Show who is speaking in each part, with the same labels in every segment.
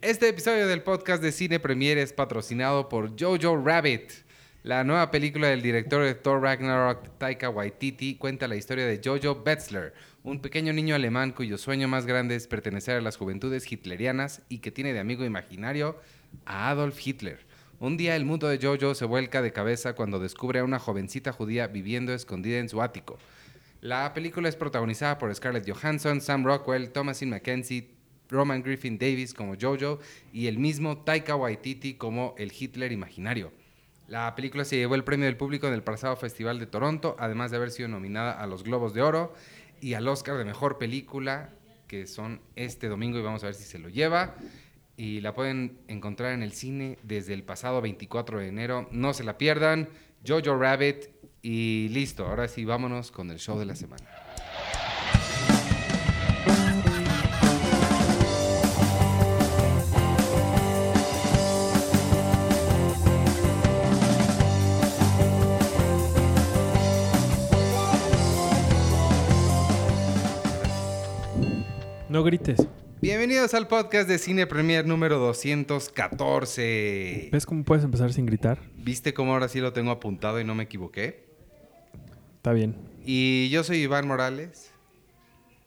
Speaker 1: Este episodio del podcast de Cine Premier es patrocinado por Jojo Rabbit. La nueva película del director de Thor Ragnarok, Taika Waititi, cuenta la historia de Jojo Betzler, un pequeño niño alemán cuyo sueño más grande es pertenecer a las juventudes hitlerianas y que tiene de amigo imaginario a Adolf Hitler. Un día el mundo de Jojo se vuelca de cabeza cuando descubre a una jovencita judía viviendo escondida en su ático. La película es protagonizada por Scarlett Johansson, Sam Rockwell, Thomasin McKenzie, Roman Griffin Davis como Jojo y el mismo Taika Waititi como el Hitler imaginario. La película se llevó el premio del público en el pasado Festival de Toronto, además de haber sido nominada a los Globos de Oro y al Oscar de Mejor Película, que son este domingo y vamos a ver si se lo lleva. Y la pueden encontrar en el cine desde el pasado 24 de enero. No se la pierdan. Jojo Rabbit y listo. Ahora sí, vámonos con el show de la semana.
Speaker 2: No grites.
Speaker 1: Bienvenidos al podcast de Cine Premier número 214.
Speaker 2: ¿Ves cómo puedes empezar sin gritar?
Speaker 1: ¿Viste cómo ahora sí lo tengo apuntado y no me equivoqué?
Speaker 2: Está bien.
Speaker 1: Y yo soy Iván Morales.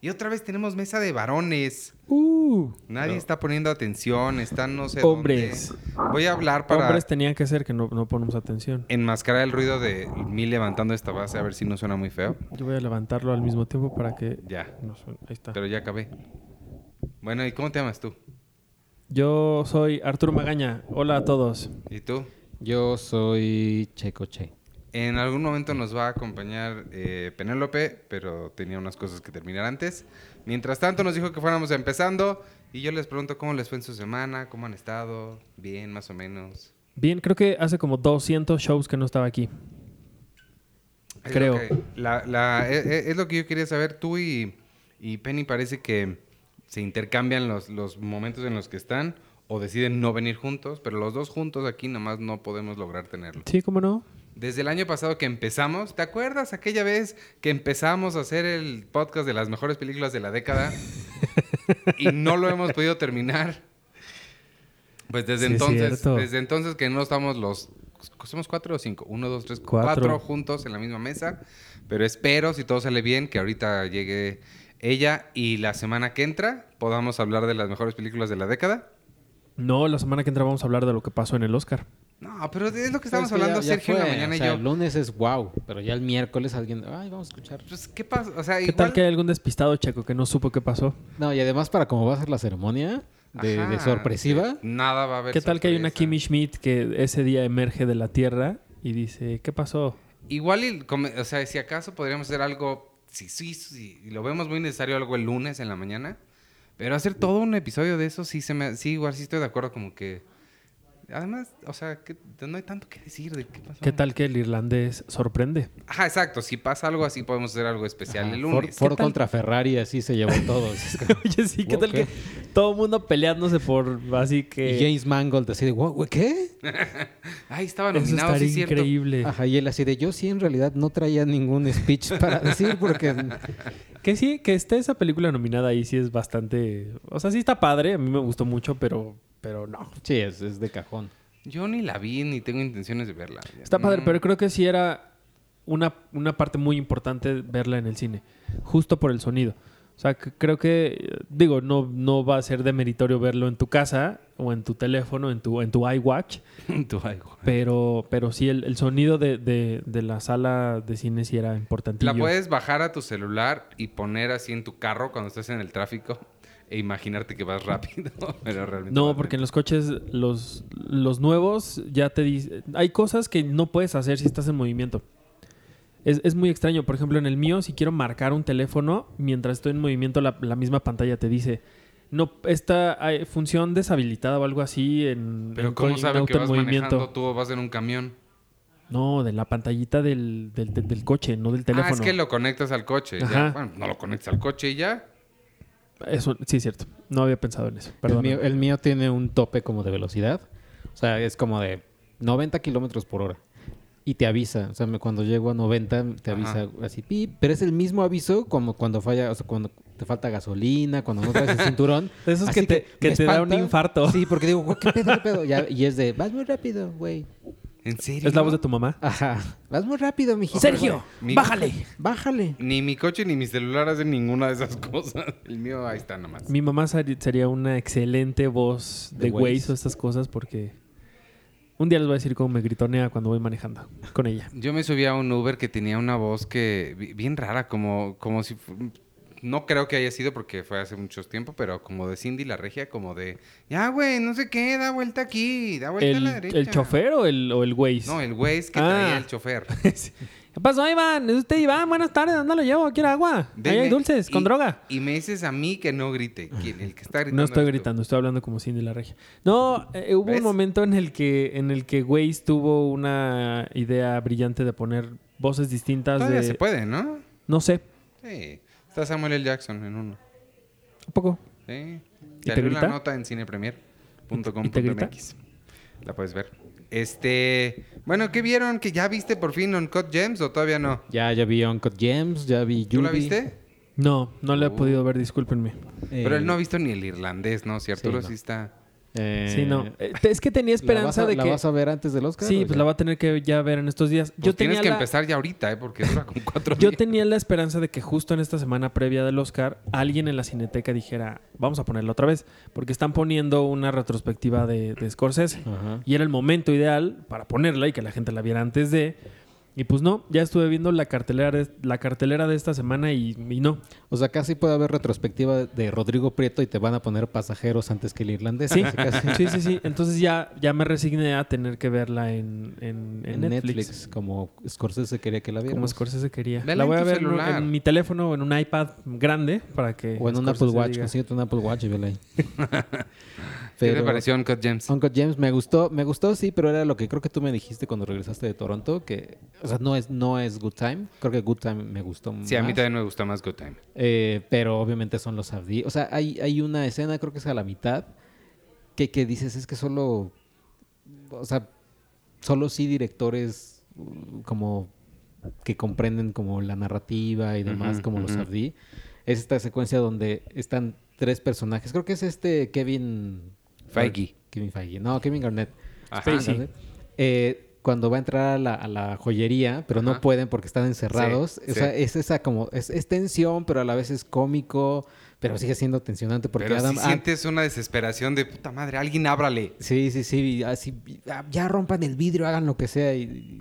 Speaker 1: Y otra vez tenemos mesa de varones.
Speaker 2: Uh,
Speaker 1: Nadie está poniendo atención, están no sé
Speaker 2: Hombres.
Speaker 1: dónde. Voy a hablar para
Speaker 2: hombres tenían que ser que no, no ponemos atención.
Speaker 1: enmascarar el ruido de mí levantando esta base a ver si no suena muy feo.
Speaker 2: Yo voy a levantarlo al mismo tiempo para que
Speaker 1: Ya,
Speaker 2: no suene. Ahí está.
Speaker 1: pero ya acabé. Bueno, ¿y cómo te llamas tú?
Speaker 2: Yo soy Arturo Magaña. Hola a todos.
Speaker 1: ¿Y tú?
Speaker 3: Yo soy Checoche.
Speaker 1: En algún momento nos va a acompañar eh, Penélope, pero tenía unas cosas que terminar antes. Mientras tanto nos dijo que fuéramos empezando y yo les pregunto cómo les fue en su semana, cómo han estado, bien, más o menos.
Speaker 2: Bien, creo que hace como 200 shows que no estaba aquí.
Speaker 1: Es
Speaker 2: Creo.
Speaker 1: lo que- la- la- e- e- es, lo que yo quería saber. Tú y, y Penny parece que se intercambian los, los momentos en los que están o deciden no venir juntos, pero los dos juntos aquí nomás no podemos lograr tenerlo.
Speaker 2: Sí, ¿cómo no?
Speaker 1: Desde el año pasado que empezamos, ¿te acuerdas aquella vez que empezamos a hacer el podcast de las mejores películas de la década y no lo hemos podido terminar? Pues desde
Speaker 2: Sí,
Speaker 1: entonces, desde entonces que no estamos los somos cuatro o cinco, uno, dos, tres,
Speaker 2: Cuatro.
Speaker 1: cuatro juntos en la misma mesa, pero espero si todo sale bien que ahorita llegue ella y la semana que entra podamos hablar de las mejores películas de la década.
Speaker 2: No, la semana que entra vamos a hablar de lo que pasó en el Oscar.
Speaker 1: No, pero es lo que estamos
Speaker 3: Pues que
Speaker 1: hablando
Speaker 3: ya- ya
Speaker 1: Sergio en la mañana
Speaker 3: o
Speaker 1: y yo.
Speaker 3: El lunes es wow, pero ya el miércoles alguien. Ay, vamos a escuchar.
Speaker 1: Pues, ¿qué pasa? O sea,
Speaker 2: ¿Qué
Speaker 1: igual...
Speaker 2: tal que hay algún despistado checo que no supo qué pasó?
Speaker 3: No, y además, para cómo va a ser la ceremonia de, sorpresiva.
Speaker 1: sí. Nada va a haber.
Speaker 2: ¿Qué tal que hay una. Kimmy Schmidt que ese día emerge de la tierra y dice, ¿qué pasó?
Speaker 1: Igual, o sea, si acaso podríamos hacer algo, sí, sí, sí, y lo vemos muy necesario algo el lunes en la mañana, pero hacer todo un episodio de eso, sí, se me, sí, igual sí estoy de acuerdo, como que, además, o sea, que no hay tanto que decir de qué pasó.
Speaker 2: ¿Qué tal que el irlandés sorprende?
Speaker 1: Ajá, exacto, si pasa algo así podemos hacer algo especial
Speaker 3: Ajá,
Speaker 1: el lunes.
Speaker 3: Ford contra Ferrari, así se llevó todos.
Speaker 2: Oye, sí, ¿qué tal que todo el mundo peleándose por así que...
Speaker 3: Y James Mangold así de, "Wow, ¿qué?
Speaker 1: Ay, estaba
Speaker 2: Eso
Speaker 1: nominado,
Speaker 2: estaría
Speaker 1: sí, cierto.
Speaker 2: increíble.
Speaker 3: Ajá, y él así de, yo sí en realidad no traía ningún speech para decir porque...
Speaker 2: Que sí, que esté esa película nominada ahí sí es bastante... O sea, sí está padre, a mí me gustó mucho, pero, pero no.
Speaker 3: Sí, es, es de cajón.
Speaker 1: Yo ni la vi, ni tengo intenciones de verla.
Speaker 2: Está padre,
Speaker 1: Mm.
Speaker 2: pero creo que sí era una, una parte muy importante verla en el cine, justo por el sonido. O sea, que creo que, digo, no, no va a ser de meritorio verlo en tu casa o en tu teléfono, en tu, en tu iWatch,
Speaker 1: Tú, ay, güey.
Speaker 2: pero, pero sí el, el sonido de, de- de la sala de cine sí era importantillo.
Speaker 1: La puedes bajar a tu celular y poner así en tu carro cuando estás en el tráfico e imaginarte que vas rápido, pero realmente
Speaker 2: No, porque en los coches, los, los nuevos, ya te dicen... Hay cosas que no puedes hacer si estás en movimiento. Es, es muy extraño. Por ejemplo, en el mío, si quiero marcar un teléfono, mientras estoy en movimiento, la, la misma pantalla te dice... No, esta hay función deshabilitada o algo así en,
Speaker 1: Pero
Speaker 2: en
Speaker 1: ¿cómo
Speaker 2: co- en
Speaker 1: sabe
Speaker 2: auto
Speaker 1: que
Speaker 2: en
Speaker 1: vas manejando tú o vas en un camión?
Speaker 2: No, de la pantallita del, del, del- del coche, no del teléfono.
Speaker 1: Ah, es que lo conectas al coche. ya. Bueno, no lo conectas al coche y ya.
Speaker 2: Eso, sí, es cierto. No había pensado en eso.
Speaker 3: El
Speaker 2: Perdón.
Speaker 3: mío, el mío tiene un tope como de velocidad. O sea, es como de 90 kilómetros por hora. y te avisa. O sea, me- cuando llego a 90 te avisa así, pip. Pero es el mismo aviso como cuando falla, o sea, cuando te falta gasolina, cuando no traes el cinturón.
Speaker 2: Esos
Speaker 3: Así
Speaker 2: que te- que te da un infarto.
Speaker 3: Sí, porque digo, "Güey, ¿qué pedo, qué pedo? Ya- y es de, vas muy rápido, güey.
Speaker 1: ¿En serio?
Speaker 2: Es la voz de tu mamá.
Speaker 3: Ajá. Vas muy rápido, mijito.
Speaker 2: Sergio,
Speaker 1: Mi-
Speaker 2: bájale.
Speaker 3: Bájale.
Speaker 1: Ni mi coche ni mi celular hacen ninguna de esas cosas. El mío ahí está nomás.
Speaker 2: Mi mamá sería una excelente voz
Speaker 3: De
Speaker 2: de
Speaker 3: Waze.
Speaker 2: Waze o estas cosas porque un día les voy a decir cómo me gritonea cuando voy manejando con ella.
Speaker 1: Yo me subí a un Uber que tenía una voz que bi- bien rara, como, como si no creo que haya sido porque fue hace mucho tiempo, pero como de Cindy la regia, como de ya güey, no sé qué, da vuelta aquí, da vuelta a
Speaker 2: ¿El,
Speaker 1: la derecha.
Speaker 2: el chofer o el, o el Waze?
Speaker 1: No, el güey que
Speaker 2: Ah.
Speaker 1: traía el chofer.
Speaker 2: ¿Qué pasó, Iván? ¿Es usted Iván? Buenas tardes, ¿dónde lo llevo? ¿Quiere agua? Ahí hay dulces, con droga.
Speaker 1: Y me dices a mí que no grite. ¿Quién? El que está gritando.
Speaker 2: No estoy gritando, estoy hablando como Cindy la regia. No, eh, hubo
Speaker 1: ¿Ves?
Speaker 2: un momento en el que en el que Waze tuvo una idea brillante de poner voces distintas
Speaker 1: Todavía
Speaker 2: de
Speaker 1: se puede, ¿no?
Speaker 2: no sé,
Speaker 1: Sí. Está Samuel L. Jackson en uno.
Speaker 2: un poco.
Speaker 1: Sí.
Speaker 2: ¿Y te grita?
Speaker 1: la nota en cinepremier.com.mx. La puedes ver. Este, bueno, ¿qué vieron? ¿Que ya viste por fin Uncut Gems o todavía no?
Speaker 3: Ya, ya vi Uncut Gems, ya vi
Speaker 1: ¿Tú la
Speaker 3: Yubi.
Speaker 1: viste?
Speaker 2: No, no le he
Speaker 1: Uh.
Speaker 2: podido ver, discúlpenme.
Speaker 3: Eh,
Speaker 1: Pero él no ha visto ni el irlandés, ¿no? Si Arturo
Speaker 3: no.
Speaker 1: sí está.
Speaker 3: Eh,
Speaker 2: Sí, no. Eh, Es que tenía
Speaker 3: ¿la vas,
Speaker 2: esperanza
Speaker 3: a,
Speaker 2: de
Speaker 3: la
Speaker 2: que
Speaker 3: vas a ver antes del Oscar?
Speaker 2: Sí, pues
Speaker 3: ya?
Speaker 2: la va a tener que ya ver en estos días.
Speaker 1: Pues
Speaker 2: yo
Speaker 1: tienes
Speaker 2: tenía
Speaker 1: que
Speaker 2: la-
Speaker 1: empezar ya ahorita, ¿eh? Porque dura como cuatro
Speaker 2: Yo
Speaker 1: días.
Speaker 2: tenía la esperanza de que justo en esta semana previa del Oscar, alguien en la cineteca dijera, vamos a ponerla otra vez, porque están poniendo una retrospectiva de, de Scorsese.
Speaker 3: Ajá.
Speaker 2: Y era el momento ideal para ponerla y que la gente la viera antes de... Y pues no, ya estuve viendo la cartelera de, la cartelera de esta semana y, y no.
Speaker 3: O sea, casi puede haber retrospectiva de- Rodrigo Prieto y te van a poner pasajeros antes que el irlandés.
Speaker 2: Sí,
Speaker 3: Casi,
Speaker 2: sí, sí, sí. Entonces ya, ya me resigné a tener que verla en, en- en
Speaker 3: En
Speaker 2: Netflix.
Speaker 3: Netflix. como Scorsese quería que la
Speaker 2: Como
Speaker 3: viéramos.
Speaker 2: Scorsese quería.
Speaker 1: Vela
Speaker 2: la voy a ver en, un-
Speaker 1: celular.
Speaker 2: en mi teléfono o en un iPad grande para que...
Speaker 3: O en un Apple Watch, consíguete un Apple Watch y vela ahí.
Speaker 1: ¿Qué te
Speaker 3: Pero-
Speaker 1: pareció Uncut Gems?
Speaker 3: Uncut Gems me gustó, me gustó sí, pero era lo que creo que tú me dijiste cuando regresaste de Toronto, que, o sea, no es, no es Good Time, creo que Good Time me gustó
Speaker 1: Sí, a mí
Speaker 3: más.
Speaker 1: también me gustó más Good Time.
Speaker 3: Eh, pero obviamente son los Abdi. O sea, hay, hay una escena, creo que es a la mitad, que, que dices, es que solo, o sea, solo sí directores uh, como que comprenden como la narrativa y demás, como los. Abdi. Es esta secuencia donde están tres personajes. Creo que es este Kevin...
Speaker 1: Feige.
Speaker 3: Kevin Feige. No, Kevin Garnett.
Speaker 1: Ajá.
Speaker 2: Spacey.
Speaker 3: Garnett. Eh, cuando va a entrar a la, a la joyería, pero no pueden porque están encerrados.
Speaker 1: Sí,
Speaker 3: o sea,
Speaker 1: sí.
Speaker 3: es esa como, es, es tensión, pero a la vez es cómico, pero sigue siendo tensionante porque
Speaker 1: Pero
Speaker 3: Adam...
Speaker 1: si sientes una desesperación de puta madre, alguien ábrale.
Speaker 3: Sí, sí, sí, así, ah, ya rompan el vidrio, hagan lo que sea. Y,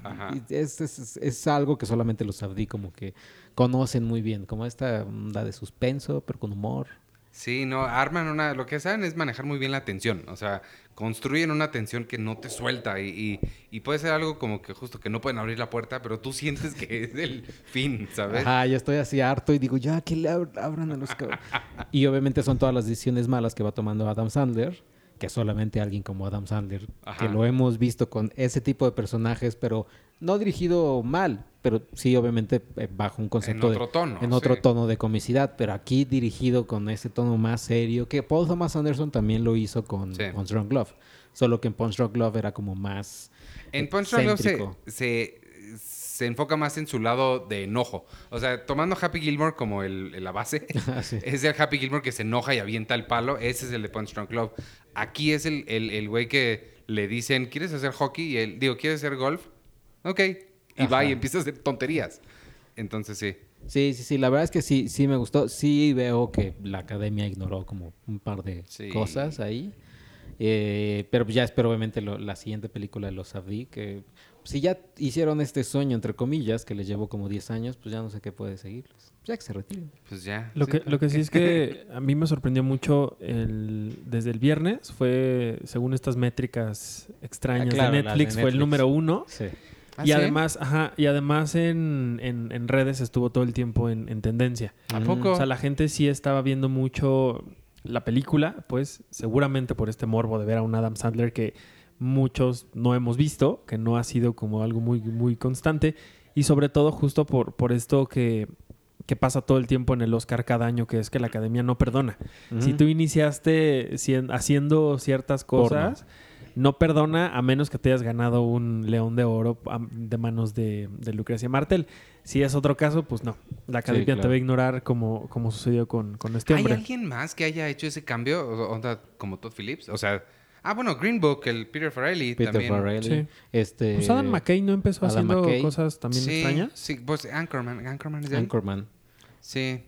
Speaker 3: es, es- es- es algo que solamente los Abdi como que conocen muy bien, como esta onda de suspenso, pero con humor.
Speaker 1: Sí, no, arman una, lo que saben es manejar muy bien la tensión, o sea, construyen una tensión que no te suelta y, y- y puede ser algo como que justo que no pueden abrir la puerta, pero tú sientes que es el fin, ¿sabes?
Speaker 3: Ajá, ya estoy así harto y digo, ya que le ab- abran a los cabros. y obviamente son todas las decisiones malas que va tomando Adam Sandler, que solamente alguien como Adam Sandler,
Speaker 1: Ajá.
Speaker 3: que lo hemos visto con ese tipo de personajes, pero no dirigido mal, pero sí obviamente eh, bajo un concepto
Speaker 1: En
Speaker 3: de-
Speaker 1: otro tono,
Speaker 3: en otro
Speaker 1: sí.
Speaker 3: tono de comicidad, pero aquí dirigido con ese tono más serio, que Paul Thomas Anderson también lo hizo con
Speaker 1: Sí.
Speaker 3: Punch Drunk Love, solo que en Punch Drunk Love era como más
Speaker 1: En Punch Drunk Love se, se, se enfoca más en su lado de enojo. O sea, tomando Happy Gilmore como el, la base,
Speaker 3: Así.
Speaker 1: es el Happy Gilmore que se enoja y avienta el palo. Ese es el de Punch Drunk Love. Aquí es el, el, el güey que le dicen, ¿quieres hacer hockey? Y él, digo, ¿quieres hacer golf? Ok. Y va y empieza a hacer tonterías. Entonces, sí.
Speaker 3: Sí, sí, sí, la verdad es que sí, sí me gustó. Sí veo que la academia ignoró como un par de
Speaker 1: Sí.
Speaker 3: cosas ahí. Eh, pero ya espero obviamente lo- la siguiente película de los Abdi, que si ya hicieron este sueño, entre comillas, que les llevó como 10 años, pues ya no sé qué puede seguirles. Ya que se retiren.
Speaker 1: Pues ya.
Speaker 2: Lo
Speaker 1: Sí,
Speaker 2: que,
Speaker 1: ¿para
Speaker 2: lo que sí es que a mí me sorprendió mucho el, desde el viernes, fue, según estas métricas extrañas
Speaker 3: Ah, claro,
Speaker 2: de
Speaker 3: de
Speaker 2: Netflix, fue el número uno.
Speaker 3: Sí.
Speaker 1: ¿Ah,
Speaker 2: y
Speaker 1: sí?
Speaker 2: además, ajá, y además en, en- en redes estuvo todo el tiempo en, en tendencia.
Speaker 1: ¿A
Speaker 3: Mm,
Speaker 1: poco?
Speaker 2: O sea, la gente sí estaba viendo mucho la película, pues seguramente por este morbo de ver a un Adam Sandler que muchos no hemos visto, que no ha sido como algo muy, muy constante, y sobre todo justo por, por esto que, que pasa todo el tiempo en el Oscar cada año, que es que la academia no perdona. Si tú iniciaste cien- haciendo ciertas
Speaker 3: Porno.
Speaker 2: cosas, no perdona a menos que te hayas ganado un león de oro de manos de, de Lucrecia Martel. Si es otro caso, pues no. La academia te
Speaker 3: claro.
Speaker 2: va a ignorar como, como sucedió con, con este
Speaker 1: ¿Hay
Speaker 2: hombre.
Speaker 1: alguien más que haya hecho ese cambio? O- onda, como Todd Phillips. O sea, ah, bueno, Green Book, el Peter Farrelly
Speaker 3: Peter
Speaker 1: también.
Speaker 3: Farrelly.
Speaker 2: Sí.
Speaker 3: Este,
Speaker 2: Pues Adam McKay no empezó
Speaker 3: Adam
Speaker 2: haciendo
Speaker 3: McKay.
Speaker 2: cosas también
Speaker 1: sí,
Speaker 2: extrañas.
Speaker 1: Sí, pues Anchorman. Anchorman es de él?
Speaker 3: Anchorman.
Speaker 1: Sí.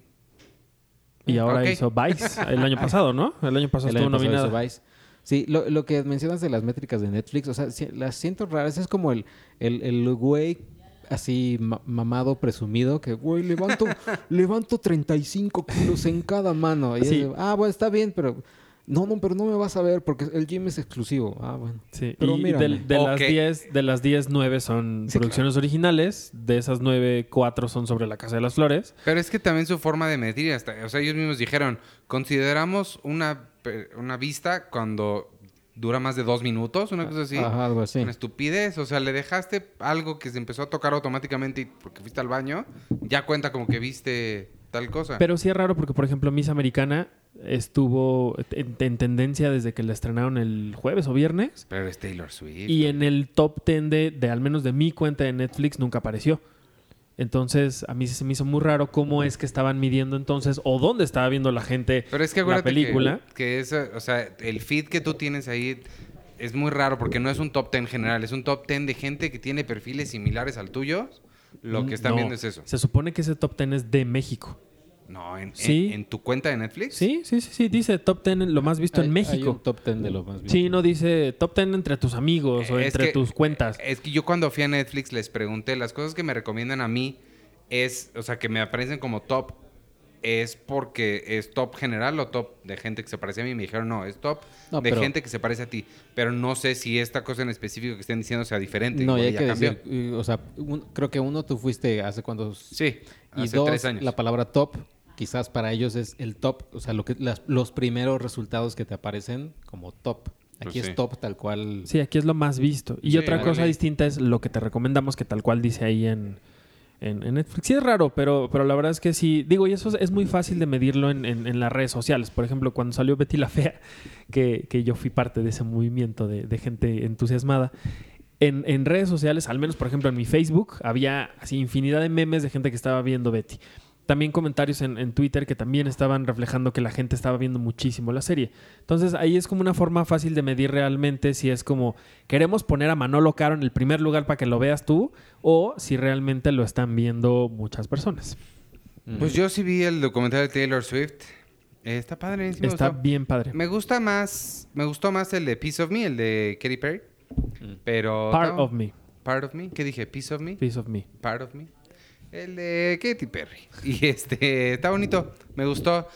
Speaker 2: Y ahora hizo Vice el año pasado, ¿no? El año pasado
Speaker 3: El
Speaker 2: estuvo
Speaker 3: año pasado
Speaker 2: nominada.
Speaker 3: hizo Vice. Sí, lo, lo que mencionas de las métricas de Netflix, o sea, si- las siento raras. Es como el, el, el güey así ma- mamado, presumido, que, güey, levanto, levanto 35 kilos en cada mano. Y es
Speaker 2: Sí.
Speaker 3: ah, bueno, está bien, pero... No, no, pero no me vas a ver porque el gym es exclusivo. Ah, bueno.
Speaker 2: Sí,
Speaker 3: Pero
Speaker 2: y de, de las. 10, de las 10, 9 son
Speaker 3: Sí,
Speaker 2: producciones originales. De esas 9, 4 son sobre La Casa de las Flores.
Speaker 1: Pero es que también su forma de medir, hasta, o sea, ellos mismos dijeron, consideramos una, una vista cuando dura más de dos minutos, una cosa así.
Speaker 3: Ajá, algo así.
Speaker 1: Una estupidez, o sea, le dejaste algo que se empezó a tocar automáticamente y porque fuiste al baño, ya cuenta como que viste tal cosa.
Speaker 2: Pero sí es raro porque, por ejemplo, Miss Americana estuvo en, en tendencia desde que la estrenaron el jueves o viernes.
Speaker 1: Pero es Taylor Swift.
Speaker 2: Y en el top 10 de, de al menos de mi cuenta de Netflix nunca apareció. Entonces, a mí se me hizo muy raro cómo es que estaban midiendo entonces o dónde estaba viendo la gente
Speaker 1: Pero es que
Speaker 2: la
Speaker 1: que-
Speaker 2: película.
Speaker 1: Que, esa- o sea, el feed que tú tienes ahí es muy raro porque no es un top 10 general, es un top 10 de gente que tiene perfiles similares al tuyo. Lo que están
Speaker 2: No,
Speaker 1: viendo es eso.
Speaker 2: Se supone que ese top 10 es de México.
Speaker 1: No, en,
Speaker 2: Sí.
Speaker 1: en tu cuenta de Netflix.
Speaker 2: Sí, sí, sí, sí. Dice top 10 lo más visto
Speaker 3: Hay-
Speaker 2: en
Speaker 3: Hay
Speaker 2: México.
Speaker 3: un top 10 de lo más visto.
Speaker 2: Sí, no dice top 10 entre tus amigos o entre
Speaker 1: que-
Speaker 2: tus cuentas.
Speaker 1: Es que yo cuando fui a Netflix les pregunté, las cosas que me recomiendan a mí es, o sea, que me aparecen como top, es porque es top general o top de gente que se parece a mí. Me dijeron, no, es top
Speaker 3: No,
Speaker 1: de
Speaker 3: pero-
Speaker 1: gente que se parece a ti. Pero no sé si esta cosa en específico que estén diciendo sea diferente.
Speaker 3: No, y hay
Speaker 1: ya
Speaker 3: que
Speaker 1: cambió.
Speaker 3: decir, o sea, un- creo que uno tú fuiste hace cuando...
Speaker 1: Sí,
Speaker 3: Y
Speaker 1: hace
Speaker 3: dos,
Speaker 1: tres años.
Speaker 3: la palabra top, quizás para ellos es el top, o sea, lo que, las- los primeros resultados que te aparecen como top. Aquí
Speaker 1: Pues sí.
Speaker 3: es top tal cual.
Speaker 2: Sí, aquí es lo más visto. Y
Speaker 1: Sí,
Speaker 2: otra cosa distinta es lo que te recomendamos, que tal cual dice ahí en, en, Netflix. Sí es raro, pero, pero la verdad es que sí. Digo, y eso es, muy fácil de medirlo en, en- las redes sociales. Por ejemplo, cuando salió Betty la Fea, que, que yo fui parte de ese movimiento de, de gente entusiasmada. En, en redes sociales, al menos por ejemplo en mi Facebook, había así infinidad de memes de gente que estaba viendo Betty. También comentarios en, en Twitter que también estaban reflejando que la gente estaba viendo muchísimo la serie. Entonces ahí es como una forma fácil de medir realmente si es como queremos poner a Manolo Caro en el primer lugar para que lo veas tú o si realmente lo están viendo muchas personas.
Speaker 3: Mm.
Speaker 1: Pues yo sí vi el documental de Taylor Swift. Eh, está padre, sí me
Speaker 2: Está
Speaker 1: gustó.
Speaker 2: bien padre.
Speaker 1: Me gusta más, me gustó más el de Piece of Me, el de Katy Perry.
Speaker 3: Mm.
Speaker 1: Pero...
Speaker 2: Part
Speaker 1: no,
Speaker 2: of me.
Speaker 1: Part of Me. ¿Qué dije? Piece of Me.
Speaker 2: Piece of me.
Speaker 1: Part of Me. El de Katy Perry. Y este, está bonito. Me gustó.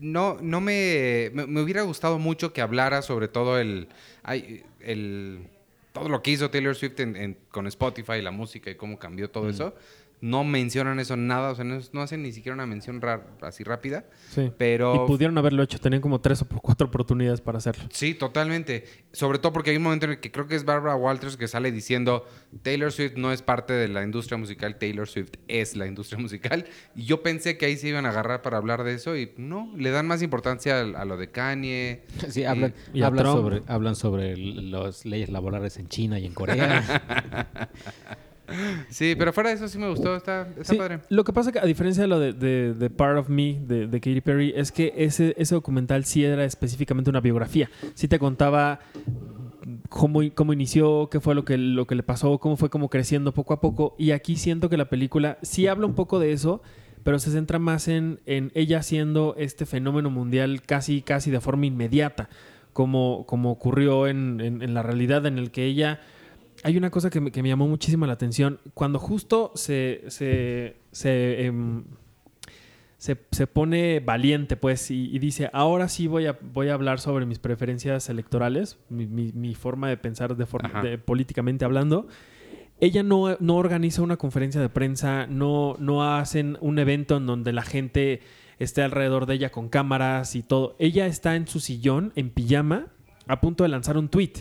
Speaker 1: No, no me, me, me hubiera gustado mucho que hablara sobre todo el, ay, el todo lo que hizo Taylor Swift en- en- con Spotify, la música y cómo cambió todo eso. No mencionan eso nada, o sea, no, no hacen ni siquiera una mención así rápida.
Speaker 2: Sí.
Speaker 1: Pero
Speaker 2: Y pudieron haberlo hecho. Tenían como tres o cuatro oportunidades para hacerlo.
Speaker 1: Sí, totalmente. Sobre todo porque hay un momento en el que creo que es Barbara Walters que sale diciendo Taylor Swift no es parte de la industria musical, Taylor Swift es la industria musical. Y yo pensé que ahí se iban a agarrar para hablar de eso y no, le dan más importancia a, a lo de Kanye.
Speaker 3: Sí, hablan,
Speaker 2: y a
Speaker 3: hablan
Speaker 2: Trump.
Speaker 3: sobre, hablan sobre las leyes laborales en China y en Corea.
Speaker 1: Sí, pero fuera de eso sí me gustó, está, está
Speaker 2: Sí,
Speaker 1: padre.
Speaker 2: Lo que pasa que a diferencia de lo de, de- de Part of Me de, de Katy Perry es que ese, ese documental sí era específicamente una biografía. Sí te contaba cómo, cómo inició, qué fue lo que, lo que le pasó, cómo fue como creciendo poco a poco. Y aquí siento que la película sí habla un poco de eso, pero se centra más en, en ella siendo este fenómeno mundial casi, casi de forma inmediata, como, como ocurrió en, en- en la realidad en el que ella... Hay una cosa que me, que me llamó muchísimo la atención. Cuando justo se, se, se, em, se, se pone valiente, pues, y, y dice, ahora sí voy a, voy a hablar sobre mis preferencias electorales, mi, mi- mi forma de pensar de forma, de- políticamente hablando. Ella no, no organiza una conferencia de prensa, no, no hacen un evento en donde la gente esté alrededor de ella con cámaras y todo. Ella está en su sillón, en pijama, a punto de lanzar un tweet,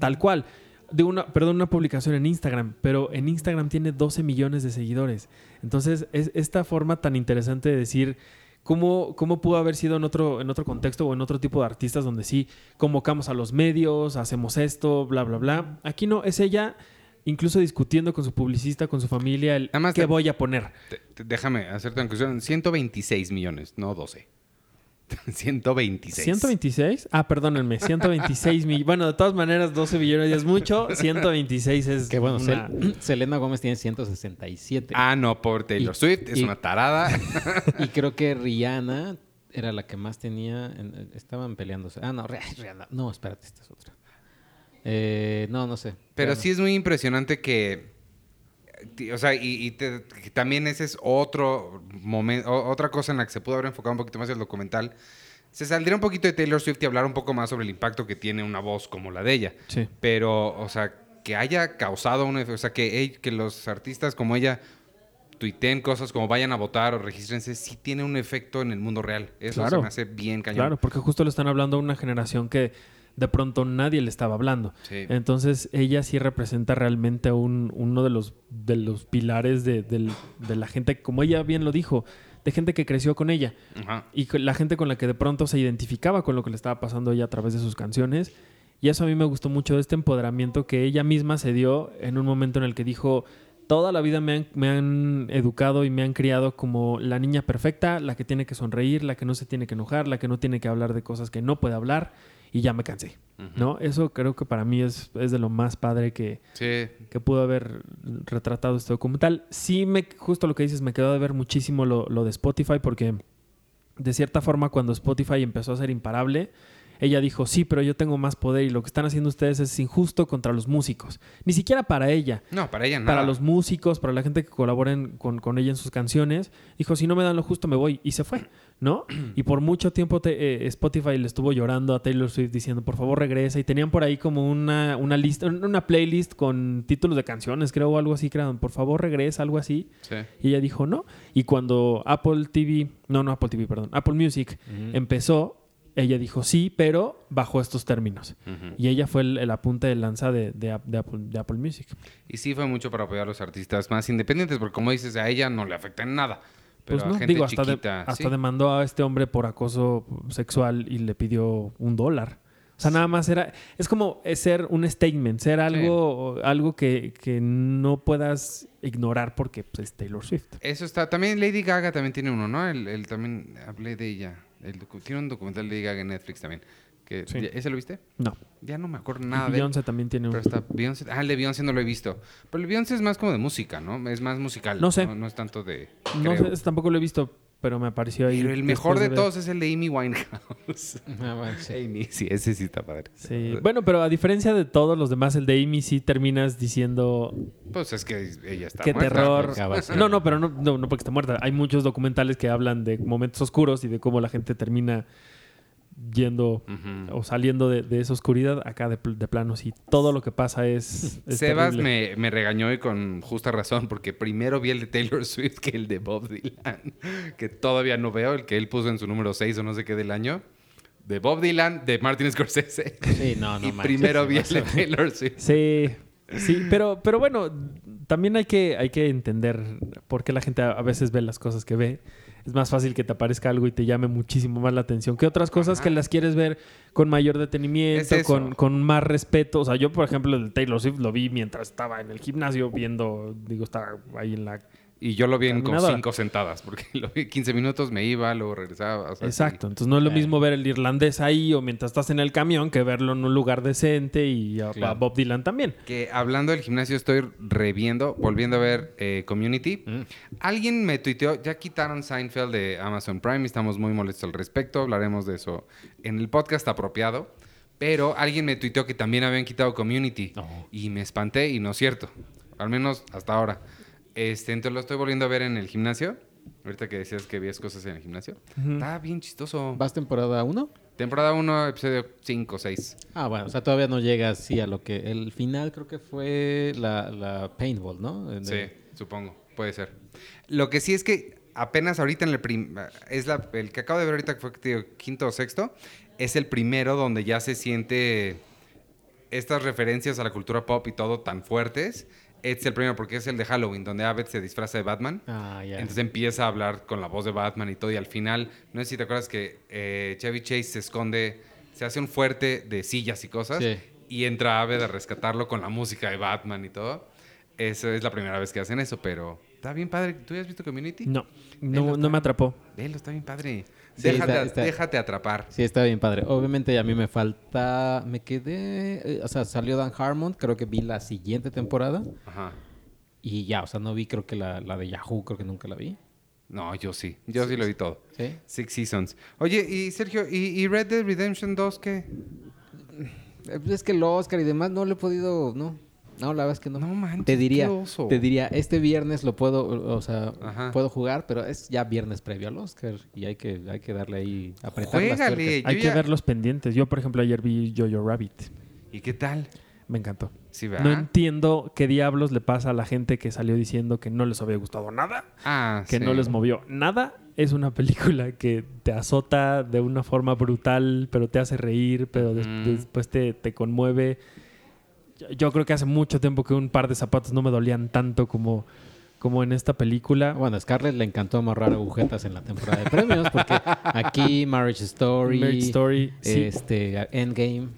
Speaker 2: tal cual. De una, perdón, una publicación en Instagram, pero en Instagram tiene 12 millones de seguidores. Entonces, es esta forma tan interesante de decir ¿Cómo, ¿Cómo pudo haber sido en otro, en otro contexto o en otro tipo de artistas donde sí convocamos a los medios, hacemos esto, bla, bla, bla? Aquí no, es ella incluso discutiendo con su publicista, con su familia, el
Speaker 1: Nada más
Speaker 2: qué
Speaker 1: te-
Speaker 2: voy a poner.
Speaker 1: Te- te- déjame hacerte una conclusión. 126 millones, no 12. 126.
Speaker 2: 126? Ah, perdónenme, 126 millones. Bueno, de todas maneras, 12 billones ya es mucho, 126 es
Speaker 3: Que bueno,
Speaker 2: una-
Speaker 3: Sel- Selena Gómez tiene 167.
Speaker 1: Ah, no, por Taylor
Speaker 3: Y-
Speaker 1: Swift. Es
Speaker 3: y-
Speaker 1: una tarada.
Speaker 3: Y creo que Rihanna era la que más tenía. en- estaban peleándose. Ah, no, Ri- Rihanna. No, espérate, esta es otra. Eh, no, no sé.
Speaker 1: Pero sí es muy impresionante que. O sea, y, y te- que también ese es otro momento, otra cosa en la que se pudo haber enfocado un poquito más el documental. Se saldría un poquito de Taylor Swift y hablar un poco más sobre el impacto que tiene una voz como la de ella.
Speaker 2: Sí.
Speaker 1: Pero, o sea, que haya causado un efecto, o sea, que, que los artistas como ella tuiteen cosas como vayan a votar o regístrense, sí tiene un efecto en el mundo real. Eso
Speaker 2: Claro.
Speaker 1: se me hace bien cañón.
Speaker 2: Claro, porque justo le están hablando a una generación que de pronto nadie le estaba hablando.
Speaker 1: Sí.
Speaker 2: Entonces ella sí representa realmente a un, uno de los, de los pilares de, de la gente, como ella bien lo dijo, de gente que creció con ella.
Speaker 1: Ajá.
Speaker 2: Y la gente con la que de pronto se identificaba con lo que le estaba pasando a ella a través de sus canciones. Y eso a mí me gustó mucho de este empoderamiento que ella misma se dio en un momento en el que dijo, toda la vida me han, me han educado y me han criado como la niña perfecta, la que tiene que sonreír, la que no se tiene que enojar, la que no tiene que hablar de cosas que no puede hablar y ya me cansé. ¿No? Eso creo que para mí es, es de lo más padre que,
Speaker 1: Sí.
Speaker 2: que pudo haber retratado este documental. Sí, me, justo lo que dices, me quedó de ver muchísimo lo, lo de Spotify porque de cierta forma cuando Spotify empezó a ser imparable, ella dijo, sí, pero yo tengo más poder y lo que están haciendo ustedes es injusto contra los músicos. Ni siquiera para ella.
Speaker 1: No, para ella nada.
Speaker 2: Para los músicos, para la gente que colaboren con, con ella en sus canciones, dijo, si no me dan lo justo me voy. Y se fue, ¿no? y por mucho tiempo te- eh, Spotify le estuvo llorando a Taylor Swift diciendo, por favor regresa. Y tenían por ahí como una, una lista, una playlist con títulos de canciones, creo, o algo así, crearon, por favor regresa, algo así.
Speaker 1: Sí.
Speaker 2: Y ella dijo no. Y cuando Apple TV, no, no Apple TV, perdón, Apple Music empezó, ella dijo sí, pero bajo estos términos. Y ella fue el, el apunte de lanza de, de Apple, de Apple Music.
Speaker 1: Y sí fue mucho para apoyar a los artistas más independientes, porque como dices, a ella no le afecta en nada. Pero
Speaker 2: Pues
Speaker 1: a
Speaker 2: no,
Speaker 1: gente
Speaker 2: digo, hasta, de-
Speaker 1: chiquita,
Speaker 2: hasta
Speaker 1: sí.
Speaker 2: demandó a este hombre por acoso sexual y le pidió un dólar. O sea, nada más era... Es como ser un statement, ser algo, algo que, que no puedas ignorar porque pues, es Taylor Swift.
Speaker 1: Eso está. También Lady Gaga también tiene uno, ¿no? El, el- también hablé de ella. El tiene un documental de Lady Gaga en Netflix también. Que,
Speaker 2: Sí.
Speaker 1: ya- ¿Ese lo viste?
Speaker 2: No.
Speaker 1: Ya no me acuerdo nada de.
Speaker 2: Beyoncé también tiene un...
Speaker 1: Pero está Beyoncé. Ah, el de Beyoncé no lo he visto. Pero el Beyoncé es más como de música, ¿no? Es más musical.
Speaker 2: No sé.
Speaker 1: No, es tanto de.
Speaker 2: No
Speaker 1: creo.
Speaker 2: sé, ese tampoco lo he visto, pero me apareció ahí.
Speaker 1: Pero el mejor de, todos es el de Amy Winehouse.
Speaker 3: Ah, bueno, sí.
Speaker 1: Amy, sí, ese sí está padre.
Speaker 2: Sí. Bueno, pero a diferencia de todos los demás, el de Amy sí terminas diciendo
Speaker 1: Pues es que ella está
Speaker 2: qué
Speaker 1: muerta,
Speaker 2: terror.
Speaker 1: pues.
Speaker 3: Así.
Speaker 2: No, no, pero no, no, no porque está muerta. Hay muchos documentales que hablan de momentos oscuros y de cómo la gente termina yendo o saliendo de, de esa oscuridad acá de, pl- de plano. Sí, todo lo que pasa es. es
Speaker 1: Sebas me, me regañó y con justa razón, porque primero vi el de Taylor Swift que el de Bob Dylan, que todavía no veo, el que él puso en su número 6 o no sé qué del año. De Bob Dylan, de Martin Scorsese.
Speaker 3: Sí, no, no
Speaker 1: y
Speaker 3: manches,
Speaker 1: primero vi el de. Taylor Swift.
Speaker 2: Sí, sí, pero, pero bueno, también hay que, hay que entender por qué la gente a a veces ve las cosas que ve. Es más fácil que te aparezca algo y te llame muchísimo más la atención que otras cosas
Speaker 1: Ajá.
Speaker 2: que las quieres ver con mayor detenimiento,
Speaker 1: Es
Speaker 2: con, con más respeto. O sea, yo, por ejemplo, el de Taylor Swift lo vi mientras estaba en el gimnasio viendo, digo, estaba ahí en la...
Speaker 1: Y yo lo vi en con cinco sentadas, porque lo vi 15 minutos, me iba, luego regresaba. o sea,
Speaker 2: Exacto,
Speaker 1: sí.
Speaker 2: entonces no es lo
Speaker 3: Eh.
Speaker 2: mismo ver el irlandés ahí o mientras estás en el camión que verlo en un lugar decente y a. Bob Dylan también.
Speaker 1: Que hablando del gimnasio, estoy reviendo, volviendo a ver eh, Community.
Speaker 3: Mm.
Speaker 1: Alguien me tuiteó, ya quitaron Seinfeld de Amazon Prime estamos muy molestos al respecto. Hablaremos de eso en el podcast apropiado. Pero alguien me tuiteó que también habían quitado Community.
Speaker 3: No.
Speaker 1: Y me espanté y no es cierto. Al menos hasta ahora. Este, entonces lo estoy volviendo a ver en el gimnasio. Ahorita que decías que veías cosas en el gimnasio. Está bien chistoso.
Speaker 3: ¿Vas temporada 1?
Speaker 1: Temporada 1, episodio 5, 6.
Speaker 3: Ah, bueno, o sea, todavía no llega así a lo que... El final creo que fue la, la paintball, ¿no? En
Speaker 1: Sí,
Speaker 3: el-
Speaker 1: supongo, puede ser. Lo que sí es que apenas ahorita en el prim- es la, el que acabo de ver ahorita que fue quinto o sexto, es el primero donde ya se siente estas referencias a la cultura pop y todo tan fuertes Este es el primero porque es el de Halloween, donde Abbott se disfraza de Batman.
Speaker 3: Ah, ya.
Speaker 1: Entonces empieza a hablar con la voz de Batman y todo. Y al final, no sé si te acuerdas que eh, Chevy Chase se esconde, se hace un fuerte de sillas y cosas.
Speaker 3: Sí.
Speaker 1: Y entra Abbott a rescatarlo con la música de Batman y todo. Eso es la primera vez que hacen eso, pero está bien padre. ¿Tú ya has visto Community?
Speaker 2: No, no, no me atrapó.
Speaker 1: Velo, está bien padre.
Speaker 3: Sí,
Speaker 1: déjate,
Speaker 3: está- está-
Speaker 1: déjate atrapar.
Speaker 3: Sí, está bien padre. Obviamente a mí me falta, me quedé, eh, o sea, salió Dan Harmon, creo que vi la siguiente temporada
Speaker 1: Ajá.
Speaker 3: y ya, o sea, no vi creo que la, la de Yahoo, creo que nunca la vi.
Speaker 1: No, yo sí. Yo sí lo vi todo.
Speaker 3: ¿Sí?
Speaker 1: Six Seasons. Oye, y Sergio, ¿y, y Red Dead Redemption 2 qué?
Speaker 3: Es que el Oscar y demás no lo he podido, no. No, la verdad es que no.
Speaker 1: No manches,
Speaker 3: te diría,
Speaker 1: qué oso.
Speaker 3: te diría, este viernes lo puedo, o sea,
Speaker 1: Ajá.
Speaker 3: puedo jugar, pero es ya viernes previo al Oscar y hay que, hay que darle ahí, apretar las
Speaker 1: Juégale. Yo
Speaker 2: Hay que ver los pendientes. Yo, por ejemplo, ayer vi Jojo Rabbit.
Speaker 1: ¿Y qué tal?
Speaker 2: Me encantó.
Speaker 1: Sí,
Speaker 2: No entiendo qué diablos le pasa a la gente que salió diciendo que no les había gustado nada,
Speaker 1: Ah,
Speaker 2: que
Speaker 1: sí.
Speaker 2: no les movió nada. Es una película que te azota de una forma brutal, pero te hace reír, pero des-
Speaker 1: Ujú.
Speaker 2: después te, te conmueve. Yo, creo que hace mucho tiempo que un par de zapatos no me dolían tanto como, como en esta película.
Speaker 3: Bueno, a Scarlett le encantó amarrar agujetas en la temporada de premios porque aquí Marriage Story,
Speaker 2: Marriage Story, sí.
Speaker 3: este Endgame.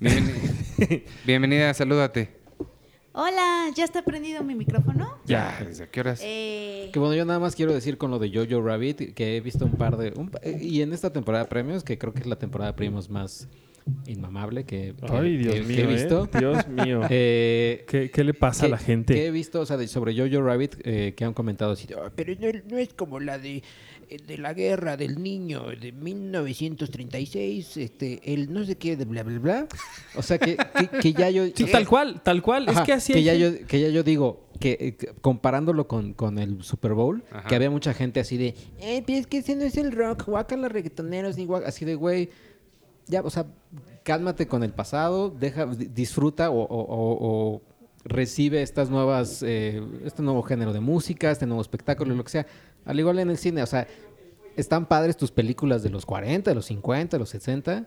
Speaker 1: Bienvenida, Bienvenida, salúdate.
Speaker 4: Hola, ¿ya está prendido mi micrófono?
Speaker 2: Ya.
Speaker 1: ¿Desde qué horas?
Speaker 4: Eh,
Speaker 3: Que bueno, yo nada más quiero decir con lo de Jojo Rabbit que he visto un par de un eh, y en esta temporada de premios que creo que es la temporada de premios más inmamable que, que-
Speaker 2: Ay, Dios
Speaker 3: que- que
Speaker 2: mío,
Speaker 3: he visto.
Speaker 2: ¿eh? Dios mío.
Speaker 3: Eh,
Speaker 2: ¿Qué, qué le pasa a la gente?
Speaker 3: Que he visto, o sea, de- sobre Jojo Rabbit, eh, que han comentado así, de, "Ah,
Speaker 5: pero no, no es como la de, eh, de la guerra del niño de 1936, este, el no sé qué de bla bla bla.
Speaker 3: o sea, que, que, que ya yo...
Speaker 2: Sí, tal cual, tal cual.
Speaker 3: Ajá,
Speaker 2: es que así
Speaker 3: que ya, yo, que ya yo digo que eh, que comparándolo con, con el Super Bowl,
Speaker 1: Ajá.
Speaker 3: que había mucha gente así de,
Speaker 5: Eh, es que ese no es el rock,
Speaker 3: guácala reggaetoneros, ni guac-", así de, güey, ya, o sea, cálmate con el pasado, deja, di- disfruta o, o- o- o recibe estas nuevas, eh, este nuevo género de música, este nuevo espectáculo, lo que sea. Al igual en el cine, o sea, están padres tus películas de los 40, de los 50, de los 60.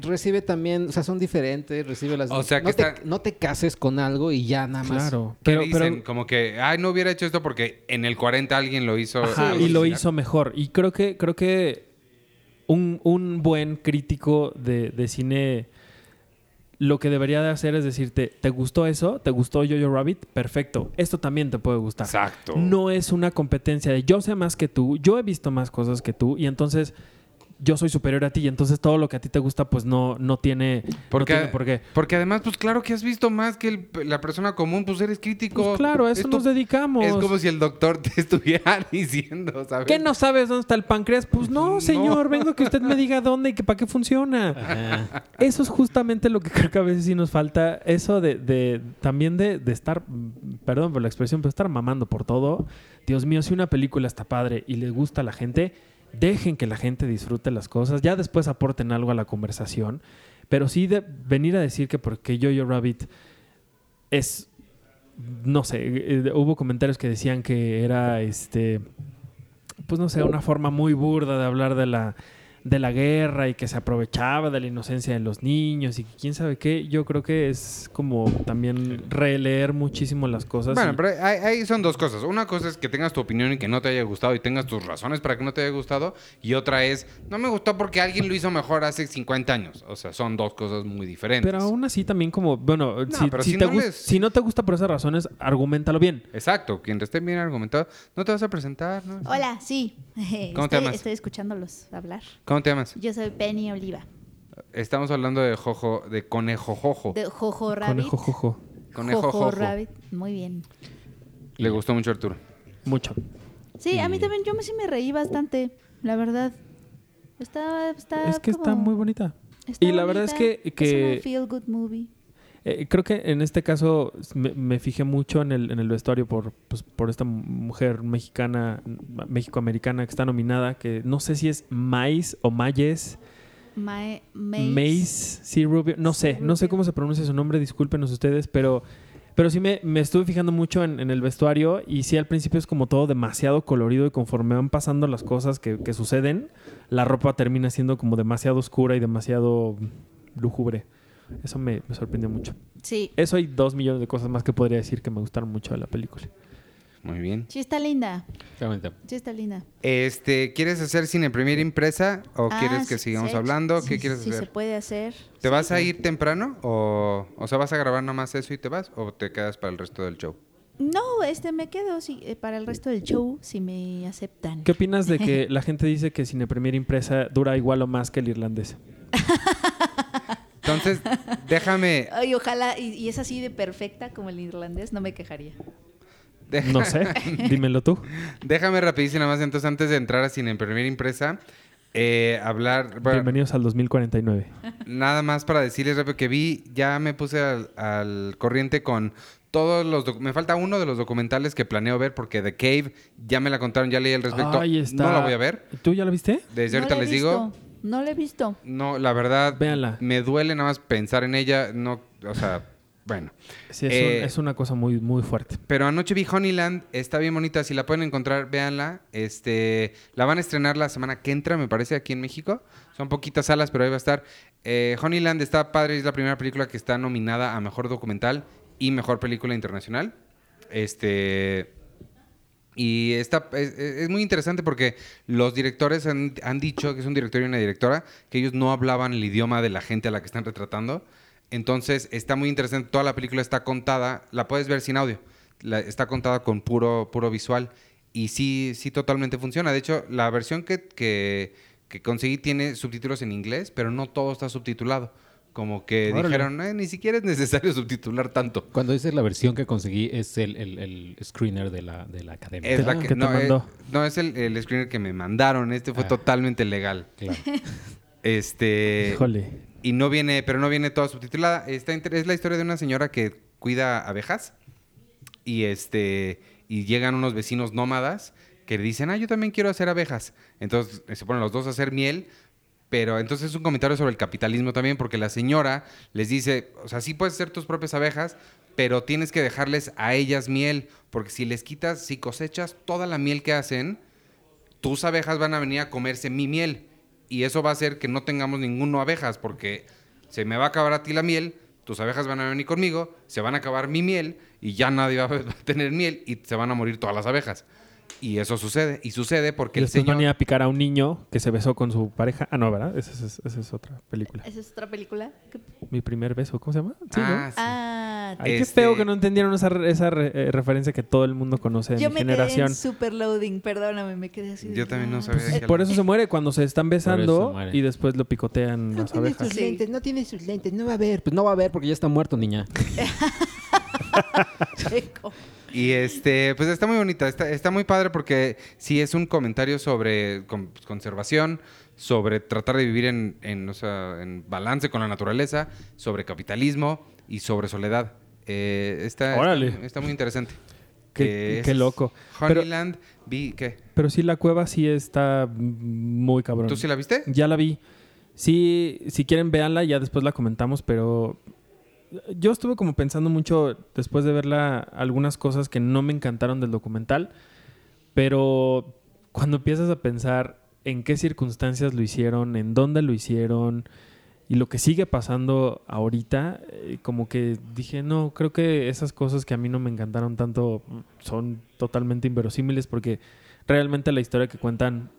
Speaker 3: Recibe también, o sea, son diferentes, recibe las...
Speaker 1: O sea, que
Speaker 3: no, te,
Speaker 1: está-
Speaker 3: no te cases con algo y ya nada más.
Speaker 2: Claro,
Speaker 1: ¿Qué
Speaker 2: pero,
Speaker 1: dicen?
Speaker 2: pero
Speaker 1: Como que, ay, no hubiera hecho esto porque en el 40 alguien lo hizo.
Speaker 2: Ajá, y lo hizo mejor. Y creo que, creo que un, un buen crítico de, de cine lo que debería de hacer es decirte, ¿te gustó eso? ¿Te gustó Jojo Rabbit? Perfecto. Esto también te puede gustar.
Speaker 1: Exacto.
Speaker 2: No es una competencia de yo sé más que tú, yo he visto más cosas que tú y entonces yo soy superior a ti y entonces todo lo que a ti te gusta pues no, no tiene, no
Speaker 1: Porque,
Speaker 2: tiene por qué.
Speaker 1: porque además, pues claro que has visto más que el- la persona común, pues eres crítico.
Speaker 2: Pues claro, a eso nos dedicamos.
Speaker 1: Es como si el doctor te estuviera diciendo, ¿sabes?
Speaker 2: ¿Qué no sabes dónde está el páncreas? Pues no,
Speaker 1: No.
Speaker 2: señor, vengo a que usted me diga dónde y que para qué funciona.
Speaker 3: Ajá.
Speaker 2: Eso es justamente lo que creo que a veces sí nos falta. Eso de, de- también de, de estar, perdón por la expresión, pero estar mamando por todo. Dios mío, si una película está padre y le gusta a la gente, dejen que la gente disfrute las cosas. Ya después aporten algo a la conversación. Pero sí de venir a decir que porque Jojo Rabbit es, no sé, eh, hubo comentarios que decían que era este pues no sé, una forma muy burda de hablar de la, de la guerra y que se aprovechaba de la inocencia de los niños y quién sabe qué. Yo creo que es como también releer muchísimo las cosas.
Speaker 1: Bueno,
Speaker 2: y-
Speaker 1: pero ahí, ahí son dos cosas. Una cosa es que tengas tu opinión y que no te haya gustado y tengas tus razones para que no te haya gustado. Y otra es, no me gustó porque alguien lo hizo mejor hace 50 años. O sea, son dos cosas muy diferentes.
Speaker 2: pero aún así también como, bueno, si,
Speaker 1: pero
Speaker 2: si
Speaker 1: si
Speaker 2: te
Speaker 1: no les-
Speaker 2: si no te gusta por esas razones, argumentalo bien.
Speaker 1: Exacto, quien esté bien argumentado. No te vas a presentar, ¿no?
Speaker 4: hola, sí.
Speaker 1: ¿Cómo te llamas?
Speaker 4: Estoy escuchándolos hablar.
Speaker 1: ¿Cómo te llamas?
Speaker 4: Yo soy Penny Oliva.
Speaker 1: Estamos hablando de Jojo, de Conejo Jojo.
Speaker 4: De Jojo Rabbit.
Speaker 2: Conejo, jojo.
Speaker 1: Conejo
Speaker 4: Jojo
Speaker 1: Jojo.
Speaker 4: Rabbit. Muy bien.
Speaker 1: Le gustó mucho a Arturo.
Speaker 2: Mucho.
Speaker 4: Sí, a mí también yo me, sí me reí bastante, la verdad. Está, está
Speaker 2: es que está muy bonita.
Speaker 4: está
Speaker 2: y la verdad es que- que-
Speaker 4: Es una feel good movie.
Speaker 2: Eh, creo que en este caso me, me fijé mucho en el, en el vestuario por, pues, por esta mujer mexicana, mexicoamericana que está nominada, que no sé si es Mais o Mayes,
Speaker 4: Ma-
Speaker 2: Mace,
Speaker 4: Mace.
Speaker 2: sí, Rubio, no sé, no sé cómo se pronuncia su nombre, discúlpenos ustedes, pero, pero sí me, me estuve fijando mucho en, en el vestuario y sí al principio es como todo demasiado colorido y conforme van pasando las cosas que, que suceden, la ropa termina siendo como demasiado oscura y demasiado lúgubre. Eso me, me sorprendió mucho.
Speaker 4: Sí.
Speaker 2: Eso hay dos millones de cosas más que podría decir que me gustaron mucho de la película.
Speaker 1: Muy bien.
Speaker 4: Sí está linda. Sí está linda.
Speaker 1: Este, ¿quieres hacer cine premier impresa o
Speaker 4: Ah,
Speaker 1: quieres que
Speaker 4: sí,
Speaker 1: sigamos
Speaker 4: sí,
Speaker 1: hablando?
Speaker 4: sí,
Speaker 1: ¿Qué quieres
Speaker 4: sí
Speaker 1: hacer?
Speaker 4: se puede hacer.
Speaker 1: ¿Te vas a ir temprano o, o sea, vas a grabar nomás eso y te vas o te quedas para el resto del show?
Speaker 4: No, este me quedo eh, para el resto del show si me aceptan.
Speaker 2: ¿Qué opinas de que la gente dice que Cine Premier impresa dura igual o más que el irlandés?
Speaker 1: Entonces, déjame,
Speaker 4: Ay, ojalá, y, y es así de perfecta como el irlandés, no me quejaría.
Speaker 1: deja-
Speaker 2: No sé, dímelo tú.
Speaker 1: déjame rapidísimo nada más entonces antes de entrar a cine premier impresa, eh, hablar, bueno,
Speaker 2: Bienvenidos al 2049.
Speaker 1: nada más para decirles rápido que vi, ya me puse al, al corriente con todos los, docu- me falta uno de los documentales que planeo ver porque The Cave ya me la contaron, ya leí al respecto,
Speaker 2: Ahí está.
Speaker 1: no la voy a ver,
Speaker 2: ¿Tú ya la viste?
Speaker 1: desde
Speaker 4: No
Speaker 1: ahorita les digo,
Speaker 4: No lo he visto.
Speaker 1: no, la verdad,
Speaker 2: Véanla.
Speaker 1: me duele nada más pensar en ella, no, o sea, bueno.
Speaker 2: Sí, es,
Speaker 1: Eh,
Speaker 2: un- es una cosa muy, muy fuerte.
Speaker 1: Pero anoche vi Honeyland, está bien bonita, si la pueden encontrar, véanla. Este, la van a estrenar la semana que entra, me parece, aquí en México. Son poquitas salas, pero ahí va a estar. Eh, Honeyland está padre, es la primera película que está nominada a Mejor Documental y Mejor Película Internacional. Este... Y está, es, muy interesante porque los directores han, han dicho, que es un director y una directora, que ellos no hablaban el idioma de la gente a la que están retratando. Entonces está muy interesante. Toda la película está contada, la puedes ver sin audio. La- está contada con puro, puro visual. Y sí, sí totalmente funciona. De hecho, la versión que, que, que conseguí tiene subtítulos en inglés, pero no todo está subtitulado. Como que
Speaker 2: Órale.
Speaker 1: dijeron, "Eh, ni siquiera es necesario subtitular tanto.
Speaker 3: Cuando dices la versión que conseguí es el, el, el screener de la, de la academia.
Speaker 1: Es la
Speaker 2: Ah,
Speaker 1: que,
Speaker 2: te
Speaker 1: no, eh,
Speaker 2: mandó.
Speaker 1: no, es el, el screener que me mandaron. Este fue
Speaker 3: Ah.
Speaker 1: totalmente legal.
Speaker 3: Claro.
Speaker 1: Este.
Speaker 2: Híjole.
Speaker 1: Y no viene, pero no viene toda subtitulada. Está es la historia de una señora que cuida abejas. Y este. Y llegan unos vecinos nómadas que le dicen, ah, yo también quiero hacer abejas. Entonces eh, se ponen los dos a hacer miel. Pero entonces es un comentario sobre el capitalismo también, porque la señora les dice, o sea, sí puedes hacer tus propias abejas, pero tienes que dejarles a ellas miel, porque si les quitas, si cosechas toda la miel que hacen, tus abejas van a venir a comerse mi miel. Y eso va a hacer que no tengamos ninguno abejas, porque se me va a acabar a ti la miel, tus abejas van a venir conmigo, se van a acabar mi miel, y ya nadie va a tener miel, y se van a morir todas las abejas. Y eso sucede, y sucede porque
Speaker 2: Y
Speaker 1: el señor...
Speaker 2: a picar a un niño que se besó con su pareja. Ah, no, ¿verdad? Esa es, esa es otra película.
Speaker 4: ¿Esa es otra película? ¿Qué-
Speaker 2: Mi primer beso, ¿cómo se llama? Sí, ¿no?
Speaker 1: Ah, sí.
Speaker 4: Ah,
Speaker 2: Ay,
Speaker 1: Este-
Speaker 2: qué feo que no entendieron esa, re- esa re- eh, referencia que todo el mundo conoce de
Speaker 4: yo
Speaker 2: mi
Speaker 4: me
Speaker 2: generación.
Speaker 4: quedé en super loading, perdóname, me quedé así.
Speaker 1: Yo también no
Speaker 4: ah,
Speaker 1: sabía
Speaker 2: Pues,
Speaker 1: que
Speaker 2: por
Speaker 1: la-
Speaker 2: eso se muere cuando se están besando y después lo picotean
Speaker 5: No
Speaker 2: las
Speaker 5: tiene
Speaker 2: abejas.
Speaker 5: sus
Speaker 4: Sí.
Speaker 5: lentes, no tiene sus lentes, no va a ver.
Speaker 3: Pues no va a haber porque ya está muerto, niña.
Speaker 4: Checo.
Speaker 1: Y este, pues está muy bonita, está, está muy padre porque sí es un comentario sobre con- conservación, sobre tratar de vivir en, en, o sea, en balance con la naturaleza, sobre capitalismo y sobre soledad. Eh, está,
Speaker 2: Órale.
Speaker 1: está, está muy interesante.
Speaker 2: Qué-
Speaker 1: Eh,
Speaker 2: qué loco. Pero-
Speaker 1: Honeyland, vi, ¿qué?
Speaker 2: Pero sí, la cueva sí está muy cabrón.
Speaker 1: ¿Tú sí la viste?
Speaker 2: Ya la vi. Sí, si quieren véanla, ya después la comentamos, pero yo estuve como pensando mucho después de verla algunas cosas que no me encantaron del documental, pero cuando empiezas a pensar en qué circunstancias lo hicieron, en dónde lo hicieron y lo que sigue pasando ahorita, eh, como que dije, no, creo que esas cosas que a mí no me encantaron tanto son totalmente inverosímiles porque realmente la historia que cuentan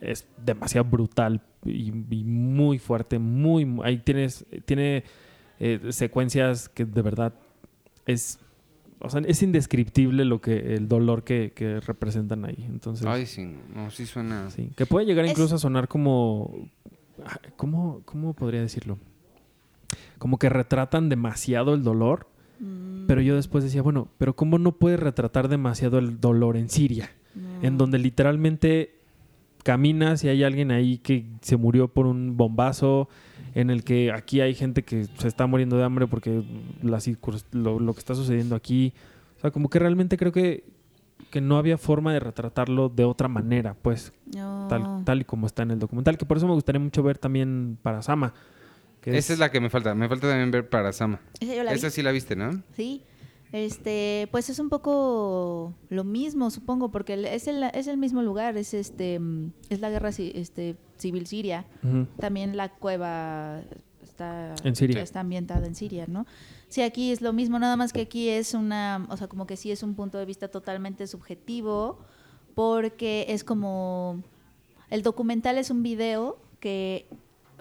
Speaker 2: es demasiado brutal y, y muy fuerte, muy, mu- ahí tienes, tiene eh, secuencias que de verdad es, o sea, es indescriptible lo que, el dolor que, que representan ahí. Entonces,
Speaker 1: Ay, sí, no, sí suena.
Speaker 2: sí, que puede llegar
Speaker 4: Es-
Speaker 2: incluso a sonar como, ¿cómo, cómo podría decirlo? Como que retratan demasiado el dolor,
Speaker 4: Mm,
Speaker 2: pero yo después decía, bueno, pero ¿cómo no puedes retratar demasiado el dolor en Siria?
Speaker 4: no.
Speaker 2: en donde literalmente caminas y hay alguien ahí que se murió por un bombazo, en el que aquí hay gente que se está muriendo de hambre porque la lo, lo que está sucediendo aquí. O sea, como que realmente creo que, que no había forma de retratarlo de otra manera, pues,
Speaker 4: No.
Speaker 2: tal, tal y como está en el documental, que por eso me gustaría mucho ver también para Sama.
Speaker 1: Esa es la que me falta. Me falta también ver para Sama.
Speaker 4: Esa yo la vi.
Speaker 1: Esa sí la viste, ¿no?
Speaker 4: Sí. Este, pues es un poco lo mismo, supongo, porque es el, es el mismo lugar, es este, mm, es la guerra este, civil siria. También la cueva está,
Speaker 2: En Siria.
Speaker 4: está ambientada en Siria, ¿no? Sí, aquí es lo mismo, nada más que aquí es una, o sea, como que sí es un punto de vista totalmente subjetivo, porque es como, el documental es un video que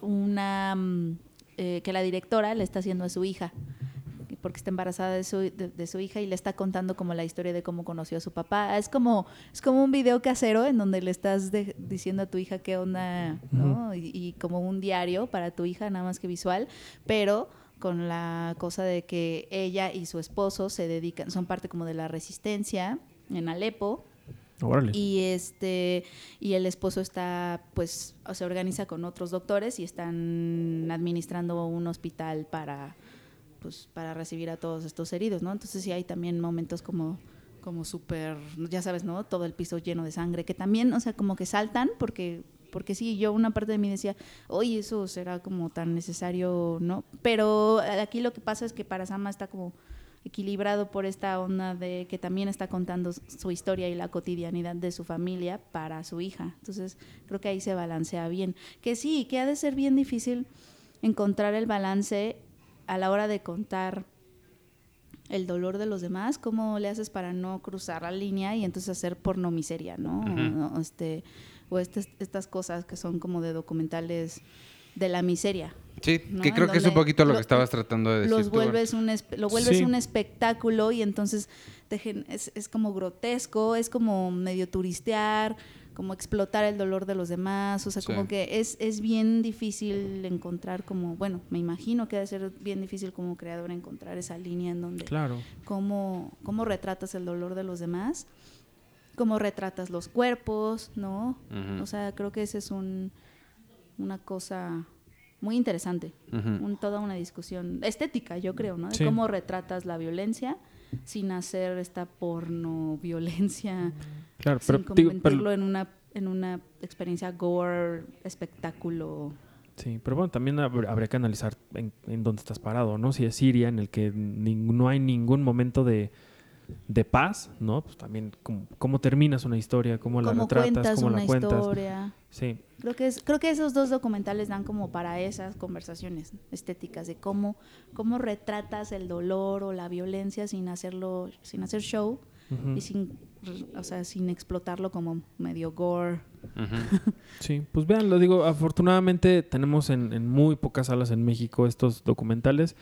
Speaker 4: una, mm, eh, que la directora le está haciendo a su hija porque está embarazada de su, de, de su hija y le está contando como la historia de cómo conoció a su papá. Es como, es como un video casero en donde le estás de- diciendo a tu hija qué onda, ¿no? y, y como un diario para tu hija, nada más que visual, pero con la cosa de que ella y su esposo se dedican, son parte como de la resistencia en Alepo
Speaker 2: Órale.
Speaker 4: y este y el esposo está pues se organiza con otros doctores y están administrando un hospital para pues para recibir a todos estos heridos no entonces sí hay también momentos como como súper ya sabes no todo el piso lleno de sangre que también o sea como que saltan porque porque sí yo una parte de mí decía oye eso será como tan necesario no pero aquí lo que pasa es que para Sama está como equilibrado por esta onda de que también está contando su historia y la cotidianidad de su familia para su hija. Entonces, creo que ahí se balancea bien. Que sí, que ha de ser bien difícil encontrar el balance a la hora de contar el dolor de los demás, cómo le haces para no cruzar la línea y entonces hacer porno miseria, ¿no? O, este, o estas, estas cosas que son como de documentales de la miseria.
Speaker 1: Sí,
Speaker 4: ¿no?
Speaker 1: que creo que es un poquito lo,
Speaker 4: lo-
Speaker 1: que estabas tratando de decir.
Speaker 4: los
Speaker 1: tú,
Speaker 4: vuelves un espe- lo vuelves
Speaker 2: Sí.
Speaker 4: un espectáculo y entonces te gen- es, es como grotesco, es como medio turistear, como explotar el dolor de los demás, o sea,
Speaker 1: Sí.
Speaker 4: como que es, es bien difícil encontrar como, bueno, me imagino que debe ser bien difícil como creador encontrar esa línea en donde
Speaker 2: Claro.
Speaker 4: cómo, cómo retratas el dolor de los demás, cómo retratas los cuerpos, ¿no? O sea, creo que esa es un, una cosa muy interesante, un- toda una discusión estética, yo creo, ¿no? De
Speaker 2: Sí.
Speaker 4: cómo retratas la violencia sin hacer esta porno violencia,
Speaker 2: Claro, pero,
Speaker 4: sin
Speaker 2: digo,
Speaker 4: convertirlo
Speaker 2: pero-
Speaker 4: en una en una experiencia gore, espectáculo.
Speaker 2: sí, pero bueno, también habr- habría que analizar en, en dónde estás parado, ¿no? Si es Siria, en el que no hay ningún momento de, de paz, ¿no? Pues también cómo, cómo terminas una historia, cómo la retratas, cómo
Speaker 4: una
Speaker 2: la cuentas.
Speaker 4: historia.
Speaker 2: Sí,
Speaker 4: Creo que es, creo que esos dos documentales dan como para esas conversaciones estéticas de cómo, cómo retratas el dolor o la violencia sin hacerlo, sin hacer show y sin, o sea, sin explotarlo como medio gore.
Speaker 2: Sí. Pues vean, lo digo, afortunadamente tenemos en, en muy pocas salas en México estos documentales.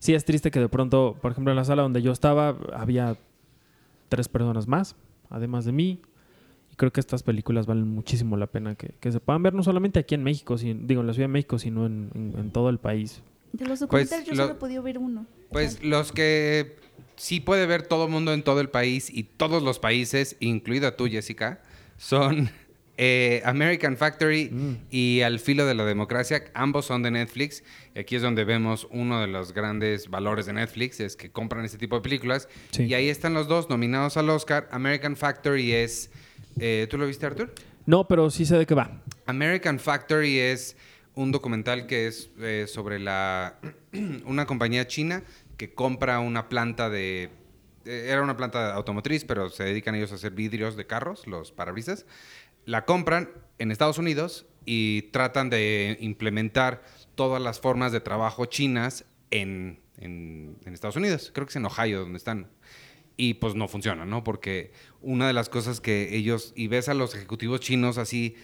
Speaker 2: Sí es triste que de pronto, por ejemplo, en la sala donde yo estaba, había tres personas más, además de mí. Y creo que estas películas valen muchísimo la pena que, que se puedan ver, no solamente aquí en México, sin- digo, en la Ciudad de México, sino en, en- en todo el país.
Speaker 4: De los
Speaker 1: Pues,
Speaker 4: documentales yo
Speaker 1: lo-
Speaker 4: solo he podido ver uno.
Speaker 1: Pues los que sí puede ver todo el mundo en todo el país y todos los países, incluida tú, Jessica, son eh, American Factory
Speaker 2: Mm.
Speaker 1: y Al filo de la democracia. Ambos son de Netflix. Y aquí es donde vemos uno de los grandes valores de Netflix, es que compran este tipo de películas.
Speaker 2: Sí.
Speaker 1: Y ahí están los dos nominados al Oscar. American Factory es... eh, ¿Tú lo viste, Arthur?
Speaker 2: No, pero sí sé de qué va.
Speaker 1: American Factory es un documental que es eh, sobre la una compañía china que compra una planta de eh, era una planta automotriz, pero se dedican ellos a hacer vidrios de carros, los parabrisas. La compran en Estados Unidos y tratan de implementar todas las formas de trabajo chinas en, en- en Estados Unidos. Creo que es en Ohio donde están. Y pues no funciona, ¿no? Porque una de las cosas que ellos, y ves a los ejecutivos chinos así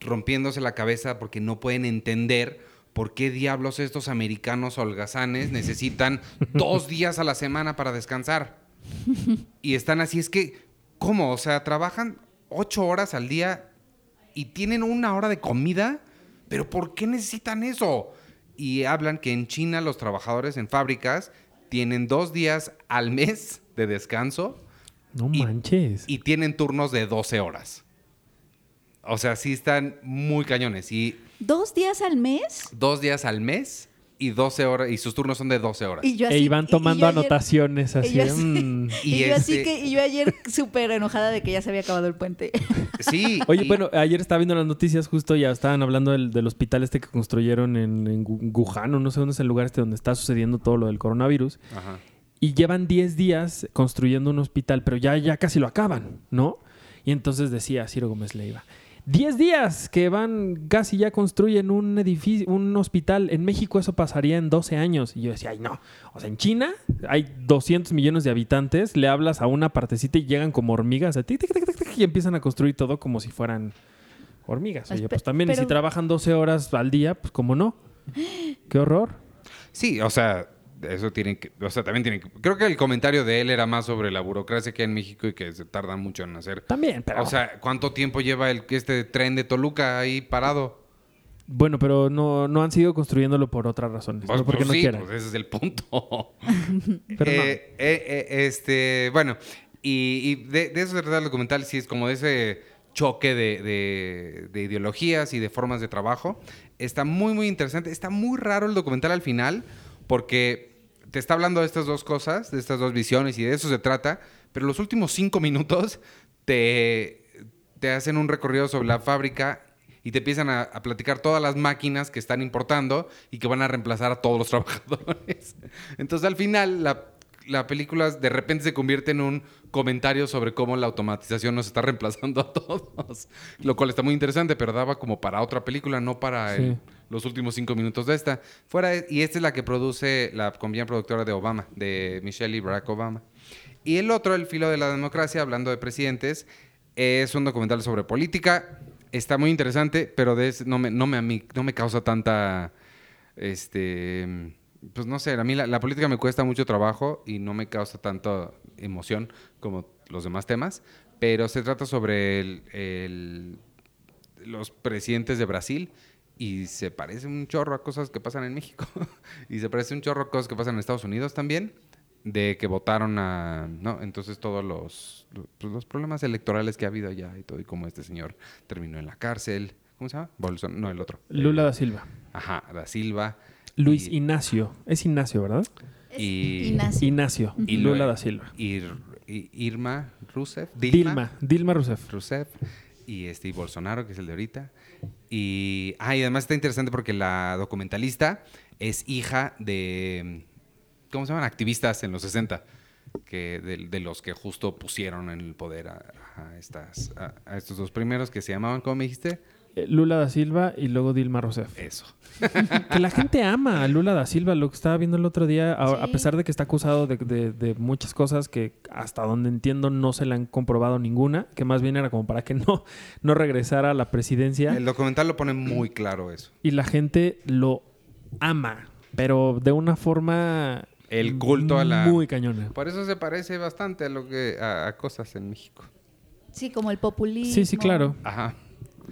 Speaker 1: rompiéndose la cabeza porque no pueden entender por qué diablos estos americanos holgazanes necesitan dos días a la semana para descansar. Y están así, es que, ¿cómo? O sea, trabajan ocho horas al día y tienen una hora de comida, pero ¿por qué necesitan eso? Y hablan que en China los trabajadores en fábricas tienen dos días al mes de descanso
Speaker 2: No
Speaker 1: Y-
Speaker 2: manches.
Speaker 1: y tienen turnos de 12 horas. O sea, sí están muy cañones. Y
Speaker 4: ¿Dos días al mes?
Speaker 1: dos días al mes y 12 horas, y sus turnos son de 12 horas.
Speaker 4: Y yo
Speaker 2: e
Speaker 4: así-
Speaker 2: iban
Speaker 4: y- y
Speaker 2: tomando
Speaker 4: yo ayer-
Speaker 2: anotaciones
Speaker 4: y
Speaker 2: así.
Speaker 4: yo
Speaker 2: de,
Speaker 4: así-
Speaker 2: mm.
Speaker 4: Y,
Speaker 1: Y
Speaker 4: yo así que, y yo ayer súper enojada de que ya se había acabado el puente.
Speaker 1: Sí.
Speaker 2: Oye,
Speaker 1: y-
Speaker 2: bueno, ayer estaba viendo las noticias justo, ya estaban hablando del, del hospital este que construyeron en, en Wuhan, o no sé dónde es el lugar este donde está sucediendo todo lo del coronavirus.
Speaker 1: Ajá.
Speaker 2: Y llevan 10 días construyendo un hospital, pero ya, ya casi lo acaban, ¿no? Y entonces decía Ciro Gómez Leiva, 10 días que van, casi ya construyen un edificio, un hospital. En México eso pasaría en 12 años. Y yo decía, ay, no. O sea, en China hay 200 millones de habitantes, le hablas a una partecita y llegan como hormigas, a tic, tic, tic, tic, tic, y empiezan a construir todo como si fueran hormigas. Oye, pues también, y si
Speaker 4: pero-
Speaker 2: trabajan 12 horas al día, pues como no. Qué horror.
Speaker 1: Sí, o sea, eso tienen que, o sea, también tienen que, creo que el comentario de él era más sobre la burocracia que hay en México y que se tarda mucho en hacer.
Speaker 2: También, pero...
Speaker 1: O sea, ¿cuánto tiempo lleva el este tren de Toluca ahí parado?
Speaker 2: bueno, pero no, no han seguido construyéndolo por otras razones.
Speaker 1: Pues,
Speaker 2: no porque
Speaker 1: pues
Speaker 2: no
Speaker 1: sí,
Speaker 2: quieran.
Speaker 1: pues ese es el punto.
Speaker 2: Pero.
Speaker 1: Eh, eh, eh, este, bueno, y, y de, de eso se trata el documental, sí, es como de ese choque de, de- de ideologías y de formas de trabajo. Está muy, muy interesante. Está muy raro el documental al final, porque te está hablando de estas dos cosas, de estas dos visiones, y de eso se trata, pero los últimos cinco minutos te, te hacen un recorrido sobre la fábrica y te empiezan a, platicar todas las máquinas que están importando y que van a reemplazar a todos los trabajadores. Entonces al final la, la película de repente se convierte en un comentario sobre cómo la automatización nos está reemplazando a todos, lo cual está muy interesante, pero daba como para otra película, no para el-. Los últimos cinco minutos de esta. Fuera, y esta es la que produce la compañía productora de Obama, de Michelle y Barack Obama. Y el otro, El filo de la democracia, hablando de presidentes, es un documental sobre política. Está muy interesante, pero no, me, no, me, a mí- no me causa tanta... Este, pues no sé, a mí la, la política me cuesta mucho trabajo y no me causa tanta emoción como los demás temas. Pero se trata sobre el- el, los presidentes de Brasil y se parece un chorro a cosas que pasan en México. y se parece un chorro a cosas que pasan en Estados Unidos también, de que votaron a... ¿no? Entonces todos los, pues, los problemas electorales que ha habido allá y todo, y cómo este señor terminó en la cárcel. ¿Cómo se llama? Bolson, no, el otro.
Speaker 2: Lula
Speaker 1: Eh,
Speaker 2: da Silva.
Speaker 1: Ajá, da Silva.
Speaker 2: Luis
Speaker 1: y-
Speaker 2: Ignacio. Es Ignacio, ¿verdad?
Speaker 1: Y,
Speaker 4: Ignacio.
Speaker 2: Ignacio.
Speaker 1: y
Speaker 2: Lula da Silva.
Speaker 1: y- y Irma Rousseff.
Speaker 2: Dilma. Dilma Rousseff.
Speaker 1: Rousseff y este Bolsonaro, que es el de ahorita. Y, ah, además está interesante porque la documentalista es hija de, ¿cómo se llaman? Activistas en los 60, que de, de los que justo pusieron en el poder a, a estas, a, a estos dos primeros que se llamaban, ¿cómo me dijiste?
Speaker 2: Eh, Lula da Silva y luego Dilma Rousseff.
Speaker 1: Eso.
Speaker 2: Que la gente ama a Lula da Silva, lo que estaba viendo el otro día, a, pesar de que está acusado de, de- de muchas cosas que hasta donde entiendo no se le han comprobado ninguna, que más bien era como para que no, no regresara a la presidencia.
Speaker 1: El documental lo pone muy claro eso.
Speaker 2: Y la gente lo ama, pero de una forma...
Speaker 1: El culto a la-
Speaker 2: Muy cañona.
Speaker 1: Por eso se parece bastante a lo que a, a cosas en México.
Speaker 4: Sí, como el populismo.
Speaker 2: Sí, sí, claro.
Speaker 1: Ajá.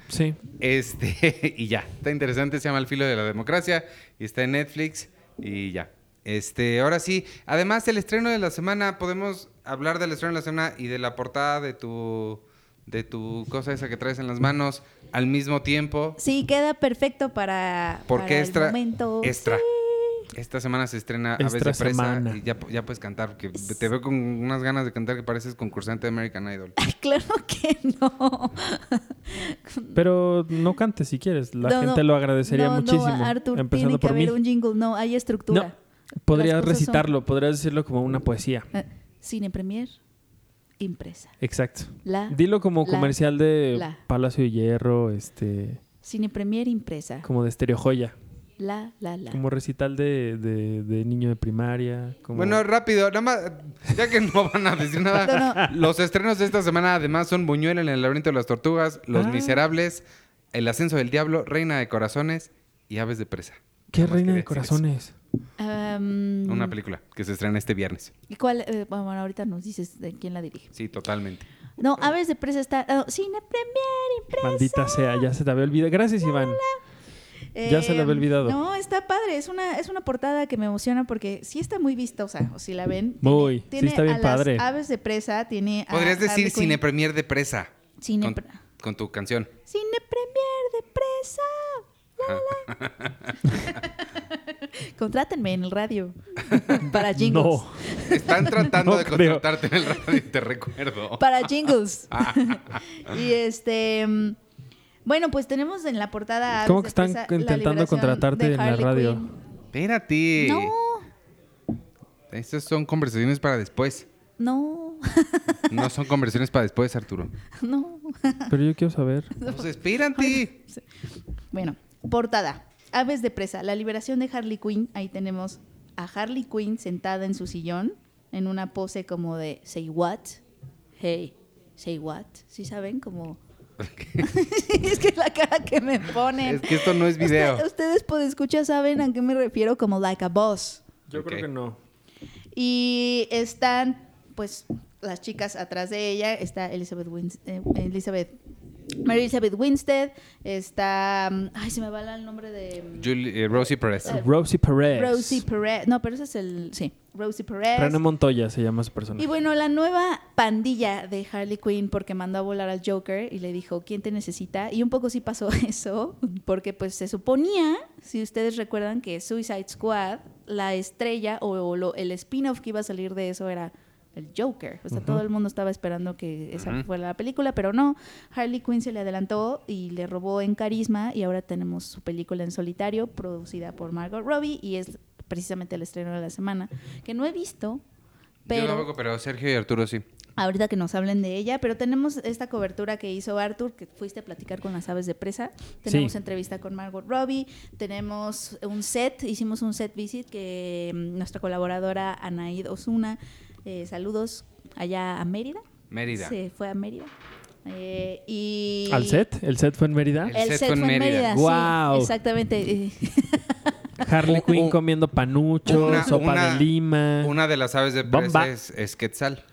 Speaker 2: Sí.
Speaker 1: Este, y ya, está interesante, se llama El filo de la democracia y está en Netflix y ya. Este, ahora sí, además el estreno de la semana, podemos hablar del estreno de la semana y de la portada de tu de tu cosa esa que traes en las manos al mismo tiempo,
Speaker 4: Sí, queda perfecto para,
Speaker 1: porque
Speaker 4: para
Speaker 1: extra
Speaker 4: el momento.
Speaker 1: extra.
Speaker 4: Sí.
Speaker 1: Esta semana se estrena Aves de Presa
Speaker 2: semana.
Speaker 1: y ya, ya puedes cantar, porque te veo con unas ganas de cantar que pareces concursante de American Idol.
Speaker 4: Ay, claro que no.
Speaker 2: Pero no cantes si quieres. La
Speaker 4: No,
Speaker 2: gente
Speaker 4: no.
Speaker 2: lo agradecería
Speaker 4: no,
Speaker 2: muchísimo.
Speaker 4: No, Arthur,
Speaker 2: empezando
Speaker 4: tiene que
Speaker 2: por mí.
Speaker 4: haber un jingle. No, hay estructura.
Speaker 2: No, podrías
Speaker 4: son-
Speaker 2: recitarlo, podrías decirlo como una poesía.
Speaker 4: Eh, Cine Premier, impresa.
Speaker 2: Exacto.
Speaker 4: La
Speaker 2: Dilo como
Speaker 4: la-
Speaker 2: comercial de
Speaker 4: la.
Speaker 2: Palacio de Hierro, este,
Speaker 4: Cine Premier impresa.
Speaker 2: como de Estereo Joya,
Speaker 4: La, la, la.
Speaker 2: como recital de, de- de niño de primaria. Como...
Speaker 1: Bueno, rápido, nada más, ya que no van a decir nada.
Speaker 4: No,
Speaker 1: Los estrenos de esta semana además son Buñuel en el laberinto de las tortugas, Los
Speaker 2: Ah.
Speaker 1: Miserables, El ascenso del diablo, Reina de corazones y Aves de presa.
Speaker 2: ¿Qué
Speaker 1: Nada
Speaker 2: reina de corazones?
Speaker 1: Una película que se estrena este viernes.
Speaker 4: ¿Y cuál? eh, bueno, ahorita nos dices de quién la dirige.
Speaker 1: Sí, totalmente.
Speaker 4: No, Aves de Presa está. ah, Cine Premier impresa.
Speaker 2: Maldita sea, ya se te había olvidado. Gracias, Iván. Ya se le había
Speaker 4: Em,
Speaker 2: olvidado.
Speaker 4: No, está padre. Es una, es una portada que me emociona porque sí está muy vistosa. O si la ven.
Speaker 2: Muy,
Speaker 4: tiene-
Speaker 2: sí está bien
Speaker 4: a las
Speaker 2: padre.
Speaker 4: Aves de presa tiene. a
Speaker 1: Podrías decir
Speaker 4: Harley Quinn.
Speaker 1: Cine Premier de presa
Speaker 4: Cine
Speaker 1: con, tu canción.
Speaker 4: Cine Premier de presa. La, la. Contrátenme en el radio para jingles.
Speaker 2: No.
Speaker 1: Están tratando
Speaker 2: No
Speaker 1: de
Speaker 2: creo.
Speaker 1: contratarte en el radio, te recuerdo.
Speaker 4: Para jingles. y este. Bueno, pues tenemos en la portada.
Speaker 2: ¿Cómo que están
Speaker 4: Presa,
Speaker 2: intentando contratarte en la radio?
Speaker 1: Espérate.
Speaker 4: No,
Speaker 1: Estas son conversaciones para después.
Speaker 4: no,
Speaker 1: No son conversaciones para después, Arturo.
Speaker 4: no.
Speaker 2: Pero yo quiero saber.
Speaker 1: Pues espérate.
Speaker 4: Bueno, portada. Aves de presa. La liberación de Harley Quinn. Ahí tenemos a Harley Quinn sentada en su sillón en una pose como de say what? Hey, say what? ¿Sí saben? Como... es que la cara que me ponen.
Speaker 1: Es que esto no es video.
Speaker 4: Usted- ustedes por escuchar saben a qué me refiero como like a boss.
Speaker 2: Yo creo que no.
Speaker 4: Y están, pues, las chicas atrás de ella. Está Elizabeth, Wins- eh, Elizabeth Mary Elizabeth Winstead. Está. mm, Ay, se me va el nombre de. mm,
Speaker 1: Julie- eh, Rosie Perez.
Speaker 4: Eh,
Speaker 2: Rosie Perez.
Speaker 4: Rosie Perez. No, pero ese es el. Sí, Rosie Perez.
Speaker 2: René Montoya se llama su personaje.
Speaker 4: Y bueno, la nueva pandilla de Harley Quinn, porque mandó a volar al Joker y le dijo, ¿quién te necesita? Y un poco sí pasó eso, porque pues se suponía, si ustedes recuerdan, que Suicide Squad, la estrella o, o lo- el spin-off que iba a salir de eso era el Joker. O sea, todo el mundo estaba esperando que esa fuera la película, pero no. Harley Quinn se le adelantó y le robó en carisma y ahora tenemos su película en solitario, producida por Margot Robbie y es precisamente el estreno de la semana, que no he visto, pero...
Speaker 1: Yo tampoco, pero Sergio y Arturo sí.
Speaker 4: ahorita que nos hablen de ella, pero tenemos esta cobertura que hizo Arthur, que fuiste a platicar con las aves de presa. Tenemos
Speaker 2: Sí.
Speaker 4: entrevista con Margot Robbie, tenemos un set, hicimos un set visit que mm, nuestra colaboradora Anaid Osuna, eh, saludos allá a Mérida.
Speaker 1: Mérida.
Speaker 4: Se fue a Mérida. Eh, y
Speaker 2: ¿Al set? ¿El set fue en Mérida?
Speaker 1: El
Speaker 4: El,
Speaker 1: set
Speaker 4: set,
Speaker 1: fue en Mérida.
Speaker 4: Sí, exactamente.
Speaker 2: Harley Quinn comiendo panucho,
Speaker 1: una-
Speaker 2: sopa
Speaker 1: una-
Speaker 2: de lima.
Speaker 1: Una de las aves de presa es, es Quetzal.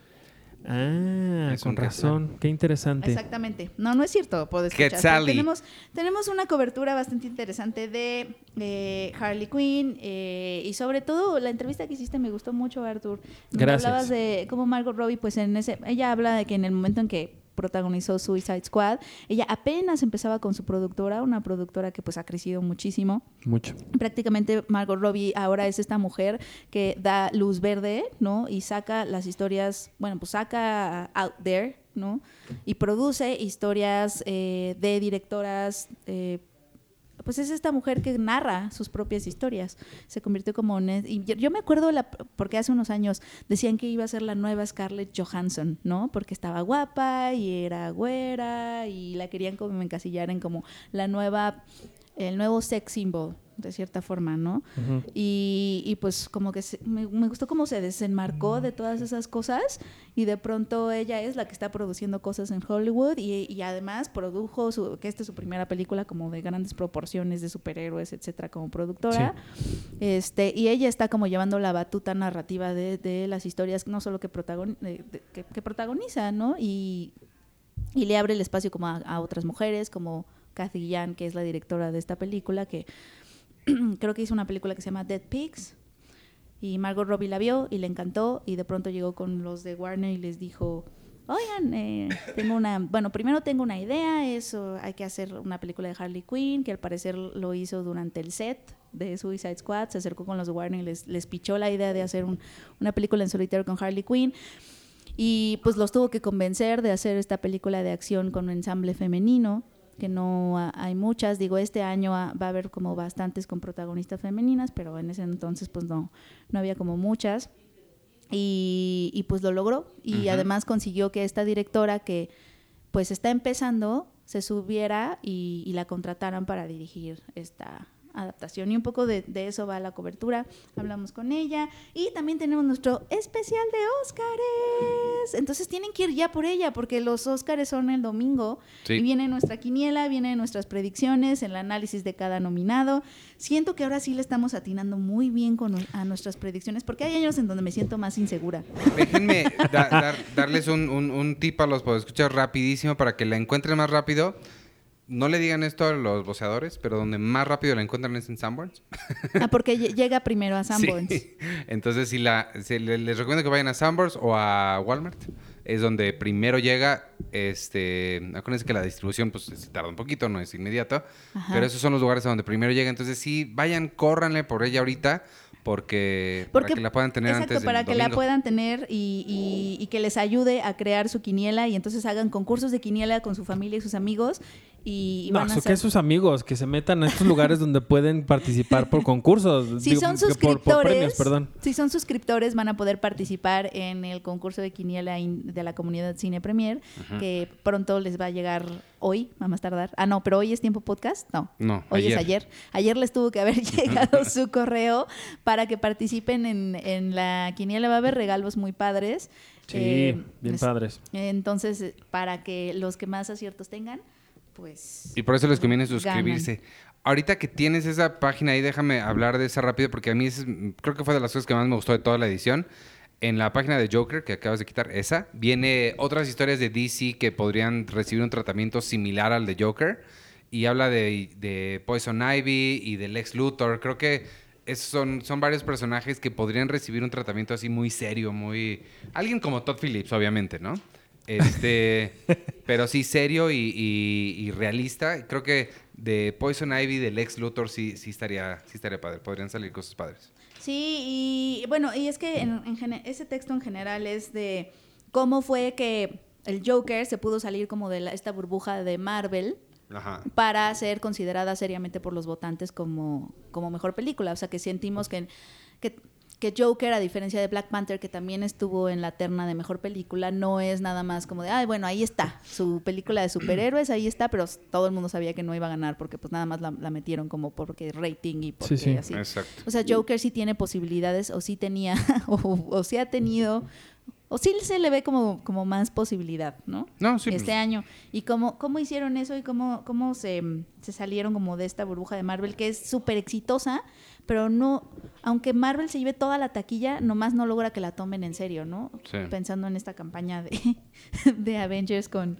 Speaker 2: Ah,
Speaker 1: Es
Speaker 2: con razón. Qué interesante.
Speaker 4: Exactamente. No, no es cierto. Puedo escuchar.
Speaker 1: Quetzali.
Speaker 4: Pero Tenemos, tenemos una cobertura bastante interesante de eh, Harley Quinn eh, y sobre todo la entrevista que hiciste me gustó mucho, Arthur.
Speaker 2: Gracias.
Speaker 4: Hablabas de cómo Margot Robbie, pues en ese, ella habla de que en el momento en que protagonizó Suicide Squad, ella apenas empezaba con su productora, una productora que pues ha crecido muchísimo
Speaker 2: Mucho.
Speaker 4: prácticamente Margot Robbie ahora es esta mujer que da luz verde, ¿no? Y saca las historias, bueno, pues saca out there, ¿no? Y produce historias eh, de directoras. eh, pues es esta mujer que narra sus propias historias. Se convirtió como... y yo, yo me acuerdo, la, porque hace unos años decían que iba a ser la nueva Scarlett Johansson, ¿no? Porque estaba guapa y era güera y la querían como encasillar en como la nueva, el nuevo sex symbol, de cierta forma, ¿no? Y, y pues como que se- me, me gustó cómo se desenmarcó de todas esas cosas y de pronto ella es la que está produciendo cosas en Hollywood y, y además produjo su, que esta es su primera película como de grandes proporciones de superhéroes, etcétera, como productora. Este, y ella está como llevando la batuta narrativa de, de las historias, no solo que, protagon- de- de- que, que protagoniza, ¿no? Y, y le abre el espacio como a, a otras mujeres, como Kathy Yan, que es la directora de esta película, que creo que hizo una película que se llama Dead Pigs. Y Margot Robbie la vio y le encantó. Y de pronto llegó con los de Warner y les dijo: Oigan, eh, tengo una. Bueno, primero tengo una idea. Eso hay que hacer una película de Harley Quinn, que al parecer lo hizo durante el set de Suicide Squad. Se acercó con los de Warner y les, les pichó la idea de hacer un- una película en solitario con Harley Quinn. Y pues los tuvo que convencer de hacer esta película de acción con un ensamble femenino, que no ha- hay muchas. Digo, este año va a haber como bastantes con protagonistas femeninas, pero en ese entonces pues no, no había como muchas. Y, y, pues lo logró. Y además consiguió que esta directora que pues está empezando se subiera y, y la contrataran para dirigir esta adaptación. Y un poco de, de eso va la cobertura. Hablamos con ella. Y también tenemos nuestro especial de Óscares. Entonces tienen que ir ya por ella, porque los Óscares son el domingo.
Speaker 1: Sí.
Speaker 4: Y viene nuestra quiniela, vienen nuestras predicciones, el análisis de cada nominado. Siento que ahora sí le estamos atinando muy bien con a nuestras predicciones, porque hay años en donde me siento más insegura.
Speaker 1: Déjenme da- dar- darles un, un, un tip a los escuchar rapidísimo para que la encuentren más rápido. No le digan esto a los voceadores, pero donde más rápido la encuentran es en Sanborns.
Speaker 4: Ah, porque lle- llega primero a
Speaker 1: Sí.
Speaker 4: Sanborns.
Speaker 1: Entonces, si la, si les recomiendo que vayan a Sanborns o a Walmart. Es donde primero llega. Este, acuérdense que la distribución pues se tarda un poquito, no es inmediato.
Speaker 4: Ajá.
Speaker 1: Pero esos son los lugares a donde primero llega. Entonces, sí, vayan, córranle por ella ahorita. Porque, para
Speaker 4: Porque-
Speaker 1: que la puedan tener
Speaker 4: Exacto,
Speaker 1: antes del
Speaker 4: para que la puedan tener y, y- y que les ayude a crear su quiniela y entonces hagan concursos de quiniela con su familia y sus amigos y,
Speaker 2: No,
Speaker 4: van a
Speaker 2: eso
Speaker 4: ser...
Speaker 2: que sus amigos que se metan a estos lugares donde pueden participar por concursos.
Speaker 4: Si
Speaker 2: Digo,
Speaker 4: son
Speaker 2: por-
Speaker 4: suscriptores,
Speaker 2: por premios, perdón.
Speaker 4: si son suscriptores van a poder participar en el concurso de quiniela in- de la comunidad Cine Premier, que pronto les va a llegar hoy, a más tardar. Ah, no, pero hoy es tiempo podcast, no.
Speaker 1: No,
Speaker 4: Hoy
Speaker 1: ayer.
Speaker 4: es ayer. Ayer les tuvo que haber llegado su correo para que participen en, en la quiniela. Va a haber regalos muy padres.
Speaker 2: Sí,
Speaker 4: Eh,
Speaker 2: bien
Speaker 4: es-
Speaker 2: padres.
Speaker 4: Entonces, para que los que más aciertos tengan, pues...
Speaker 1: Y por eso les conviene
Speaker 4: ganan.
Speaker 1: suscribirse. Ahorita que tienes esa página ahí, déjame hablar de esa rápido porque a mí es- creo que fue de las cosas que más me gustó de toda la edición. En la página de Joker, que acabas de quitar, esa, viene otras historias de DC que podrían recibir un tratamiento similar al de Joker. Y habla de, de Poison Ivy y de Lex Luthor. Creo que es- son, son varios personajes que podrían recibir un tratamiento así muy serio, muy... Alguien como Todd Phillips, obviamente, ¿no? Este, pero sí serio y, y- y realista. Creo que de Poison Ivy, de Lex Luthor, sí, sí estaría, sí estaría padre. Podrían salir cosas padres.
Speaker 4: Sí, y bueno, y es que en, en ese texto en general es de cómo fue que el Joker se pudo salir como de la- esta burbuja de Marvel
Speaker 1: Ajá.
Speaker 4: para ser considerada seriamente por los votantes como, como mejor película. O sea, que sentimos que, que, que Joker, a diferencia de Black Panther, que también estuvo en la terna de mejor película, no es nada más como de, ay, bueno, ahí está, su película de superhéroes, ahí está, pero todo el mundo sabía que no iba a ganar porque pues nada más la, la metieron como porque rating y porque
Speaker 2: Sí, sí.
Speaker 4: así.
Speaker 1: Exacto.
Speaker 4: O sea, Joker sí tiene posibilidades, o sí tenía, o, o sí ha tenido, o sí se le ve como, como más posibilidad, ¿no?
Speaker 1: No, sí.
Speaker 4: este
Speaker 1: pues,
Speaker 4: año. ¿Y cómo, cómo hicieron eso y cómo, cómo se, se salieron como de esta burbuja de Marvel, que es súper exitosa, pero no, aunque Marvel se lleve toda la taquilla, nomás no logra que la tomen en serio, ¿no?
Speaker 1: Sí.
Speaker 4: Pensando en esta campaña de, de Avengers con,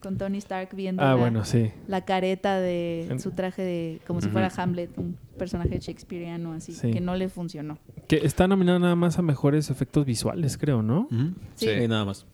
Speaker 4: con Tony Stark viendo
Speaker 2: Ah,
Speaker 4: la,
Speaker 2: bueno, sí.
Speaker 4: la careta de
Speaker 2: En-
Speaker 4: su traje de, como si fuera Hamlet, un personaje shakespeariano así,
Speaker 2: Sí.
Speaker 4: que no le funcionó.
Speaker 2: Que está nominado nada más a mejores efectos visuales, creo, ¿no?
Speaker 4: Sí.
Speaker 3: Sí, nada más.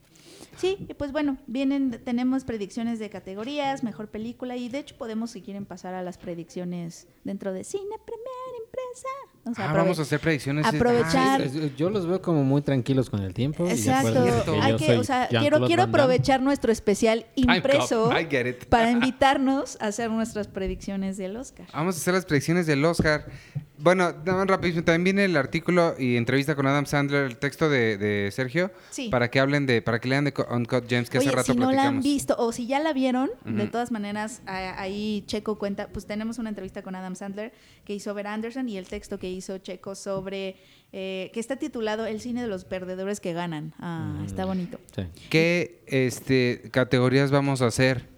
Speaker 4: Sí, y pues bueno, vienen, tenemos predicciones de categorías, mejor película y de hecho podemos si quieren pasar a las predicciones dentro de cine, premier, impresa. O sea,
Speaker 1: ah, vamos a hacer predicciones.
Speaker 4: aprovechar-
Speaker 1: Ah,
Speaker 3: Yo los veo como muy tranquilos con el tiempo.
Speaker 4: Exacto. Hay que, o sea, quiero, quiero aprovechar nuestro especial
Speaker 1: I'm
Speaker 4: impreso
Speaker 1: cop, I get it.
Speaker 4: para invitarnos a hacer nuestras predicciones del Oscar.
Speaker 1: Vamos a hacer las predicciones del Oscar. Bueno, nada más rapidísimo. También viene el artículo y entrevista con Adam Sandler, el texto de, de Sergio,
Speaker 4: Sí.
Speaker 1: para que hablen de, para que lean de Uncut Gems que
Speaker 4: Oye,
Speaker 1: hace rato
Speaker 4: si no la han visto o si ya la vieron, de todas maneras, ahí Checo cuenta, pues tenemos una entrevista con Adam Sandler que hizo Ver Anderson y el texto que hizo Checo sobre, eh, que está titulado El cine de los perdedores que ganan. Ah,
Speaker 1: Mm.
Speaker 4: está bonito.
Speaker 3: Sí.
Speaker 1: ¿Qué este, categorías vamos a hacer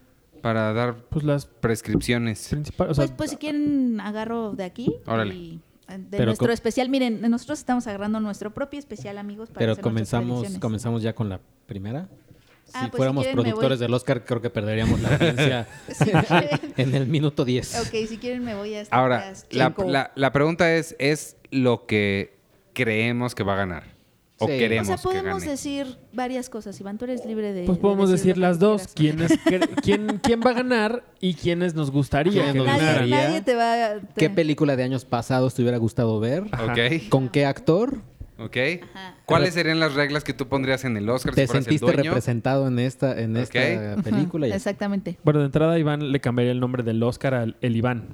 Speaker 1: para dar
Speaker 2: Pues las
Speaker 1: prescripciones?
Speaker 2: principales. O sea,
Speaker 4: pues, pues si quieren, agarro de aquí.
Speaker 1: Órale.
Speaker 4: y, eh, de
Speaker 3: Pero
Speaker 4: nuestro especial, miren, nosotros estamos agarrando nuestro propio especial, amigos, para
Speaker 3: Pero
Speaker 4: hacer
Speaker 3: comenzamos, comenzamos ya con la primera. Si
Speaker 4: Ah, pues, si
Speaker 3: fuéramos
Speaker 4: quieren, me
Speaker 3: productores del Oscar, creo que perderíamos la audiencia
Speaker 4: Si quieren-
Speaker 3: en el minuto 10.
Speaker 4: ok, si quieren me voy a
Speaker 1: Ahora, la, la- la pregunta es, ¿es lo que creemos que va a ganar? ¿O
Speaker 3: Sí.
Speaker 4: O
Speaker 1: queremos
Speaker 4: sea,
Speaker 1: que
Speaker 4: podemos
Speaker 1: gane?
Speaker 4: decir varias cosas, Iván, tú eres libre de...
Speaker 2: pues
Speaker 4: de
Speaker 2: podemos decir las dos. ¿Quién, es, quién, ¿Quién va a ganar y quiénes nos gustaría
Speaker 3: ¿Quiénes
Speaker 2: que
Speaker 3: nos
Speaker 4: Nadie, te va a...
Speaker 3: ¿Qué película de años pasados te hubiera gustado ver?
Speaker 1: ¿Ok?
Speaker 3: ¿Con qué actor
Speaker 1: ¿Ok?
Speaker 4: Ajá.
Speaker 1: ¿Cuáles serían las reglas que tú pondrías en el Oscar
Speaker 3: te
Speaker 1: si fueras el
Speaker 3: sentiste
Speaker 1: dueño?
Speaker 3: representado en esta, en esta película?
Speaker 4: Exactamente.
Speaker 2: Bueno, de entrada Iván le cambiaría el nombre del Oscar al el Iván.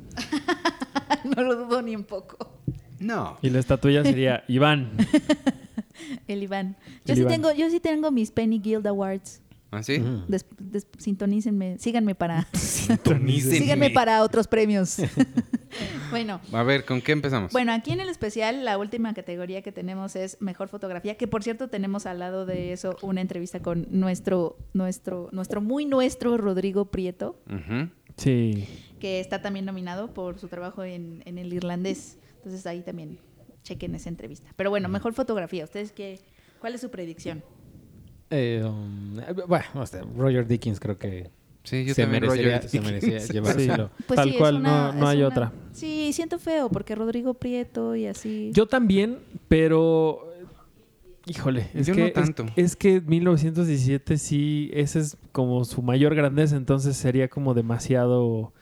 Speaker 4: no lo dudo ni un poco.
Speaker 1: No.
Speaker 2: Y la estatuilla sería Iván.
Speaker 4: El Iván. Yo
Speaker 2: El
Speaker 4: sí
Speaker 2: Iván.
Speaker 4: tengo, yo sí tengo mis Penny Guild Awards.
Speaker 1: ¿Ah, sí?
Speaker 3: Ujú.
Speaker 4: Des- des- sintonícenme, síganme para,
Speaker 1: Sintonícenme.
Speaker 4: síganme para otros premios. bueno,
Speaker 1: A ver, ¿con qué empezamos?
Speaker 4: bueno, aquí en el especial la última categoría que tenemos es mejor fotografía, que por cierto tenemos al lado de eso una entrevista con nuestro, nuestro, nuestro muy nuestro Rodrigo Prieto.
Speaker 2: Sí.
Speaker 4: que está también nominado por su trabajo en, en el irlandés. Entonces ahí también chequen esa entrevista. Pero bueno, mejor fotografía. ¿Ustedes qué? ¿Cuál es su predicción?
Speaker 3: Eh, um, bueno, o sea, Roger Dickens creo que
Speaker 1: Sí, yo
Speaker 3: se,
Speaker 1: también,
Speaker 3: merecería,
Speaker 1: Roger.
Speaker 3: se merecía
Speaker 2: Sí,
Speaker 3: llevárselo.
Speaker 4: Pues
Speaker 2: tal
Speaker 4: sí, es
Speaker 2: cual,
Speaker 4: una-
Speaker 2: no, no
Speaker 4: es
Speaker 2: hay
Speaker 4: una-
Speaker 2: otra.
Speaker 4: Sí, siento feo porque Rodrigo Prieto y así.
Speaker 2: Yo también, pero... Híjole, es
Speaker 1: Yo
Speaker 2: que,
Speaker 1: no
Speaker 2: es-
Speaker 1: tanto.
Speaker 2: Es, que 1917 sí, ese es como su mayor grandeza, entonces sería como demasiado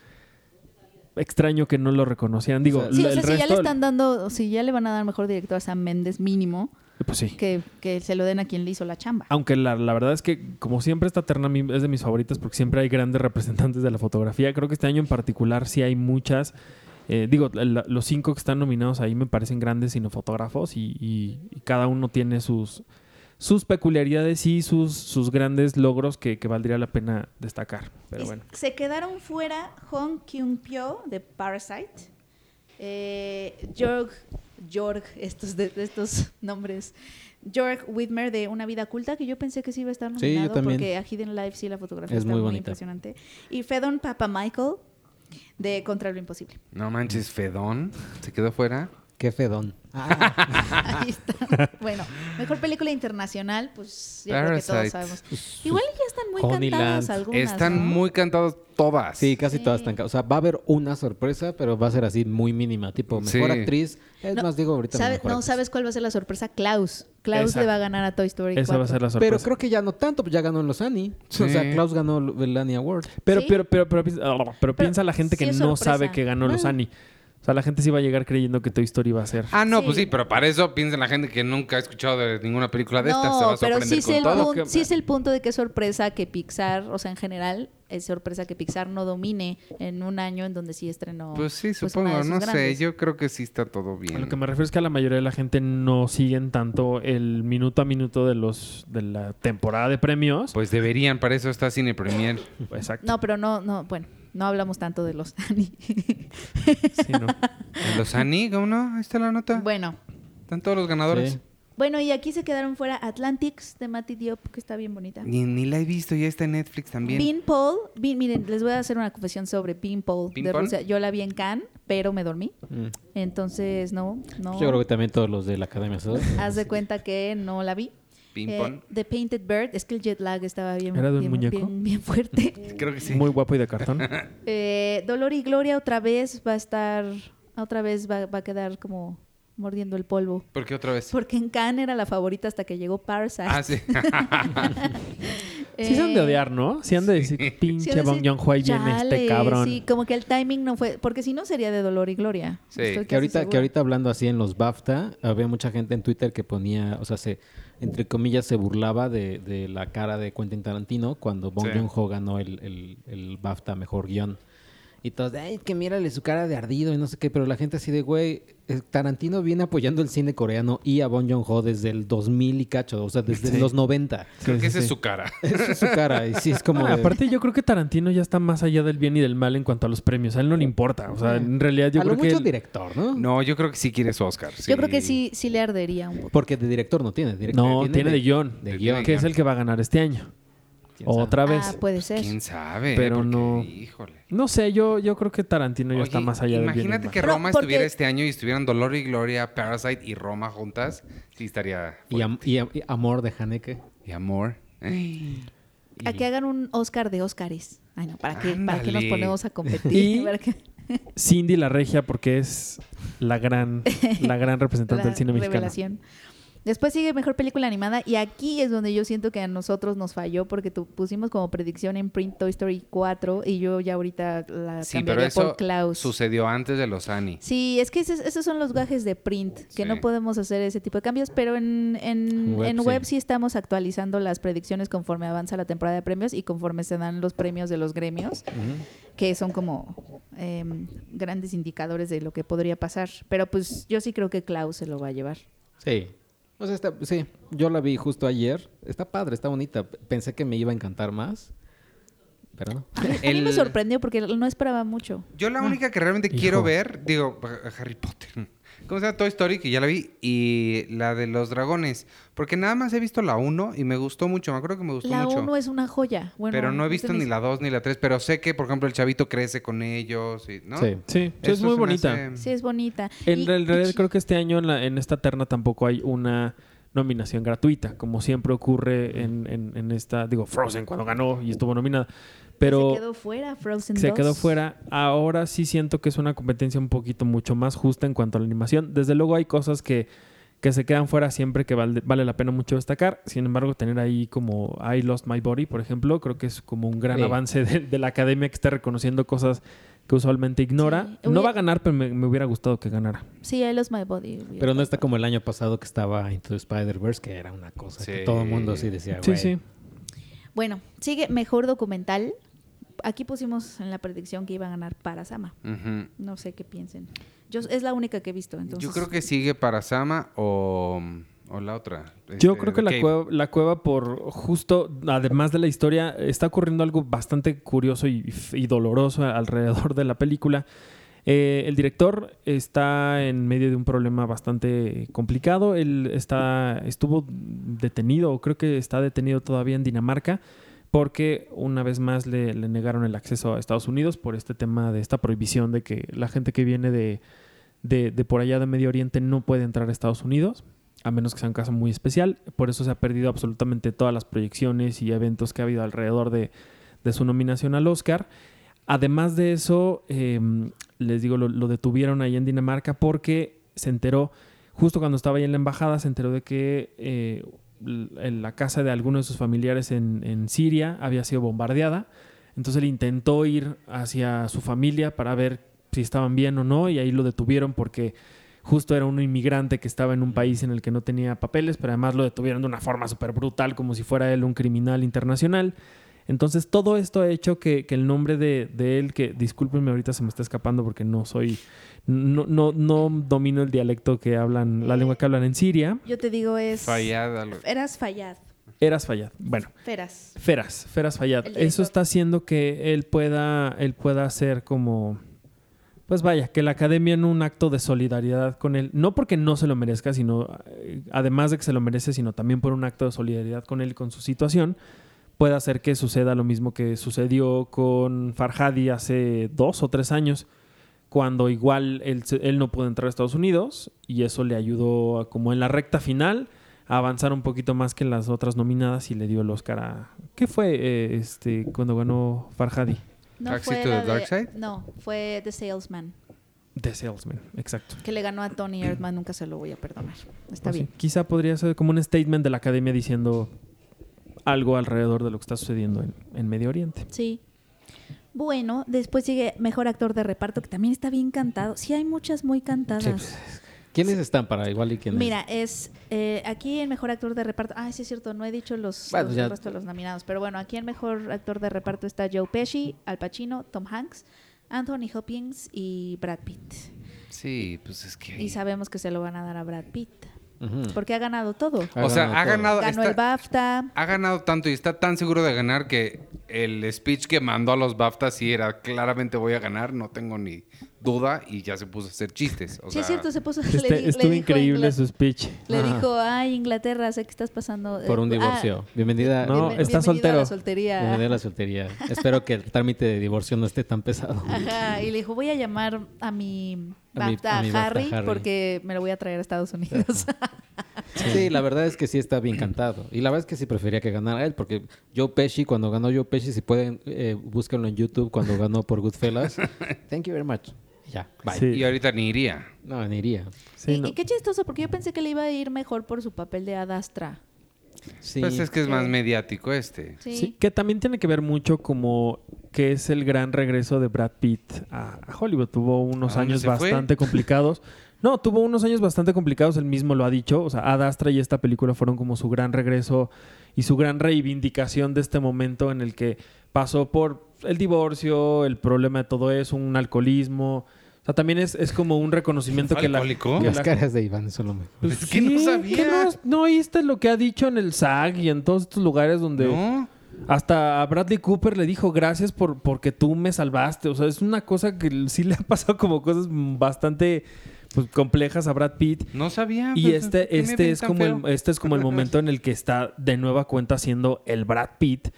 Speaker 2: extraño que no lo reconocieran. Digo,
Speaker 4: sí, o sea, si ya le están dando, si ya le van a dar mejor director a Sam Méndez mínimo,
Speaker 2: Pues sí.
Speaker 4: que, que se lo den a quien le hizo la chamba.
Speaker 2: Aunque la, la verdad es que, como siempre, esta terna es de mis favoritas porque siempre hay grandes representantes de la fotografía. Creo que este año en particular sí hay muchas. Eh, digo, la- los cinco que están nominados ahí me parecen grandes cinefotógrafos y, y- y cada uno tiene sus, sus peculiaridades y sus, sus grandes logros que, que valdría la pena destacar. Pero
Speaker 4: Y
Speaker 2: bueno.
Speaker 4: Se quedaron fuera Hong Kyung-pyo de Parasite, eh, Jorg, Jorg, estos, de, de estos nombres, Jorg Whitmer de Una vida oculta, que yo pensé que sí iba a estar
Speaker 3: Sí, yo
Speaker 4: nominado
Speaker 3: también.
Speaker 4: porque a Hidden Life sí la fotografía
Speaker 3: Es
Speaker 4: está
Speaker 3: muy
Speaker 4: muy,
Speaker 3: bonita.
Speaker 4: impresionante. Y Fedon Papa Michael de Contra lo Imposible.
Speaker 1: No manches, Fedón. Se quedó fuera.
Speaker 3: Qué fedón. Ah,
Speaker 4: Ahí está. Bueno, mejor película internacional, pues yo creo que todos sabemos. Igual ya están muy
Speaker 3: Honeyland.
Speaker 4: cantadas algunas,
Speaker 1: Están
Speaker 4: ¿no?
Speaker 1: muy cantados todas.
Speaker 3: sí, casi
Speaker 4: Sí.
Speaker 3: todas están. ca- O sea, va a haber una sorpresa, pero va a ser así muy mínima. Tipo, mejor
Speaker 1: Sí.
Speaker 3: actriz. Es
Speaker 4: No,
Speaker 3: más, digo ahorita. la
Speaker 4: ¿Sabe-
Speaker 3: mejor
Speaker 4: no
Speaker 3: actriz.
Speaker 4: sabes cuál va a ser la sorpresa. Klaus. Klaus
Speaker 2: Esa.
Speaker 4: le va a ganar a Toy Story
Speaker 2: Esa va a
Speaker 4: 4.
Speaker 2: ser la sorpresa.
Speaker 3: Pero creo que ya no tanto, pues ya ganó en los Annie.
Speaker 1: Sí.
Speaker 3: O sea, Klaus ganó el Annie Award.
Speaker 2: Pero,
Speaker 4: ¿Sí?
Speaker 2: pero, pero, pero, pero, pero piensa la gente
Speaker 4: sí
Speaker 2: que no
Speaker 4: sorpresa.
Speaker 2: sabe que ganó los
Speaker 3: Bueno.
Speaker 2: Annie. O sea, la gente sí va a llegar creyendo que Toy Story va a ser.
Speaker 1: Ah, no,
Speaker 4: Sí.
Speaker 1: pues sí, pero para eso piensa la gente que nunca ha escuchado de ninguna película de estas. Se va
Speaker 4: No,
Speaker 1: a
Speaker 4: pero
Speaker 1: sorprender
Speaker 4: sí es,
Speaker 1: con
Speaker 4: el
Speaker 1: todo.
Speaker 4: punto, sí es el punto de que es sorpresa que Pixar, o sea, en general, es sorpresa que Pixar no domine en un año en donde sí estrenó.
Speaker 1: Pues sí,
Speaker 4: una
Speaker 1: supongo. no sé, yo creo que sí está todo
Speaker 2: A
Speaker 1: bien.
Speaker 2: lo que me refiero es que a la mayoría de la gente no siguen tanto el minuto a minuto de los de la temporada de premios.
Speaker 1: Pues deberían, para eso está Cine Premier.
Speaker 2: Exacto.
Speaker 4: No, pero no, no, bueno, no hablamos tanto de los.
Speaker 2: Sí, no.
Speaker 1: ¿En ¿Los Annie? ¿Cómo no? Ahí está la nota.
Speaker 4: bueno,
Speaker 1: Están todos los ganadores.
Speaker 3: Sí.
Speaker 4: bueno, y aquí se quedaron fuera Atlantics de Matty Diop, que está bien bonita.
Speaker 1: Ni, ni la he visto, ya está en Netflix también.
Speaker 4: Bean Paul, Bean- miren, les voy a hacer una confesión sobre Bean Paul
Speaker 1: ¿Bean
Speaker 4: de
Speaker 1: Paul?
Speaker 4: Rusia. Yo la vi en Cannes, pero me dormí.
Speaker 3: Mm.
Speaker 4: Entonces, no, no.
Speaker 3: Yo creo que también todos los de la Academia.
Speaker 4: Haz de cuenta que no la vi.
Speaker 1: Ping
Speaker 4: Eh. The Painted Bird, es que el jet lag estaba bien,
Speaker 2: ¿Era de un
Speaker 4: bien,
Speaker 2: muñeco?
Speaker 4: bien, bien fuerte.
Speaker 1: Creo que sí.
Speaker 2: Muy guapo y de cartón.
Speaker 4: Eh, Dolor y Gloria otra vez va a estar, otra vez va, va a quedar como mordiendo el polvo.
Speaker 1: ¿Por qué otra vez?
Speaker 4: Porque en Cannes era la favorita hasta que llegó Parasite.
Speaker 1: Ah, sí.
Speaker 2: Sí se han de
Speaker 4: Eh,
Speaker 2: odiar, ¿no? Sí han de decir,
Speaker 4: sí,
Speaker 2: pinche
Speaker 4: de
Speaker 2: Bong ahí viene este cabrón.
Speaker 4: Sí, como que el timing no fue, porque si no sería de Dolor y Gloria.
Speaker 1: Sí.
Speaker 4: Estoy
Speaker 3: Que ahorita, que ahorita hablando así en los BAFTA, había mucha gente en Twitter que ponía, o sea, se, entre comillas, se burlaba de, de la cara de Quentin Tarantino cuando Bong
Speaker 1: Sí.
Speaker 3: Joon-ho ganó el, el, el BAFTA Mejor Guión. Y todos, ay, que mírale su cara de ardido y no sé qué, pero la gente así de, güey, eh, Tarantino viene apoyando el cine coreano y a Bong Joon-ho desde el 2000 y cacho, o sea, desde
Speaker 1: Sí.
Speaker 3: los 90.
Speaker 1: Creo
Speaker 2: Sí,
Speaker 1: que
Speaker 2: sí,
Speaker 1: esa es su cara.
Speaker 3: Esa es su cara, y sí es como...
Speaker 2: Ah,
Speaker 3: de-
Speaker 2: aparte, yo creo que Tarantino ya está más allá del bien y del mal en cuanto a los premios. A él no le importa. O sea, en realidad yo
Speaker 3: a lo
Speaker 2: creo que...
Speaker 3: mucho
Speaker 2: él-
Speaker 3: director, ¿no?
Speaker 1: No, yo creo que sí quiere su Oscar.
Speaker 4: Yo creo que sí, sí le ardería un poco.
Speaker 3: Porque de director no tiene. director
Speaker 2: No, tiene de guion.
Speaker 3: De
Speaker 1: De
Speaker 3: guion.
Speaker 2: Que es el que va a ganar este año.
Speaker 3: ¿Quién sabe?
Speaker 2: Otra vez.
Speaker 4: Ah, puede ser.
Speaker 1: ¿Quién sabe?
Speaker 2: Pero
Speaker 1: Porque,
Speaker 2: no-
Speaker 1: Híjole.
Speaker 2: No sé, yo, yo creo que Tarantino ya está más allá del
Speaker 1: Imagínate que
Speaker 4: Pero,
Speaker 1: Roma
Speaker 4: porque-
Speaker 1: estuviera este año y estuvieran Dolor y Gloria, Parasite y Roma juntas. Sí, estaría.
Speaker 3: Y, am- y am- y Amor de Haneke.
Speaker 1: Y amor. Ay.
Speaker 4: A que hagan un Oscar de Óscares. Ay, no, ¿para qué, ¿para qué nos ponemos a competir?
Speaker 2: Y-. Cindy la Regia, porque es la gran, la gran representante
Speaker 4: La
Speaker 2: del cine mexicano.
Speaker 4: revelación. Después sigue Mejor Película Animada y aquí es donde yo siento que a nosotros nos falló porque tu- pusimos como predicción en print Toy Story 4 y yo ya ahorita la
Speaker 1: Sí, pero eso
Speaker 4: por Klaus.
Speaker 1: sucedió antes de los Annie.
Speaker 4: Sí, es que esos, esos son los gajes de print, que
Speaker 1: Sí.
Speaker 4: no podemos hacer ese tipo de cambios, pero en, en,
Speaker 3: Web,
Speaker 4: en
Speaker 3: sí.
Speaker 4: web sí estamos actualizando las predicciones conforme avanza la temporada de premios y conforme se dan los premios de los gremios, que son como em, grandes indicadores de lo que podría pasar. Pero pues yo sí creo que Klaus se lo va a llevar.
Speaker 3: Sí. O sea, está- sí, yo la vi justo ayer. Está padre, está bonita. Pensé que me iba a encantar más. Pero no.
Speaker 4: A mí, a mí me sorprendió porque no esperaba mucho.
Speaker 1: Yo la única que realmente
Speaker 2: hijo.
Speaker 1: quiero ver, digo, Harry Potter. ¿Cómo se llama? Toy Story, que ya la vi. Y la de los dragones. Porque nada más he visto la 1 y me gustó mucho. Me acuerdo que me gustó
Speaker 4: La
Speaker 1: mucho.
Speaker 4: 1 es una joya. Bueno,
Speaker 1: pero no he visto ni la 2 ni la 3. Pero sé que, por ejemplo, el chavito crece con ellos. Y, ¿no?
Speaker 3: Sí.
Speaker 2: Sí, sí, es muy bonita.
Speaker 1: hace-
Speaker 4: Sí, es bonita.
Speaker 2: En
Speaker 4: Y-
Speaker 2: real-
Speaker 4: y
Speaker 2: realidad creo que este año en, la- en esta terna tampoco hay una nominación gratuita, como siempre ocurre en, en- en esta, digo, Frozen cuando ganó y estuvo nominada, pero
Speaker 4: se quedó fuera Frozen
Speaker 2: se
Speaker 4: 2.
Speaker 2: quedó fuera. Ahora sí siento que es una competencia un poquito mucho más justa en cuanto a la animación. Desde luego hay cosas que, que se quedan fuera siempre que vale, vale la pena mucho destacar. Sin embargo, tener ahí como I Lost My Body, por ejemplo, creo que es como un gran
Speaker 3: Sí.
Speaker 2: avance de, de la academia que está reconociendo cosas que usualmente ignora.
Speaker 4: Sí.
Speaker 2: No va a ganar, pero me, me hubiera gustado que ganara.
Speaker 4: Sí, I Lost My Body.
Speaker 3: Pero no está como el año pasado que estaba Into the Spider-Verse, que era una cosa que
Speaker 1: Sí.
Speaker 3: todo el mundo así decía,
Speaker 2: Sí, sí.
Speaker 4: Bueno, sigue mejor documental. Aquí pusimos en la predicción que iba a ganar Parasama.
Speaker 1: Ujú.
Speaker 4: No sé qué piensen. Yo es la única que he visto, entonces.
Speaker 1: Yo creo que sigue para Sama o, o la otra.
Speaker 2: Yo
Speaker 1: este,
Speaker 2: creo que la cueva, la cueva, por justo, además de la historia, está ocurriendo algo bastante curioso y, y doloroso alrededor de la película. Eh, el director está en medio de un problema bastante complicado. Él está, estuvo detenido, o creo que está detenido todavía en Dinamarca, porque una vez más le, le negaron el acceso a Estados Unidos por este tema de esta prohibición de que la gente que viene de, de, de por allá de Medio Oriente no puede entrar a Estados Unidos a menos que sea un caso muy especial. Por eso se ha perdido absolutamente todas las proyecciones y eventos que ha habido alrededor de, su nominación al Oscar. Además de eso, eh, les digo, lo, detuvieron ahí en Dinamarca porque se enteró, justo cuando estaba ahí en la embajada, se enteró de que eh, en la casa de alguno de sus familiares en, en Siria había sido bombardeada. Entonces él intentó ir hacia su familia para ver si estaban bien o no y ahí lo detuvieron porque justo era un inmigrante que estaba en un país en el que no tenía papeles, pero además lo detuvieron de una forma súper brutal, como si fuera él un criminal internacional. Entonces todo esto ha hecho que, que el nombre de, de él, que discúlpenme ahorita se me está escapando porque no soy, no, no, no domino el dialecto que hablan, la lengua que hablan en Siria,
Speaker 4: Yo te digo es...
Speaker 1: Fallada. lo-
Speaker 4: Eras Fayad.
Speaker 2: Eras Fayad. Bueno,
Speaker 4: Feras.
Speaker 2: Feras, Feras
Speaker 4: director.
Speaker 2: Eso está haciendo que él pueda, él pueda hacer como, pues vaya, que la academia en un acto de solidaridad con él, no porque no se lo merezca, sino eh, además de que se lo merece, sino también por un acto de solidaridad con él y con su situación, pueda hacer que suceda lo mismo que sucedió con Farhadi hace dos o tres años, cuando igual él, él no pudo entrar a Estados Unidos y eso le ayudó a, como en la recta final a avanzar un poquito más que las otras nominadas y le dio el Oscar a... ¿Qué fue eh, este cuando ganó Farhadi?
Speaker 4: No
Speaker 1: Taxi
Speaker 4: fue
Speaker 1: to the Dark
Speaker 4: de-
Speaker 1: Side?
Speaker 4: No, fue The Salesman.
Speaker 2: The Salesman, exacto.
Speaker 4: Que le ganó a Tony Erdman. Nunca se lo voy a perdonar. Está
Speaker 2: Pues sí,
Speaker 4: bien.
Speaker 2: Quizá podría ser como un statement de la academia diciendo algo alrededor de lo que está sucediendo en, en Medio Oriente.
Speaker 4: Sí. Bueno, después sigue Mejor Actor de Reparto, que también está bien cantado. Sí, hay muchas muy cantadas.
Speaker 3: Sí, pues, ¿Quiénes están para igual y quiénes?
Speaker 4: Mira, es eh, aquí en Mejor Actor de Reparto. Ah, sí es cierto, no he dicho los,
Speaker 3: Bueno,
Speaker 4: los-
Speaker 3: ya-
Speaker 4: el resto de los nominados. Pero bueno, aquí en Mejor Actor de Reparto está Joe Pesci, Al Pacino, Tom Hanks, Anthony Hopkins y Brad Pitt.
Speaker 1: Sí, pues es que...
Speaker 4: Y sabemos que se lo van a dar a Brad Pitt. Porque ha ganado todo.
Speaker 1: O sea, ha ganado...
Speaker 4: Ganó
Speaker 1: está-
Speaker 4: el BAFTA.
Speaker 1: Ha ganado tanto y está tan seguro de ganar que el speech que mandó a los BAFTA sí era claramente voy a ganar, no tengo ni duda y ya se puso a hacer chistes. O
Speaker 4: sí,
Speaker 1: sea,
Speaker 4: es cierto, se puso. le
Speaker 2: Este-
Speaker 4: le
Speaker 2: estuvo
Speaker 4: dijo a
Speaker 2: increíble su speech.
Speaker 4: Le
Speaker 3: Ajá.
Speaker 4: dijo, ay, Inglaterra, sé que estás pasando. eh,
Speaker 3: Por un
Speaker 4: ah,
Speaker 3: divorcio. Bienvenida,
Speaker 2: No,
Speaker 4: bienven-
Speaker 2: está
Speaker 4: bienvenido
Speaker 2: soltero.
Speaker 4: A la soltería.
Speaker 3: bienvenida a la soltería. Espero que el trámite de divorcio no esté tan pesado.
Speaker 4: Ajá, y le dijo, voy a llamar a mi
Speaker 3: A mi-
Speaker 4: BAFTA
Speaker 3: a
Speaker 4: a,
Speaker 3: mi BAFTA,
Speaker 4: Harry,
Speaker 3: Harry.
Speaker 4: porque me lo voy a traer a Estados Unidos.
Speaker 3: Sí, la verdad es que sí está bien cantado. Y la verdad es que sí prefería que ganara él, porque Joe Pesci, cuando ganó Joe Pesci, si pueden, eh, búsquenlo en YouTube cuando ganó por Goodfellas. Thank you very much. Ya, bye.
Speaker 2: Sí.
Speaker 1: Y ahorita ni iría.
Speaker 3: No, ni iría.
Speaker 2: Sí,
Speaker 4: y,
Speaker 2: no.
Speaker 4: y qué chistoso, porque yo pensé que le iba a ir mejor por su papel de Adastra.
Speaker 3: Sí.
Speaker 1: Pues es que es más mediático este.
Speaker 4: Sí.
Speaker 2: Sí, que también tiene que ver mucho como que es el gran regreso de Brad Pitt a, Hollywood. Tuvo unos
Speaker 1: ¿A dónde
Speaker 2: años
Speaker 1: fue?
Speaker 2: bastante complicados. No, tuvo unos años bastante complicados, él mismo lo ha dicho. O sea, Ad Astra y esta película fueron como su gran regreso y su gran reivindicación de este momento en el que pasó por el divorcio, el problema de todo eso, un alcoholismo. O sea, también es, es como un reconocimiento
Speaker 1: ¿Fue
Speaker 2: que la, que
Speaker 3: Las
Speaker 2: la-
Speaker 3: caras de Iván solo me...
Speaker 2: Pues
Speaker 1: Es que no sabía.
Speaker 2: ¿que no, no oíste lo que ha dicho en el SAG y en todos estos lugares donde...
Speaker 1: ¿No?
Speaker 2: Hasta a Bradley Cooper le dijo gracias por porque tú me salvaste. O sea, es una cosa que sí le ha pasado como cosas bastante pues, complejas a Brad Pitt.
Speaker 1: No sabía.
Speaker 2: Y
Speaker 1: pues,
Speaker 2: este,
Speaker 1: ¿qué me
Speaker 2: este
Speaker 1: ven
Speaker 2: es
Speaker 1: tan
Speaker 2: como el,
Speaker 1: feo?
Speaker 2: este es como el momento en el que está de nueva cuenta siendo el Brad Pitt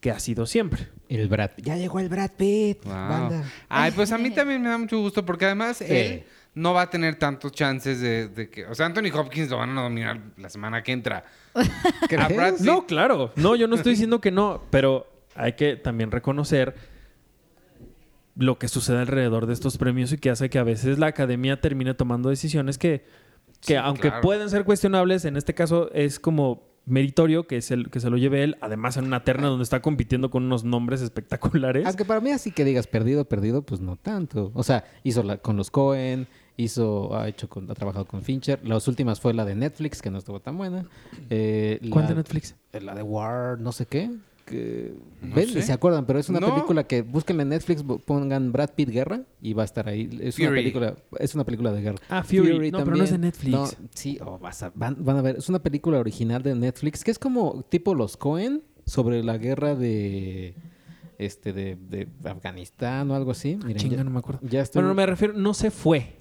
Speaker 2: que ha sido siempre.
Speaker 3: El Brad.
Speaker 5: Ya llegó el Brad Pitt.
Speaker 1: Wow.
Speaker 5: Banda.
Speaker 1: Ay, pues a mí también me da mucho gusto porque además él no va a tener tantos chances de, de que... O sea, Anthony Hopkins lo van a nominar la semana que entra. A Brad Pitt-
Speaker 2: No, claro. No, yo no estoy diciendo que no, pero hay que también reconocer lo que sucede alrededor de estos premios y que hace que a veces la academia termine tomando decisiones que, que
Speaker 1: Sí,
Speaker 2: aunque
Speaker 1: claro.
Speaker 2: pueden ser cuestionables, en este caso es como meritorio que, es el, que se lo lleve él, además en una terna donde está compitiendo con unos nombres espectaculares.
Speaker 3: Aunque para mí así que digas perdido, perdido, pues no tanto. O sea, hizo la, con los Cohen, hizo, ha hecho con- ha trabajado con Fincher. Las últimas fue la de Netflix, que no estuvo tan buena. Eh,
Speaker 2: ¿Cuál
Speaker 3: la-
Speaker 2: de Netflix?
Speaker 3: La de War, no sé qué. Que,
Speaker 1: No
Speaker 3: ven,
Speaker 1: sé.
Speaker 3: se acuerdan, pero es una
Speaker 1: No.
Speaker 3: película que búsquenla en Netflix, pongan Brad Pitt Guerra y va a estar ahí. Es una película, es una película de guerra.
Speaker 2: Ah, Fury. No, pero no es de
Speaker 3: también.
Speaker 2: Netflix.
Speaker 3: No, sí, oh, vas a- van, van a ver, es una película original de Netflix que es como tipo Los Cohen sobre la guerra de este de, de Afganistán o algo así. Miren,
Speaker 2: Chinga,
Speaker 3: ya,
Speaker 2: no me acuerdo.
Speaker 3: ya estoy-
Speaker 2: Bueno, no me refiero, no se fue.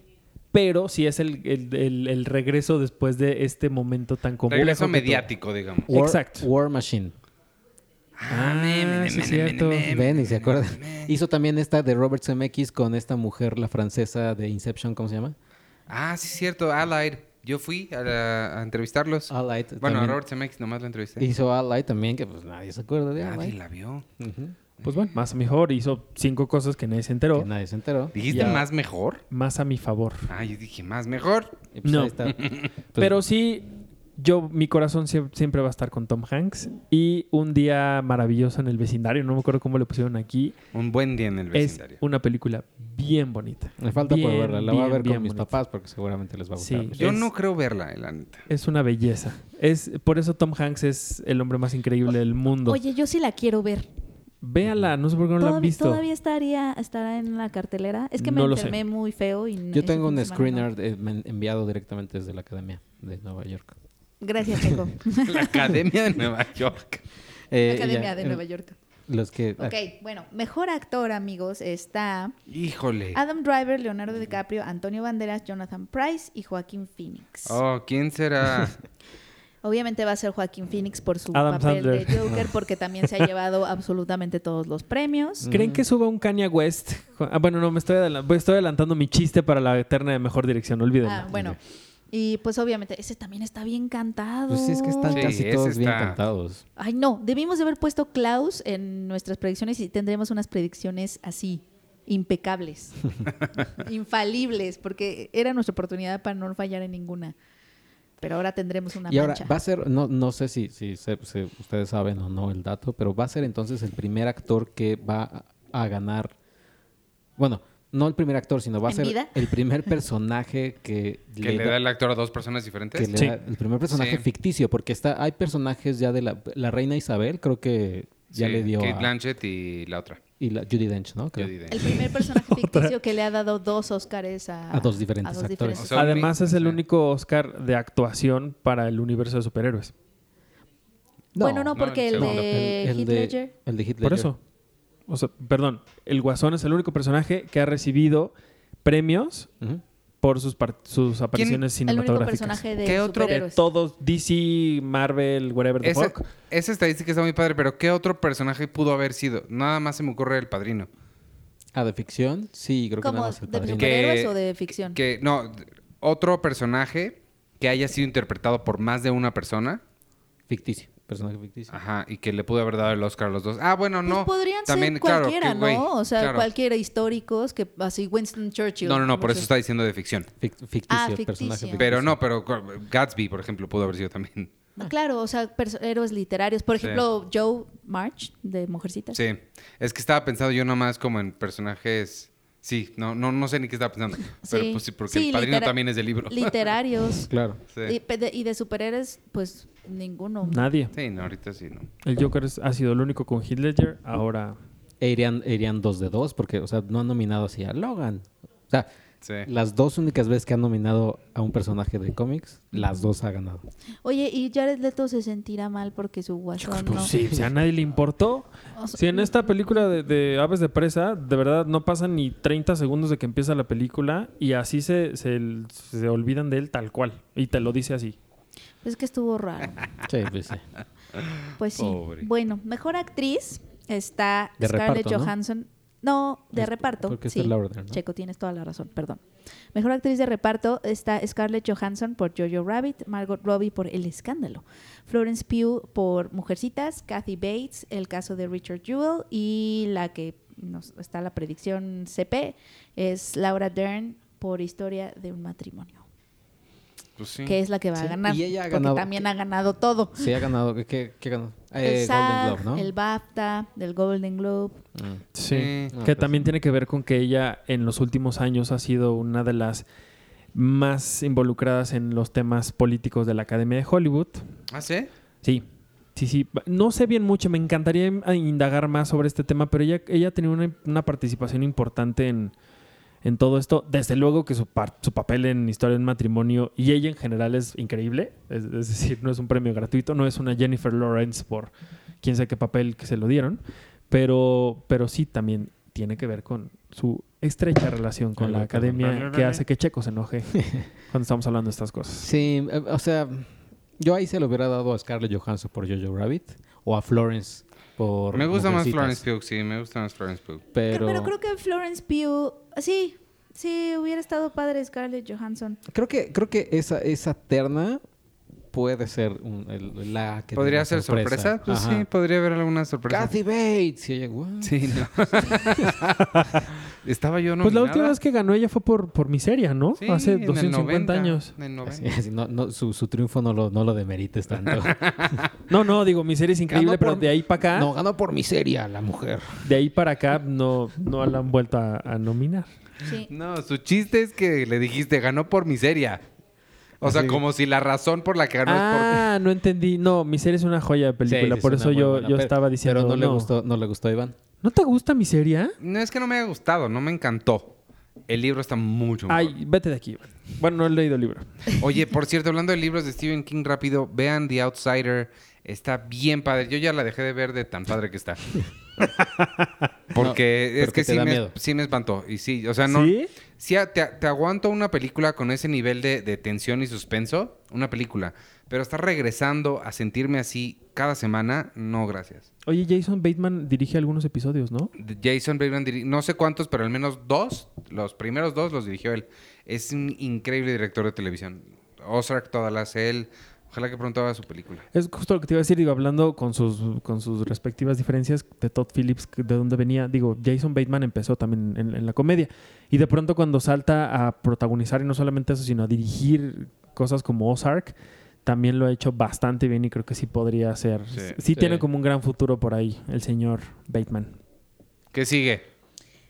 Speaker 2: Pero sí es el, el- el- el regreso después de este momento tan complejo.
Speaker 1: Regreso mediático, digamos.
Speaker 3: War,
Speaker 2: Exacto.
Speaker 3: War Machine.
Speaker 2: Ah, sí es cierto.
Speaker 3: Ven y se acuerdan. Hizo también esta de Robert Zemeckis con esta mujer, la francesa de Inception, ¿cómo se llama?
Speaker 1: Ah, sí, es cierto. Allied. Yo fui a, la- a entrevistarlos.
Speaker 3: Allied.
Speaker 1: bueno, a
Speaker 3: también.
Speaker 1: Robert Zemeckis nomás lo entrevisté.
Speaker 3: Hizo Allied también, que pues nadie se acuerda de
Speaker 1: Nadie
Speaker 3: Allied.
Speaker 1: la vio.
Speaker 3: Ujú.
Speaker 2: Pues bueno, más mejor. Hizo cinco cosas que nadie se enteró.
Speaker 3: Que nadie se enteró.
Speaker 1: ¿Dijiste
Speaker 2: Ya.
Speaker 1: más mejor?
Speaker 2: Más a mi favor.
Speaker 1: Ah, yo dije más mejor.
Speaker 3: Y pues
Speaker 2: No.
Speaker 3: ahí está. Pues,
Speaker 2: Pero sí, yo, mi corazón sie- siempre va a estar con Tom Hanks. Y un día maravilloso en el vecindario, no me acuerdo cómo le pusieron aquí.
Speaker 1: Un buen día en el
Speaker 2: Es
Speaker 1: vecindario.
Speaker 2: una película bien bonita.
Speaker 3: Me falta por
Speaker 2: Bien,
Speaker 3: verla. La voy a ver
Speaker 2: bien
Speaker 3: con mis
Speaker 2: bonita.
Speaker 3: papás porque seguramente les va a gustar.
Speaker 2: Sí.
Speaker 1: Yo
Speaker 2: es-
Speaker 1: no creo verla, eh, la neta.
Speaker 2: Es una belleza. Es, por eso Tom Hanks es el hombre más increíble del mundo.
Speaker 4: Oye, yo sí la quiero ver.
Speaker 2: Véala, no sé por qué no la han
Speaker 4: ¿Todavía,
Speaker 2: visto.
Speaker 4: todavía estaría estará en la cartelera? Es que me
Speaker 2: No
Speaker 4: enfermé muy feo y
Speaker 3: Yo tengo un
Speaker 4: no.
Speaker 3: screener eh, men- enviado directamente desde la Academia de Nueva York.
Speaker 4: Gracias, Checo.
Speaker 1: La Academia de Nueva York.
Speaker 3: Eh,
Speaker 4: Academia
Speaker 3: ya,
Speaker 4: de
Speaker 3: eh,
Speaker 4: Nueva York.
Speaker 3: Los que... ah,
Speaker 4: Ok, bueno, mejor actor, amigos, está
Speaker 1: Híjole.
Speaker 4: Adam Driver, Leonardo DiCaprio, Antonio Banderas, Jonathan Price y Joaquín Phoenix.
Speaker 1: Oh, ¿quién será?
Speaker 4: Obviamente va a ser Joaquín Phoenix por su
Speaker 2: Adam
Speaker 4: papel
Speaker 2: Sandler.
Speaker 4: de Joker, porque también se ha llevado absolutamente todos los premios.
Speaker 2: ¿Creen que suba un Kanye West? Ah, bueno, no, me estoy, adelan- pues, estoy adelantando mi chiste para la eterna de mejor dirección, olvídenlo.
Speaker 4: Ah, bueno. Y pues obviamente, ese también está bien cantado.
Speaker 3: Pues sí, es que están
Speaker 1: Sí,
Speaker 3: casi todos bien cantados.
Speaker 4: Ay, no, debimos de haber puesto Klaus en nuestras predicciones y tendremos unas predicciones así, impecables, infalibles, porque era nuestra oportunidad para no fallar en ninguna. Pero ahora tendremos una
Speaker 3: Y ahora,
Speaker 4: mancha.
Speaker 3: va a ser, no, no sé si, si se- se- ustedes saben o no el dato, pero va a ser entonces el primer actor que va a, a ganar, bueno, no el primer actor, sino va a
Speaker 4: ¿En
Speaker 3: ser
Speaker 4: vida?
Speaker 3: el primer personaje que,
Speaker 1: ¿Que le da el actor a dos personas diferentes?
Speaker 3: que le
Speaker 2: Sí.
Speaker 3: da- el primer personaje
Speaker 1: Sí.
Speaker 3: ficticio, porque está, hay personajes ya de la, la reina Isabel, creo que ya
Speaker 1: Sí,
Speaker 3: le dio
Speaker 1: Kate
Speaker 3: a,
Speaker 1: Blanchett y la otra.
Speaker 3: y la, Judy Dench, ¿no? Creo.
Speaker 1: Judi Dench.
Speaker 4: El primer personaje ficticio que le ha dado dos Oscars a,
Speaker 3: A dos diferentes
Speaker 4: a dos
Speaker 3: actores.
Speaker 4: diferentes
Speaker 1: O sea,
Speaker 2: Además es el único Oscar de actuación para el universo de superhéroes.
Speaker 4: bueno, no,
Speaker 1: no,
Speaker 4: porque
Speaker 1: el
Speaker 4: de
Speaker 3: el, el
Speaker 4: Heath
Speaker 3: de,
Speaker 4: Ledger.
Speaker 3: el de Heath
Speaker 2: Por eso. O sea, perdón, el Guasón es el único personaje que ha recibido premios por sus, par- sus apariciones
Speaker 4: El único
Speaker 2: cinematográficas.
Speaker 4: personaje de
Speaker 1: ¿Qué otro-
Speaker 2: de todos, DC, Marvel, whatever the
Speaker 1: Esa,
Speaker 2: fuck.
Speaker 1: esa estadística está muy padre, pero ¿qué otro personaje pudo haber sido? Nada más se me ocurre el padrino.
Speaker 3: Ah, de ficción, sí, creo que nada más el
Speaker 4: ¿De
Speaker 3: padrino.
Speaker 1: Que-
Speaker 4: superhéroes o de ficción?
Speaker 1: Que, no, otro personaje que haya sido interpretado por más de una persona.
Speaker 3: Ficticio, personaje ficticio.
Speaker 1: Ajá, y que le pudo haber dado el Oscar a los dos. Ah, bueno,
Speaker 4: Pues
Speaker 1: no.
Speaker 4: podrían
Speaker 1: también,
Speaker 4: ser
Speaker 1: claro,
Speaker 4: cualquiera,
Speaker 1: que,
Speaker 4: ¿no? O sea,
Speaker 1: claro.
Speaker 4: cualquiera históricos que así Winston Churchill.
Speaker 1: No, no, no, por
Speaker 4: sé.
Speaker 1: eso está diciendo de ficción.
Speaker 3: Fic- ficticio,
Speaker 4: Ah,
Speaker 3: personaje
Speaker 4: ficticio.
Speaker 1: Pero no, pero Gatsby, por ejemplo, pudo haber sido también.
Speaker 4: Ah, Claro, o sea, héroes literarios. Por
Speaker 1: Sí.
Speaker 4: ejemplo, Joe March de Mujercitas.
Speaker 1: Sí, es que estaba pensando yo nomás como en personajes... Sí, no, no, no sé ni qué estaba pensando. Pero
Speaker 4: Sí.
Speaker 1: pues sí, porque
Speaker 4: Sí,
Speaker 1: el padrino también es del libro.
Speaker 4: Literarios.
Speaker 3: Claro.
Speaker 1: Sí.
Speaker 4: y, de, y de superhéroes, pues ninguno.
Speaker 2: Nadie.
Speaker 1: Sí, no, ahorita sí, no.
Speaker 2: El Joker es- ha sido el único con Heath Ledger. Ahora,
Speaker 3: E irían, e irían dos de dos, porque, o sea, no han nominado así a Logan. O sea,
Speaker 1: Sí.
Speaker 3: las dos únicas veces que han nominado a un personaje de cómics, las dos ha ganado.
Speaker 4: Oye, y Jared Leto se sentirá mal porque su guasón
Speaker 2: pues
Speaker 4: no.
Speaker 2: sí, si a nadie le importó.
Speaker 4: O sea,
Speaker 2: Si en esta película de, de Aves de Presa, de verdad no pasan ni 30 segundos de que empieza la película y así se, se, se olvidan de él tal cual. Y te lo dice así.
Speaker 4: Es que estuvo raro.
Speaker 3: Sí, pues sí.
Speaker 4: Pues sí.
Speaker 1: Pobre.
Speaker 4: Bueno, mejor actriz está
Speaker 3: De
Speaker 4: Scarlett. Johansson. No, de
Speaker 3: Es-
Speaker 4: reparto.
Speaker 3: porque
Speaker 4: sí.
Speaker 3: está Laura Dern, ¿no?
Speaker 4: Checo, tienes toda la razón, perdón. Mejor actriz de reparto está Scarlett Johansson por Jojo Rabbit, Margot Robbie por El Escándalo, Florence Pugh por Mujercitas, Kathy Bates, El caso de Richard Jewell y la que nos está la predicción CP es Laura Dern por Historia de un matrimonio.
Speaker 1: Pues sí.
Speaker 4: que es la que va
Speaker 3: Sí,
Speaker 4: a ganar.
Speaker 3: y ella ha
Speaker 4: porque
Speaker 3: ganado-
Speaker 4: también ha ganado todo.
Speaker 3: Sí, ha ganado. ¿Qué, qué ganó?
Speaker 4: El
Speaker 3: Eh, Golden
Speaker 4: SAG,
Speaker 3: Globe, ¿no?
Speaker 4: el BAFTA, del Golden Globe.
Speaker 3: Mm.
Speaker 2: Sí.
Speaker 1: Sí.
Speaker 3: No,
Speaker 2: que
Speaker 3: pues-
Speaker 2: también tiene que ver con que ella en los últimos años ha sido una de las más involucradas en los temas políticos de la Academia de Hollywood.
Speaker 1: ¿Ah, sí?
Speaker 2: Sí, sí, sí. No sé bien mucho, me encantaría indagar más sobre este tema, pero ella, ella ha tenido una, una participación importante en, en todo esto. Desde luego que su, par- su papel en Historia del Matrimonio y ella en general es increíble. Es, es decir, no es un premio gratuito, no es una Jennifer Lawrence por quién sabe qué papel que se lo dieron, pero, pero sí también tiene que ver con su estrecha relación con la academia que hace que Checo se enoje cuando estamos hablando de estas cosas.
Speaker 3: Sí, eh, o sea, yo ahí se lo hubiera dado a Scarlett Johansson por Jojo Rabbit o a Florence por
Speaker 1: Me gusta más. Florence Pugh, sí, me gusta más Florence Pugh.
Speaker 3: Pero,
Speaker 4: Pero, creo que Florence Pugh, sí, sí, hubiera estado padre Scarlett Johansson.
Speaker 3: creo que creo que esa esa terna puede ser un- el- la que
Speaker 1: ¿Podría ser sorpresa? Pues sí, podría haber alguna sorpresa.
Speaker 3: Kathy Bates. Y ella, "What?".
Speaker 1: Sí, no. Estaba yo
Speaker 2: Pues la última vez que ganó ella fue por, por Miseria, ¿no?
Speaker 1: Sí,
Speaker 2: Hace
Speaker 1: en el
Speaker 2: 250
Speaker 1: 90,
Speaker 2: años.
Speaker 1: en el 90.
Speaker 3: Así, así, no, no, su, su triunfo no lo, no lo demerites tanto.
Speaker 2: No, no, digo, Miseria es increíble,
Speaker 3: Ganó
Speaker 2: pero
Speaker 3: por-
Speaker 2: de ahí para acá,
Speaker 3: no, ganó por miseria la mujer.
Speaker 2: de ahí para acá no, no la han vuelto a, a nominar.
Speaker 4: Sí.
Speaker 1: No, su chiste es que le dijiste, ganó por miseria. O sea, como si la razón por la que ganó es
Speaker 2: Ah, no entendí. No, Miseria es una joya de película,
Speaker 3: Sí, sí,
Speaker 2: por
Speaker 3: es
Speaker 2: eso yo,
Speaker 3: buena,
Speaker 2: yo
Speaker 3: pero-
Speaker 2: estaba diciendo.
Speaker 3: Pero no, le gustó, no le gustó a Iván.
Speaker 2: ¿No te gusta Miseria?
Speaker 1: por... No es que no me haya gustado, no me encantó. El libro está mucho mejor.
Speaker 2: Ay, vete de aquí. Bueno, no he leído el libro.
Speaker 1: Oye, por cierto, hablando de libros de Stephen King rápido, vean The Outsider. Está bien padre. Yo ya la dejé de ver de tan padre que está. Porque
Speaker 3: No,
Speaker 1: es
Speaker 3: porque
Speaker 1: que
Speaker 3: te
Speaker 1: sí me,
Speaker 3: miedo.
Speaker 1: sí me espantó. Y sí, o sea, no...
Speaker 2: ¿Sí?
Speaker 1: A- te, te aguanto una película con ese nivel de, de tensión y suspenso. Una película. Pero estar regresando a sentirme así cada semana, no, gracias.
Speaker 2: Oye, Jason Bateman dirige algunos episodios, ¿no?
Speaker 1: Jason Bateman, diri- no sé cuántos, pero al menos dos, los primeros dos los dirigió él. Es un increíble director de televisión. Ozark todas las hace él. Ojalá que pronto haga su película.
Speaker 2: Es justo lo que te iba a decir, digo, hablando con sus, con sus respectivas diferencias de Todd Phillips, de dónde venía. Digo, Jason Bateman empezó también en, en la comedia. Y de pronto cuando salta a protagonizar, y no solamente eso, sino a dirigir cosas como Ozark, también lo ha hecho bastante bien y creo que sí podría ser.
Speaker 1: Sí.
Speaker 2: Sí,
Speaker 3: Sí.
Speaker 2: tiene como un gran futuro por ahí, el señor Bateman.
Speaker 1: ¿Qué sigue?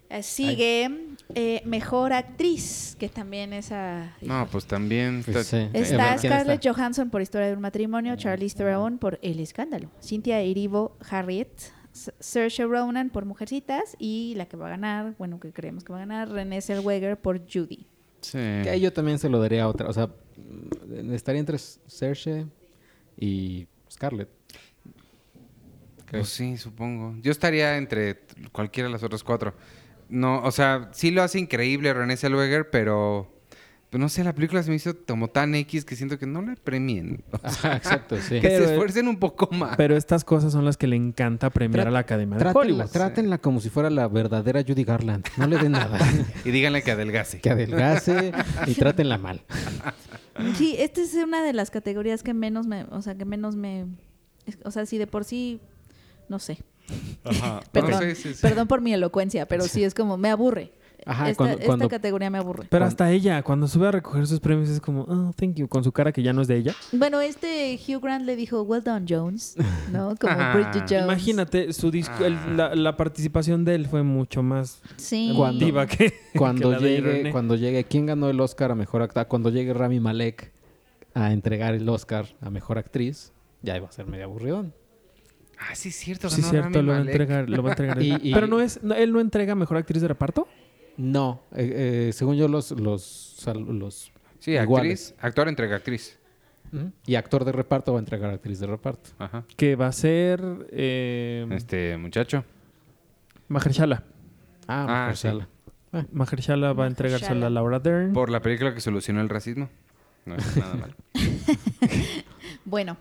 Speaker 4: Eh, Sigue eh, Mejor Actriz, que también esa...
Speaker 1: No, pues también...
Speaker 3: Pues
Speaker 1: está-
Speaker 3: sí.
Speaker 4: Está
Speaker 3: ¿Quién
Speaker 4: Scarlett
Speaker 3: está?
Speaker 4: Johansson por Historia de un matrimonio, Charlize Theron por El escándalo, Cynthia Erivo, Harriet, Saoirse Ronan por Mujercitas y la que va a ganar, bueno, que creemos que va a ganar, Renée Zellweger por Judy.
Speaker 1: Sí.
Speaker 3: Que ahí yo también se lo daría a otra. O sea, estaría entre Cersei y Scarlett.
Speaker 1: Pues sí, supongo. Yo estaría entre cualquiera de las otras cuatro. No, o sea, sí lo hace increíble René Zellweger, pero... pues no sé, la película se me hizo como tan X que siento que no la premien. O sea,
Speaker 3: exacto, sí.
Speaker 1: que
Speaker 2: Pero-
Speaker 1: se esfuercen un poco más.
Speaker 2: Pero estas cosas son las que le encanta premiar
Speaker 3: Tra-
Speaker 2: a la Academia de
Speaker 3: Trátenla,
Speaker 2: Hollywood.
Speaker 3: trátenla como si fuera la verdadera Judy Garland. No le den nada.
Speaker 1: Y díganle que adelgace.
Speaker 3: que adelgace y trátenla mal.
Speaker 4: Sí, esta es una de las categorías que menos me, o sea, que menos me, o sea, si de por sí, no sé.
Speaker 1: Ajá.
Speaker 4: Perdón,
Speaker 1: No, sí, sí, sí.
Speaker 4: perdón por mi elocuencia, pero sí es como, me aburre.
Speaker 3: Ajá,
Speaker 4: esta,
Speaker 3: cuando-
Speaker 4: esta
Speaker 3: cuando-
Speaker 4: categoría me aburre.
Speaker 2: Pero hasta ella, cuando sube a recoger sus premios, es como, oh, thank you, con su cara que ya no es de ella.
Speaker 4: Bueno, este Hugh Grant le dijo, well done, Jones, ¿no? Como
Speaker 1: Ajá.
Speaker 4: Bridget Jones.
Speaker 2: Imagínate, su disco, el-
Speaker 1: Ah.
Speaker 2: la, la participación de él fue mucho más
Speaker 4: Sí.
Speaker 3: Cuando-
Speaker 2: que,
Speaker 3: Cuando
Speaker 2: que la de
Speaker 3: llegue, cuando llegue, ¿quién ganó el Oscar a mejor actriz? Cuando llegue Rami Malek a entregar el Oscar a mejor actriz, ya iba a ser medio aburridón.
Speaker 1: Ah, sí, es cierto.
Speaker 2: Sí, cierto,
Speaker 1: Rami
Speaker 2: lo va, a entregar, lo va a entregar. él.
Speaker 3: Y- y-
Speaker 2: Pero no es, no, él no entrega mejor actriz de reparto.
Speaker 3: No, eh, eh, según yo los los los
Speaker 1: Sí,
Speaker 3: iguales.
Speaker 1: actriz. Actor entrega actriz.
Speaker 3: Y actor de reparto va a entregar actriz de reparto.
Speaker 1: Ajá.
Speaker 2: Que va a ser eh,
Speaker 1: Este muchacho.
Speaker 2: Mahershala.
Speaker 3: Ah,
Speaker 1: Ah,
Speaker 3: Mahershala.
Speaker 2: Mahershala va a entregársela a Laura Dern.
Speaker 1: Por la película que solucionó el racismo. No es nada mal.
Speaker 4: Bueno,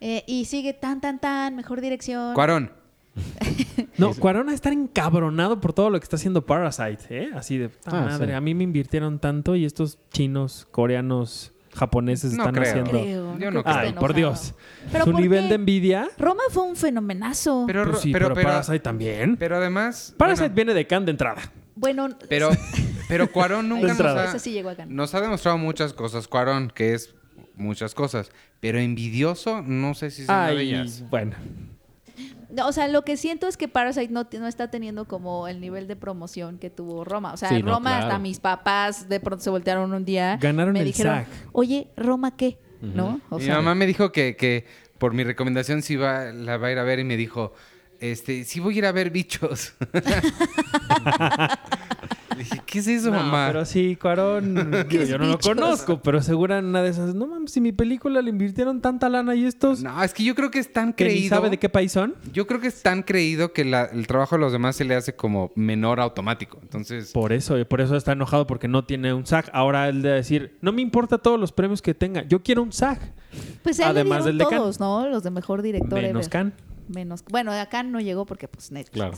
Speaker 4: eh, y sigue tan, tan, tan, mejor dirección.
Speaker 1: Cuarón.
Speaker 2: No, Cuarón a estar encabronado por todo lo que está haciendo Parasite, ¿eh? Así de, "Puta
Speaker 3: Ah,
Speaker 2: madre,
Speaker 3: sí.
Speaker 2: a mí me invirtieron tanto y estos chinos, coreanos, japoneses
Speaker 1: No
Speaker 2: están
Speaker 1: creo.
Speaker 2: haciendo...
Speaker 4: Creo,
Speaker 1: Yo
Speaker 4: creo
Speaker 1: no
Speaker 4: esté
Speaker 2: Ay, por. Dios.
Speaker 4: ¿Pero
Speaker 2: Su
Speaker 4: por
Speaker 2: nivel
Speaker 4: qué?
Speaker 2: de envidia...
Speaker 4: Roma fue un fenomenazo.
Speaker 1: Pero,
Speaker 2: Pues sí,
Speaker 1: pero,
Speaker 2: pero,
Speaker 1: pero,
Speaker 2: Parasite también.
Speaker 1: pero además.
Speaker 2: Parasite
Speaker 1: bueno,
Speaker 2: viene de Cannes de entrada.
Speaker 4: bueno,
Speaker 1: pero, pero Cuarón nunca nos
Speaker 2: entrada.
Speaker 1: ha,
Speaker 4: sí llegó acá.
Speaker 1: nos ha demostrado muchas cosas. Cuarón, que es muchas cosas. Pero envidioso, no sé si
Speaker 2: Ay,
Speaker 1: ellas.
Speaker 2: bueno.
Speaker 4: No, o sea, lo que siento es que Parasite no, no está teniendo como el nivel de promoción que tuvo Roma. O sea,
Speaker 3: Sí, no,
Speaker 4: Roma
Speaker 3: claro.
Speaker 4: hasta mis papás de pronto se voltearon un día.
Speaker 2: Ganaron
Speaker 4: me
Speaker 2: el
Speaker 4: dijeron, oye, ¿Roma qué? ¿No? O
Speaker 1: mi
Speaker 4: sea,
Speaker 1: mamá me dijo que, que por mi recomendación sí va, la va a ir a ver y me dijo, este, sí voy a ir a ver bichos. Dije, ¿qué es eso,
Speaker 2: No,
Speaker 1: mamá?
Speaker 2: pero sí, Cuarón, yo no lo conozco, pero seguro en una de esas, no mames, si mi película le invirtieron tanta lana y estos
Speaker 1: No, es que yo creo que es tan
Speaker 2: que ni
Speaker 1: creído.
Speaker 2: sabe de qué país son.
Speaker 1: Yo creo que es tan creído que la- el trabajo de los demás se le hace como menor automático. Entonces,
Speaker 2: Por eso, por eso está enojado porque no tiene un SAG. Ahora el de decir, no me importa todos los premios que tenga, yo quiero un SAG.
Speaker 4: pues ya
Speaker 2: además
Speaker 4: le
Speaker 2: del
Speaker 4: dieron
Speaker 2: de
Speaker 4: todos, ¿no? Los de mejor director
Speaker 2: Menos
Speaker 4: ever.
Speaker 2: Can.
Speaker 4: Menos. Bueno, acá no llegó porque pues Netflix.
Speaker 3: Claro.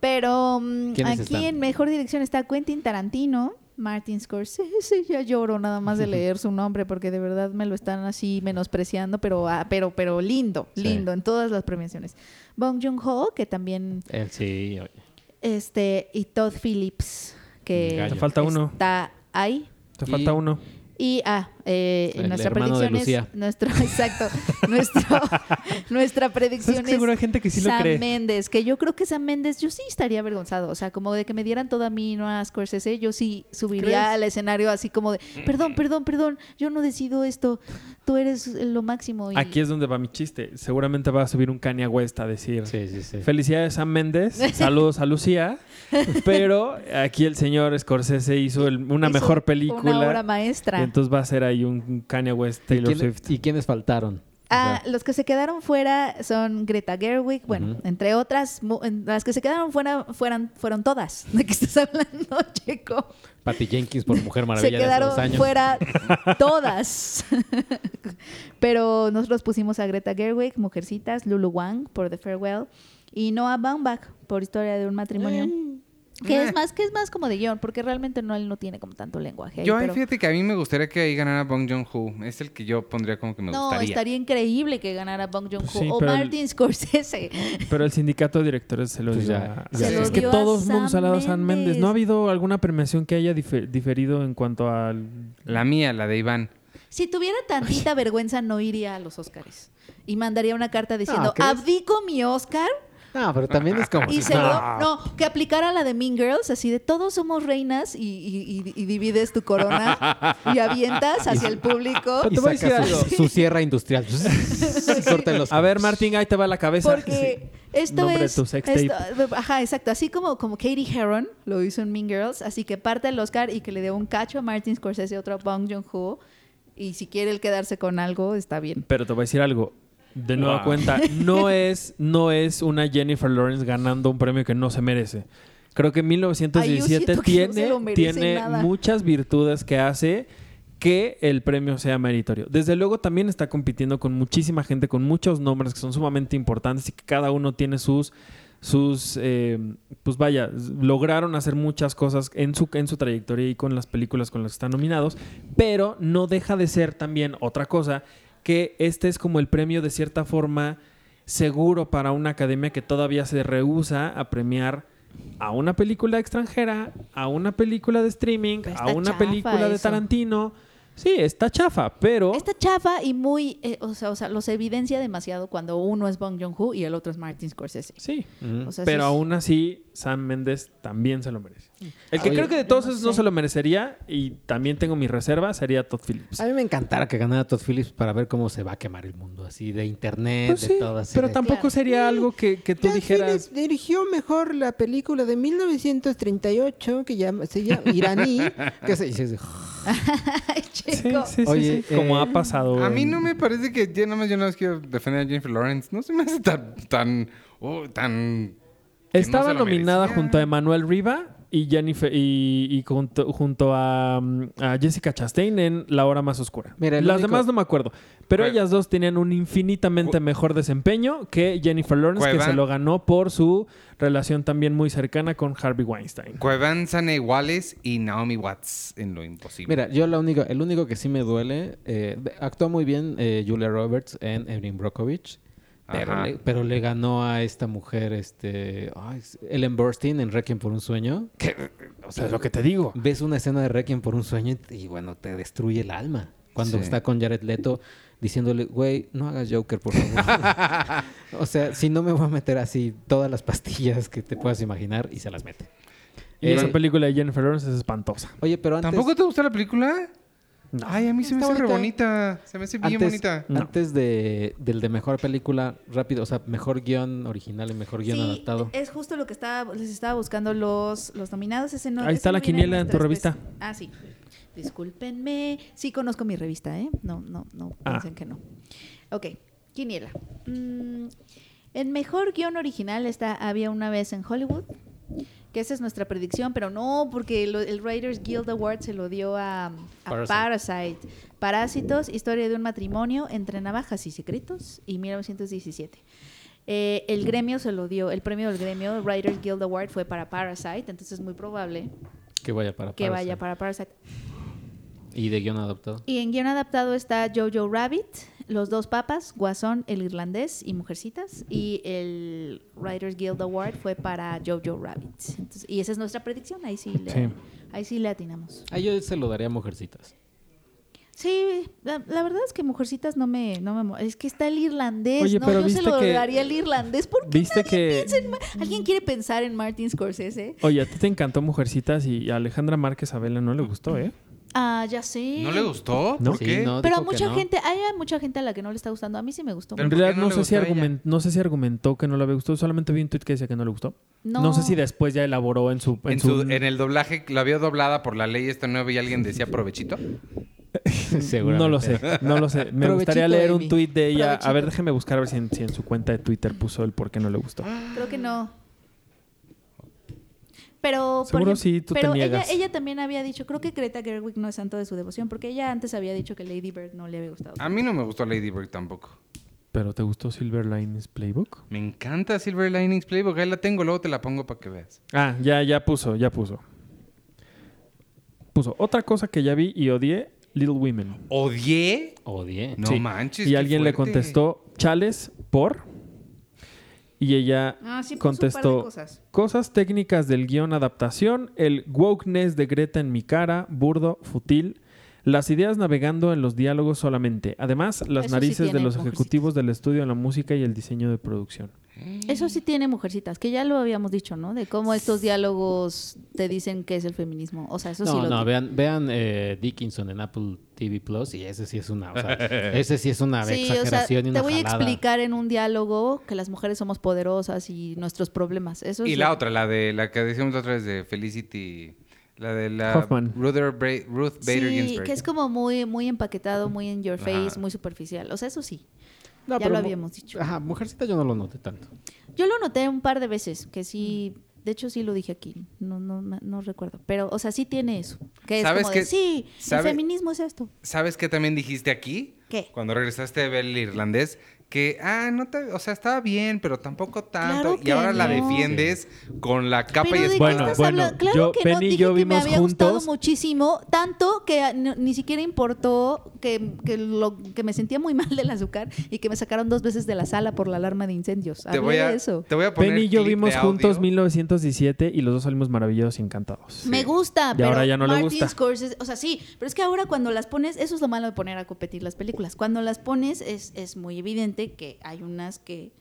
Speaker 4: Pero mm,
Speaker 3: ¿Quiénes
Speaker 4: aquí
Speaker 3: están?
Speaker 4: en mejor dirección está Quentin Tarantino, Martin Scorsese, ya lloro nada más de leer su nombre porque de verdad me lo están así menospreciando, pero ah, pero pero lindo,
Speaker 3: Sí.
Speaker 4: lindo en todas las premiaciones. Bong Joon-ho, que también
Speaker 3: Él sí. oye.
Speaker 4: este y Todd Phillips, que
Speaker 3: Gallo.
Speaker 2: Te falta uno.
Speaker 4: está ahí.
Speaker 2: Te
Speaker 3: Y-
Speaker 2: falta uno.
Speaker 4: Y ah, eh,
Speaker 3: El
Speaker 4: nuestra predicción es nuestro exacto, nuestro nuestra
Speaker 2: ¿Sabes
Speaker 4: predicción
Speaker 2: que seguro hay
Speaker 4: es
Speaker 2: gente que sí lo
Speaker 4: Sam
Speaker 2: cree?
Speaker 4: Méndez, que yo creo que Sam Méndez, yo sí estaría avergonzado. O sea, como de que me dieran todo a mí, no a Scorsese, yo sí subiría
Speaker 2: ¿Crees?
Speaker 4: al escenario así como de, perdón, perdón, perdón, yo no decido esto, tú eres lo máximo. Y...
Speaker 2: Aquí es donde va mi chiste. Seguramente va a subir un Kanye West a decir...
Speaker 3: Sí, sí, sí.
Speaker 2: Felicidades Sam Méndez, saludos a Lucía, pero aquí el señor Scorsese hizo el- una
Speaker 4: hizo
Speaker 2: mejor
Speaker 4: Una obra
Speaker 2: película.
Speaker 4: maestra.
Speaker 2: Entonces va a ser ahí un Kanye West, Taylor
Speaker 3: ¿Quién-
Speaker 2: Swift.
Speaker 3: ¿Y quiénes faltaron? O
Speaker 4: Ah,
Speaker 3: sea,
Speaker 4: los que se quedaron fuera son Greta Gerwig, bueno,
Speaker 3: Ujú.
Speaker 4: entre otras, las que se quedaron fuera fueran, fueron todas. ¿De qué estás hablando, Checo?
Speaker 3: Patty Jenkins por Mujer
Speaker 4: se
Speaker 3: Maravilla de hace
Speaker 4: quedaron
Speaker 3: dos años.
Speaker 4: fuera todas. Pero nosotros pusimos a Greta Gerwig, Mujercitas, Lulu Wang por The Farewell y Noah Baumbach por Historia de un matrimonio. Que es
Speaker 1: Eh.
Speaker 4: más, que es más como de guion, porque realmente no, él no tiene como tanto lenguaje. ahí,
Speaker 1: yo
Speaker 4: pero-
Speaker 1: fíjate que a mí me gustaría que ahí ganara Bong Joon-ho. Es el que yo pondría como que me
Speaker 4: no,
Speaker 1: gustaría.
Speaker 4: estaría increíble que ganara Bong Joon-ho
Speaker 2: Sí,
Speaker 4: o
Speaker 2: el-
Speaker 4: Martin Scorsese.
Speaker 2: Pero el sindicato de directores se lo
Speaker 3: Pues
Speaker 2: dio
Speaker 3: ya,
Speaker 2: a-
Speaker 3: ya
Speaker 4: Se lo
Speaker 2: Es que
Speaker 4: dio a
Speaker 2: todo el mundo
Speaker 4: Sam
Speaker 2: a Sam Méndez. ¿No ha habido alguna premiación que haya dife- diferido en cuanto al...
Speaker 1: La mía, la de Iván.
Speaker 4: Si tuviera tantita vergüenza, no iría a los Oscars. Y mandaría una carta diciendo,
Speaker 3: ¿crees?
Speaker 4: abdico mi Oscar
Speaker 3: No, pero también es como...
Speaker 4: y
Speaker 3: si-
Speaker 4: se lo... No, que aplicara la de Mean Girls, así de todos somos reinas y, y- y- y divides tu corona y avientas hacia el público.
Speaker 2: Pero
Speaker 3: Y
Speaker 2: te voy a
Speaker 3: saca
Speaker 2: decir
Speaker 3: su,
Speaker 2: algo.
Speaker 3: su sierra industrial.
Speaker 2: A ver, Martín, ahí te va la cabeza.
Speaker 4: Porque esto
Speaker 2: Nombre de
Speaker 4: es...
Speaker 2: tu sex
Speaker 4: esto- ajá, exacto. Así como, como Katie Heron lo hizo en Mean Girls, así que parte el Oscar y que le dé un cacho a Martin Scorsese, otro a Bong Joon-ho. Y si quiere él quedarse con algo, está bien.
Speaker 2: Pero te voy a decir algo. De nueva
Speaker 1: Wow.
Speaker 2: cuenta, no es, no es una Jennifer Lawrence ganando un premio que no se merece. Creo que
Speaker 4: Ay, yo
Speaker 2: 1917
Speaker 4: siento que no se
Speaker 2: tiene, tiene
Speaker 4: nada.
Speaker 2: muchas virtudes que hace que el premio sea meritorio. Desde luego también está compitiendo con muchísima gente, con muchos nombres que son sumamente importantes y que cada uno tiene sus sus eh, pues vaya lograron hacer muchas cosas en su en su trayectoria y con las películas con las que están nominados pero no deja de ser también otra cosa que este es como el premio de cierta forma seguro para una academia que todavía se rehúsa a premiar a una película extranjera, a una película de streaming, a una
Speaker 4: chafa
Speaker 2: película de. Tarantino. Sí, está chafa, pero
Speaker 4: Está chafa y muy, eh, o, sea, o sea, los evidencia demasiado cuando uno es Bong Joon-ho y el otro es Martin Scorsese.
Speaker 2: sí.
Speaker 4: O sea,
Speaker 2: Pero
Speaker 4: es-
Speaker 2: aún así, Sam Méndez también se lo merece. El que
Speaker 3: Oye,
Speaker 2: creo que de todos
Speaker 4: no
Speaker 2: esos no
Speaker 4: sé.
Speaker 2: se lo merecería, y también tengo mi reserva, sería Todd Phillips.
Speaker 3: A mí me encantara que ganara Todd Phillips para ver cómo se va a quemar el mundo, así de internet,
Speaker 2: Pues
Speaker 3: de
Speaker 2: sí,
Speaker 3: todo así.
Speaker 2: pero
Speaker 3: de-
Speaker 2: tampoco
Speaker 4: Claro.
Speaker 2: sería algo que, que tú
Speaker 5: Todd
Speaker 2: dijeras...
Speaker 5: Phillips dirigió mejor la película de 1938 que llama- se llama Iraní.
Speaker 3: ¿Qué se dice?
Speaker 4: Ay,
Speaker 2: Sí,
Speaker 4: chico.
Speaker 2: sí, sí,
Speaker 3: Oye,
Speaker 2: sí, como
Speaker 3: eh,
Speaker 2: ha pasado.
Speaker 1: A mí no me parece que ya nada más yo no quiero defender a Jennifer Lawrence. No se me hace tan tan oh, tan que no
Speaker 2: Estaba nominada
Speaker 1: merecía.
Speaker 2: junto a Emanuel Riva y Jennifer y, y junto, junto a, mm, a Jessica Chastain en La Hora Más Oscura.
Speaker 3: Mira,
Speaker 2: Las
Speaker 3: único-
Speaker 2: demás no me acuerdo. Pero ellas dos tenían un infinitamente mejor desempeño que Jennifer Lawrence, que se lo ganó por su relación también muy cercana con Harvey Weinstein.
Speaker 1: Cuevan Sane Wallace y Naomi Watts en Lo Imposible.
Speaker 3: Mira, yo lo único, el único que sí me duele, eh, actuó muy bien eh, Julia Roberts en Erin Brockovich, pero le, pero le ganó a esta mujer, este, ay, Ellen Burstyn en Requiem por un sueño.
Speaker 2: O sea, es lo que te digo.
Speaker 3: Ves una escena de Requiem por un sueño y, y, bueno, te destruye el alma. Cuando
Speaker 1: Sí.
Speaker 3: está con Jared Leto diciéndole, güey, no hagas Joker, por favor. o sea, si no me voy a meter así todas las pastillas que te puedas imaginar y se las mete.
Speaker 2: Y
Speaker 3: Eh,
Speaker 2: esa película de Jennifer Lawrence es espantosa.
Speaker 3: Oye, pero antes...
Speaker 1: ¿Tampoco te gustó la película? Ay, a mí se me hace re
Speaker 3: bonita.
Speaker 1: bonita. Se me hace bien
Speaker 3: antes,
Speaker 1: bonita.
Speaker 2: No.
Speaker 3: Antes de, del de mejor película, rápido, o sea, mejor guion original y mejor guion
Speaker 4: Sí,
Speaker 3: adaptado.
Speaker 4: es justo lo que estaba, les estaba buscando los, los nominados. Ese no,
Speaker 2: Ahí está la quiniela en tu revista.
Speaker 4: Ah, sí. Discúlpenme. Sí conozco mi revista, ¿eh? No, no, no
Speaker 2: Ah.
Speaker 4: piensen que no. Ok, quiniela. Mm, en mejor guion original está Había una vez en Hollywood. Que esa es nuestra predicción, pero no, porque lo- el Writers Guild Award se lo dio a, a
Speaker 3: Parasite.
Speaker 4: Parasite. Parásitos, historia de un matrimonio entre navajas y secretos, y 1917. Eh, el gremio se lo dio, el premio del gremio, Writers Guild Award, fue para Parasite, entonces es muy probable
Speaker 3: Que vaya para
Speaker 4: que
Speaker 3: Parasite.
Speaker 4: vaya para Parasite.
Speaker 3: Y de guion adaptado.
Speaker 4: Y en guion adaptado está Jojo Rabbit, Los dos papas, Guasón, el irlandés y Mujercitas. Y el Writers Guild Award fue para Jojo Rabbit. Entonces, y esa es nuestra predicción, ahí sí le,
Speaker 2: Sí.
Speaker 4: ahí sí le atinamos.
Speaker 3: Ah, yo se lo daría a Mujercitas.
Speaker 4: Sí, la, la verdad es que Mujercitas no me, no me... Es que está el irlandés,
Speaker 2: Oye,
Speaker 4: ¿no?
Speaker 2: pero
Speaker 4: Yo se lo
Speaker 2: que-
Speaker 4: daría al irlandés. ¿Por qué
Speaker 2: ¿Viste
Speaker 4: nadie
Speaker 2: que-
Speaker 4: piensa en Ma- ¿Alguien quiere pensar en Martin Scorsese?
Speaker 2: Oye, a ti te encantó Mujercitas y a Alejandra Márquez Abela no le gustó, ¿eh?
Speaker 4: Ah, ya sé.
Speaker 1: ¿No le gustó?
Speaker 2: No.
Speaker 1: ¿Por
Speaker 3: Sí, no.
Speaker 4: Pero a mucha
Speaker 3: no.
Speaker 4: gente, hay mucha gente a la que no le está gustando. A mí sí me gustó.
Speaker 2: En
Speaker 1: ¿por
Speaker 2: realidad
Speaker 1: no
Speaker 2: sé si no sé si argumentó que no le había gustado, solamente vi un tweet que decía que no le gustó.
Speaker 4: No.
Speaker 2: No, sé si después ya elaboró en su... En,
Speaker 1: En, su- en el doblaje, la vio doblada por la ley esta nueva y alguien decía provechito.
Speaker 3: Seguramente.
Speaker 2: No lo sé, no lo sé. Me
Speaker 3: Provechito,
Speaker 2: gustaría leer un tweet de ella. A ver, déjeme buscar a ver si en, si en su cuenta de Twitter puso el por qué no le gustó.
Speaker 4: Creo que no. Pero, por
Speaker 2: Seguro
Speaker 4: ejemplo-
Speaker 2: sí, tú te
Speaker 4: pero ella,
Speaker 2: niegas.
Speaker 4: ella también había dicho, creo que Greta Gerwig no es santo de su devoción, porque ella antes había dicho que Lady Bird no le había gustado.
Speaker 1: A mí no me gustó Lady Bird tampoco.
Speaker 2: ¿Pero te gustó Silver Linings Playbook?
Speaker 1: Me encanta Silver Linings Playbook. Ahí la tengo, luego te la pongo para que veas.
Speaker 2: Ah, ya, ya puso, ya puso. Puso otra cosa que ya vi y odié, Little Women.
Speaker 1: ¿Odié?
Speaker 3: Odié.
Speaker 1: No
Speaker 2: Sí.
Speaker 1: manches.
Speaker 2: Y
Speaker 1: qué
Speaker 2: alguien le contestó, Chales, por. Y ella
Speaker 4: Ah, sí de
Speaker 2: contestó,
Speaker 4: cosas.
Speaker 2: cosas técnicas del guion adaptación, el wokeness de Greta en mi cara, burdo, futil, las ideas navegando en los diálogos solamente. Además, las
Speaker 4: Eso sí
Speaker 2: narices de los
Speaker 4: Mujercitas.
Speaker 2: ejecutivos del estudio en la música y el diseño de producción.
Speaker 4: Eso sí tiene mujercitas, que ya lo habíamos dicho, ¿no? De cómo estos diálogos te dicen qué es el feminismo. O sea, eso sí
Speaker 3: No,
Speaker 4: lo
Speaker 3: no, vean, vean eh, Dickinson en Apple TV Plus y ese sí es una, o sea, ese sí es una
Speaker 4: Sí, o sea,
Speaker 3: exageración y una
Speaker 4: te voy a explicar en un diálogo que las mujeres somos poderosas y nuestros problemas. Eso es
Speaker 1: Y
Speaker 4: lo-
Speaker 1: la otra, la de la que decíamos otra vez de Felicity. La de la
Speaker 2: Hoffman.
Speaker 1: Ruth Bader
Speaker 4: Sí,
Speaker 1: Ginsburg.
Speaker 4: que es como muy, muy empaquetado, muy in your face,
Speaker 1: Ajá.
Speaker 4: muy superficial. O sea, eso sí.
Speaker 3: No,
Speaker 4: ya lo habíamos dicho.
Speaker 3: Ajá, Mujercita yo no lo noté tanto.
Speaker 4: Yo lo noté un par de veces, que sí, de hecho sí lo dije aquí, no, no, no recuerdo, pero, o sea, sí tiene eso, que es
Speaker 1: ¿Sabes
Speaker 4: como de,
Speaker 1: qué?
Speaker 4: sí,
Speaker 1: ¿Sabe-
Speaker 4: el feminismo es esto.
Speaker 1: ¿Sabes qué también dijiste aquí?
Speaker 4: ¿Qué?
Speaker 1: Cuando regresaste de ver el irlandés, que, ah, no te, o sea, estaba bien, pero tampoco tanto.
Speaker 4: Claro
Speaker 1: y ahora la defiendes con la capa
Speaker 4: Pero
Speaker 1: y
Speaker 4: ¿de qué
Speaker 1: espada.
Speaker 2: Bueno, bueno?
Speaker 4: Claro
Speaker 2: yo-
Speaker 4: que
Speaker 2: Penny
Speaker 4: no,
Speaker 2: y
Speaker 4: dije
Speaker 2: yo
Speaker 4: que me
Speaker 2: vimos
Speaker 4: había gustado
Speaker 2: juntos-
Speaker 4: muchísimo, tanto que no- ni siquiera importó que, que, lo, que me sentía muy mal del azúcar y que me sacaron dos veces de la sala por la alarma de incendios.
Speaker 1: te
Speaker 4: Hablé
Speaker 1: voy a,
Speaker 4: de eso.
Speaker 1: te voy a poner
Speaker 2: Penny y yo vimos juntos
Speaker 1: audio.
Speaker 2: 1917 y los dos salimos maravillados y encantados.
Speaker 4: Me gusta,
Speaker 2: Y
Speaker 4: pero
Speaker 2: ahora ya no le
Speaker 4: Martin
Speaker 2: gusta.
Speaker 4: Scorsese, o sea, sí, pero es que ahora cuando las pones, eso es lo malo de poner a competir las películas. Cuando las pones es, es muy evidente que hay unas que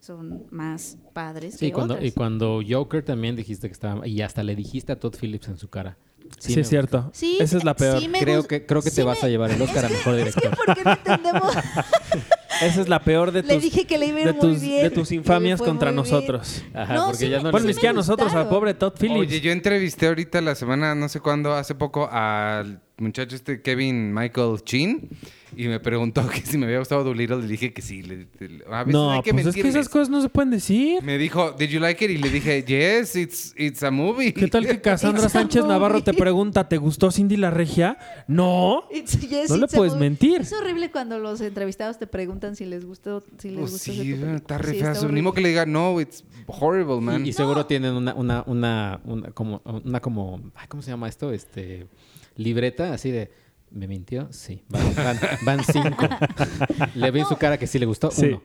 Speaker 4: son más padres
Speaker 3: Sí,
Speaker 4: que
Speaker 3: cuando,
Speaker 4: otras.
Speaker 3: y cuando Joker también dijiste que estaba, y hasta le dijiste a Todd Phillips en su cara.
Speaker 2: Sí, es cierto.
Speaker 4: Sí,
Speaker 2: Esa es la peor.
Speaker 4: sí
Speaker 3: Creo que, creo que
Speaker 4: sí
Speaker 3: te
Speaker 4: me-
Speaker 3: vas a llevar el Oscar a mejor
Speaker 4: Es que
Speaker 3: director.
Speaker 4: porque no entendemos.
Speaker 2: Esa es la peor de
Speaker 4: Le
Speaker 2: tus,
Speaker 4: dije que le iba a ir
Speaker 2: de
Speaker 4: muy
Speaker 2: tus,
Speaker 4: bien.
Speaker 2: de tus
Speaker 4: Le
Speaker 2: infamias contra nosotros.
Speaker 3: Ajá,
Speaker 4: No,
Speaker 3: porque
Speaker 4: sí
Speaker 3: ya
Speaker 4: me-
Speaker 3: no
Speaker 2: Bueno,
Speaker 3: le-
Speaker 2: ni siquiera a nosotros, al pobre Todd Phillips.
Speaker 1: Oye, yo entrevisté ahorita la semana, no sé cuándo, hace poco, al muchacho este Kevin Michael Chin y me preguntó que si me había gustado Doolittle. Le dije que sí. Le- le- a veces
Speaker 2: no,
Speaker 1: hay que
Speaker 2: pues es que esas cosas no se pueden decir.
Speaker 1: Me dijo, ¿Did you like it? Y le dije, Yes, it's, it's a movie.
Speaker 2: ¿Qué tal que Cassandra Sánchez Navarro te pregunta, ¿te gustó Cindy la Regia? No.
Speaker 4: It's- yes,
Speaker 2: No le
Speaker 4: it's
Speaker 2: puedes mentir.
Speaker 4: Es horrible cuando los entrevistados te preguntan si les gustó. Si les
Speaker 1: Pues
Speaker 4: gustó
Speaker 1: sí, está re
Speaker 4: Sí,
Speaker 1: Ni modo que le diga, no, it's horrible, man.
Speaker 3: Y, y seguro tienen una, una, una, una como, una como, ay, ¿cómo se llama esto? Este, libreta así de, ¿me mintió? Sí, van, van, van cinco. le en su cara que sí le gustó,
Speaker 2: Sí.
Speaker 3: uno.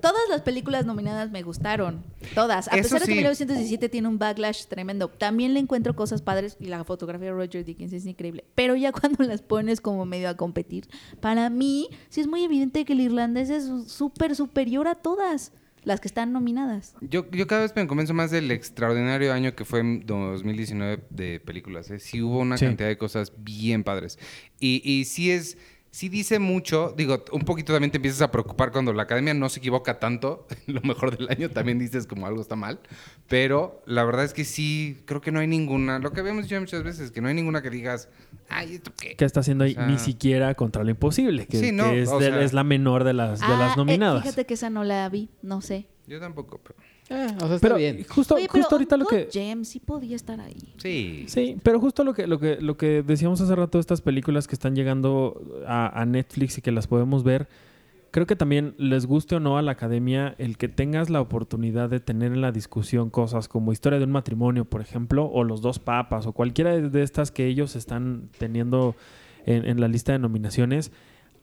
Speaker 4: Todas las películas nominadas me gustaron. Todas. A
Speaker 1: Eso
Speaker 4: pesar de que
Speaker 1: sí.
Speaker 4: 1917 tiene un backlash tremendo. También le encuentro cosas padres y la fotografía de Roger Dickens es increíble. Pero ya cuando las pones como medio a competir, para mí sí es muy evidente que el irlandés es súper superior a todas las que están nominadas.
Speaker 1: Yo, yo cada vez me convenzo más del extraordinario año que fue en 2019 de películas. ¿eh? Sí hubo una
Speaker 2: Sí.
Speaker 1: cantidad de cosas bien padres. Y, y sí es... Sí dice mucho, digo, un poquito también te empiezas a preocupar cuando la academia no se equivoca tanto, lo mejor del año también dices como algo está mal, pero la verdad es que sí, creo que no hay ninguna, lo que habíamos dicho muchas veces, que no hay ninguna que digas, ay, ¿esto qué?
Speaker 2: ¿Qué está haciendo ahí?
Speaker 1: O sea-
Speaker 2: Ni siquiera contra lo imposible, que,
Speaker 1: Sí, no,
Speaker 2: que es, de-
Speaker 1: sea-
Speaker 2: es la menor de las, de
Speaker 4: Ah,
Speaker 2: las
Speaker 4: eh,
Speaker 2: nominadas.
Speaker 4: fíjate que esa no la vi, no sé.
Speaker 1: Yo tampoco, pero...
Speaker 3: O sea, está
Speaker 2: pero
Speaker 3: bien.
Speaker 2: justo,
Speaker 4: Oye, pero
Speaker 2: justo ahorita lo que...
Speaker 4: Gems sí podía estar ahí.
Speaker 1: Sí.
Speaker 2: Sí, pero justo lo que, lo que, lo que decíamos hace rato, estas películas que están llegando a, a Netflix y que las podemos ver, creo que también les guste o no a la academia el que tengas la oportunidad de tener en la discusión cosas como historia de un matrimonio, por ejemplo, o los dos papas, o cualquiera de- de estas que ellos están teniendo en, en la lista de nominaciones.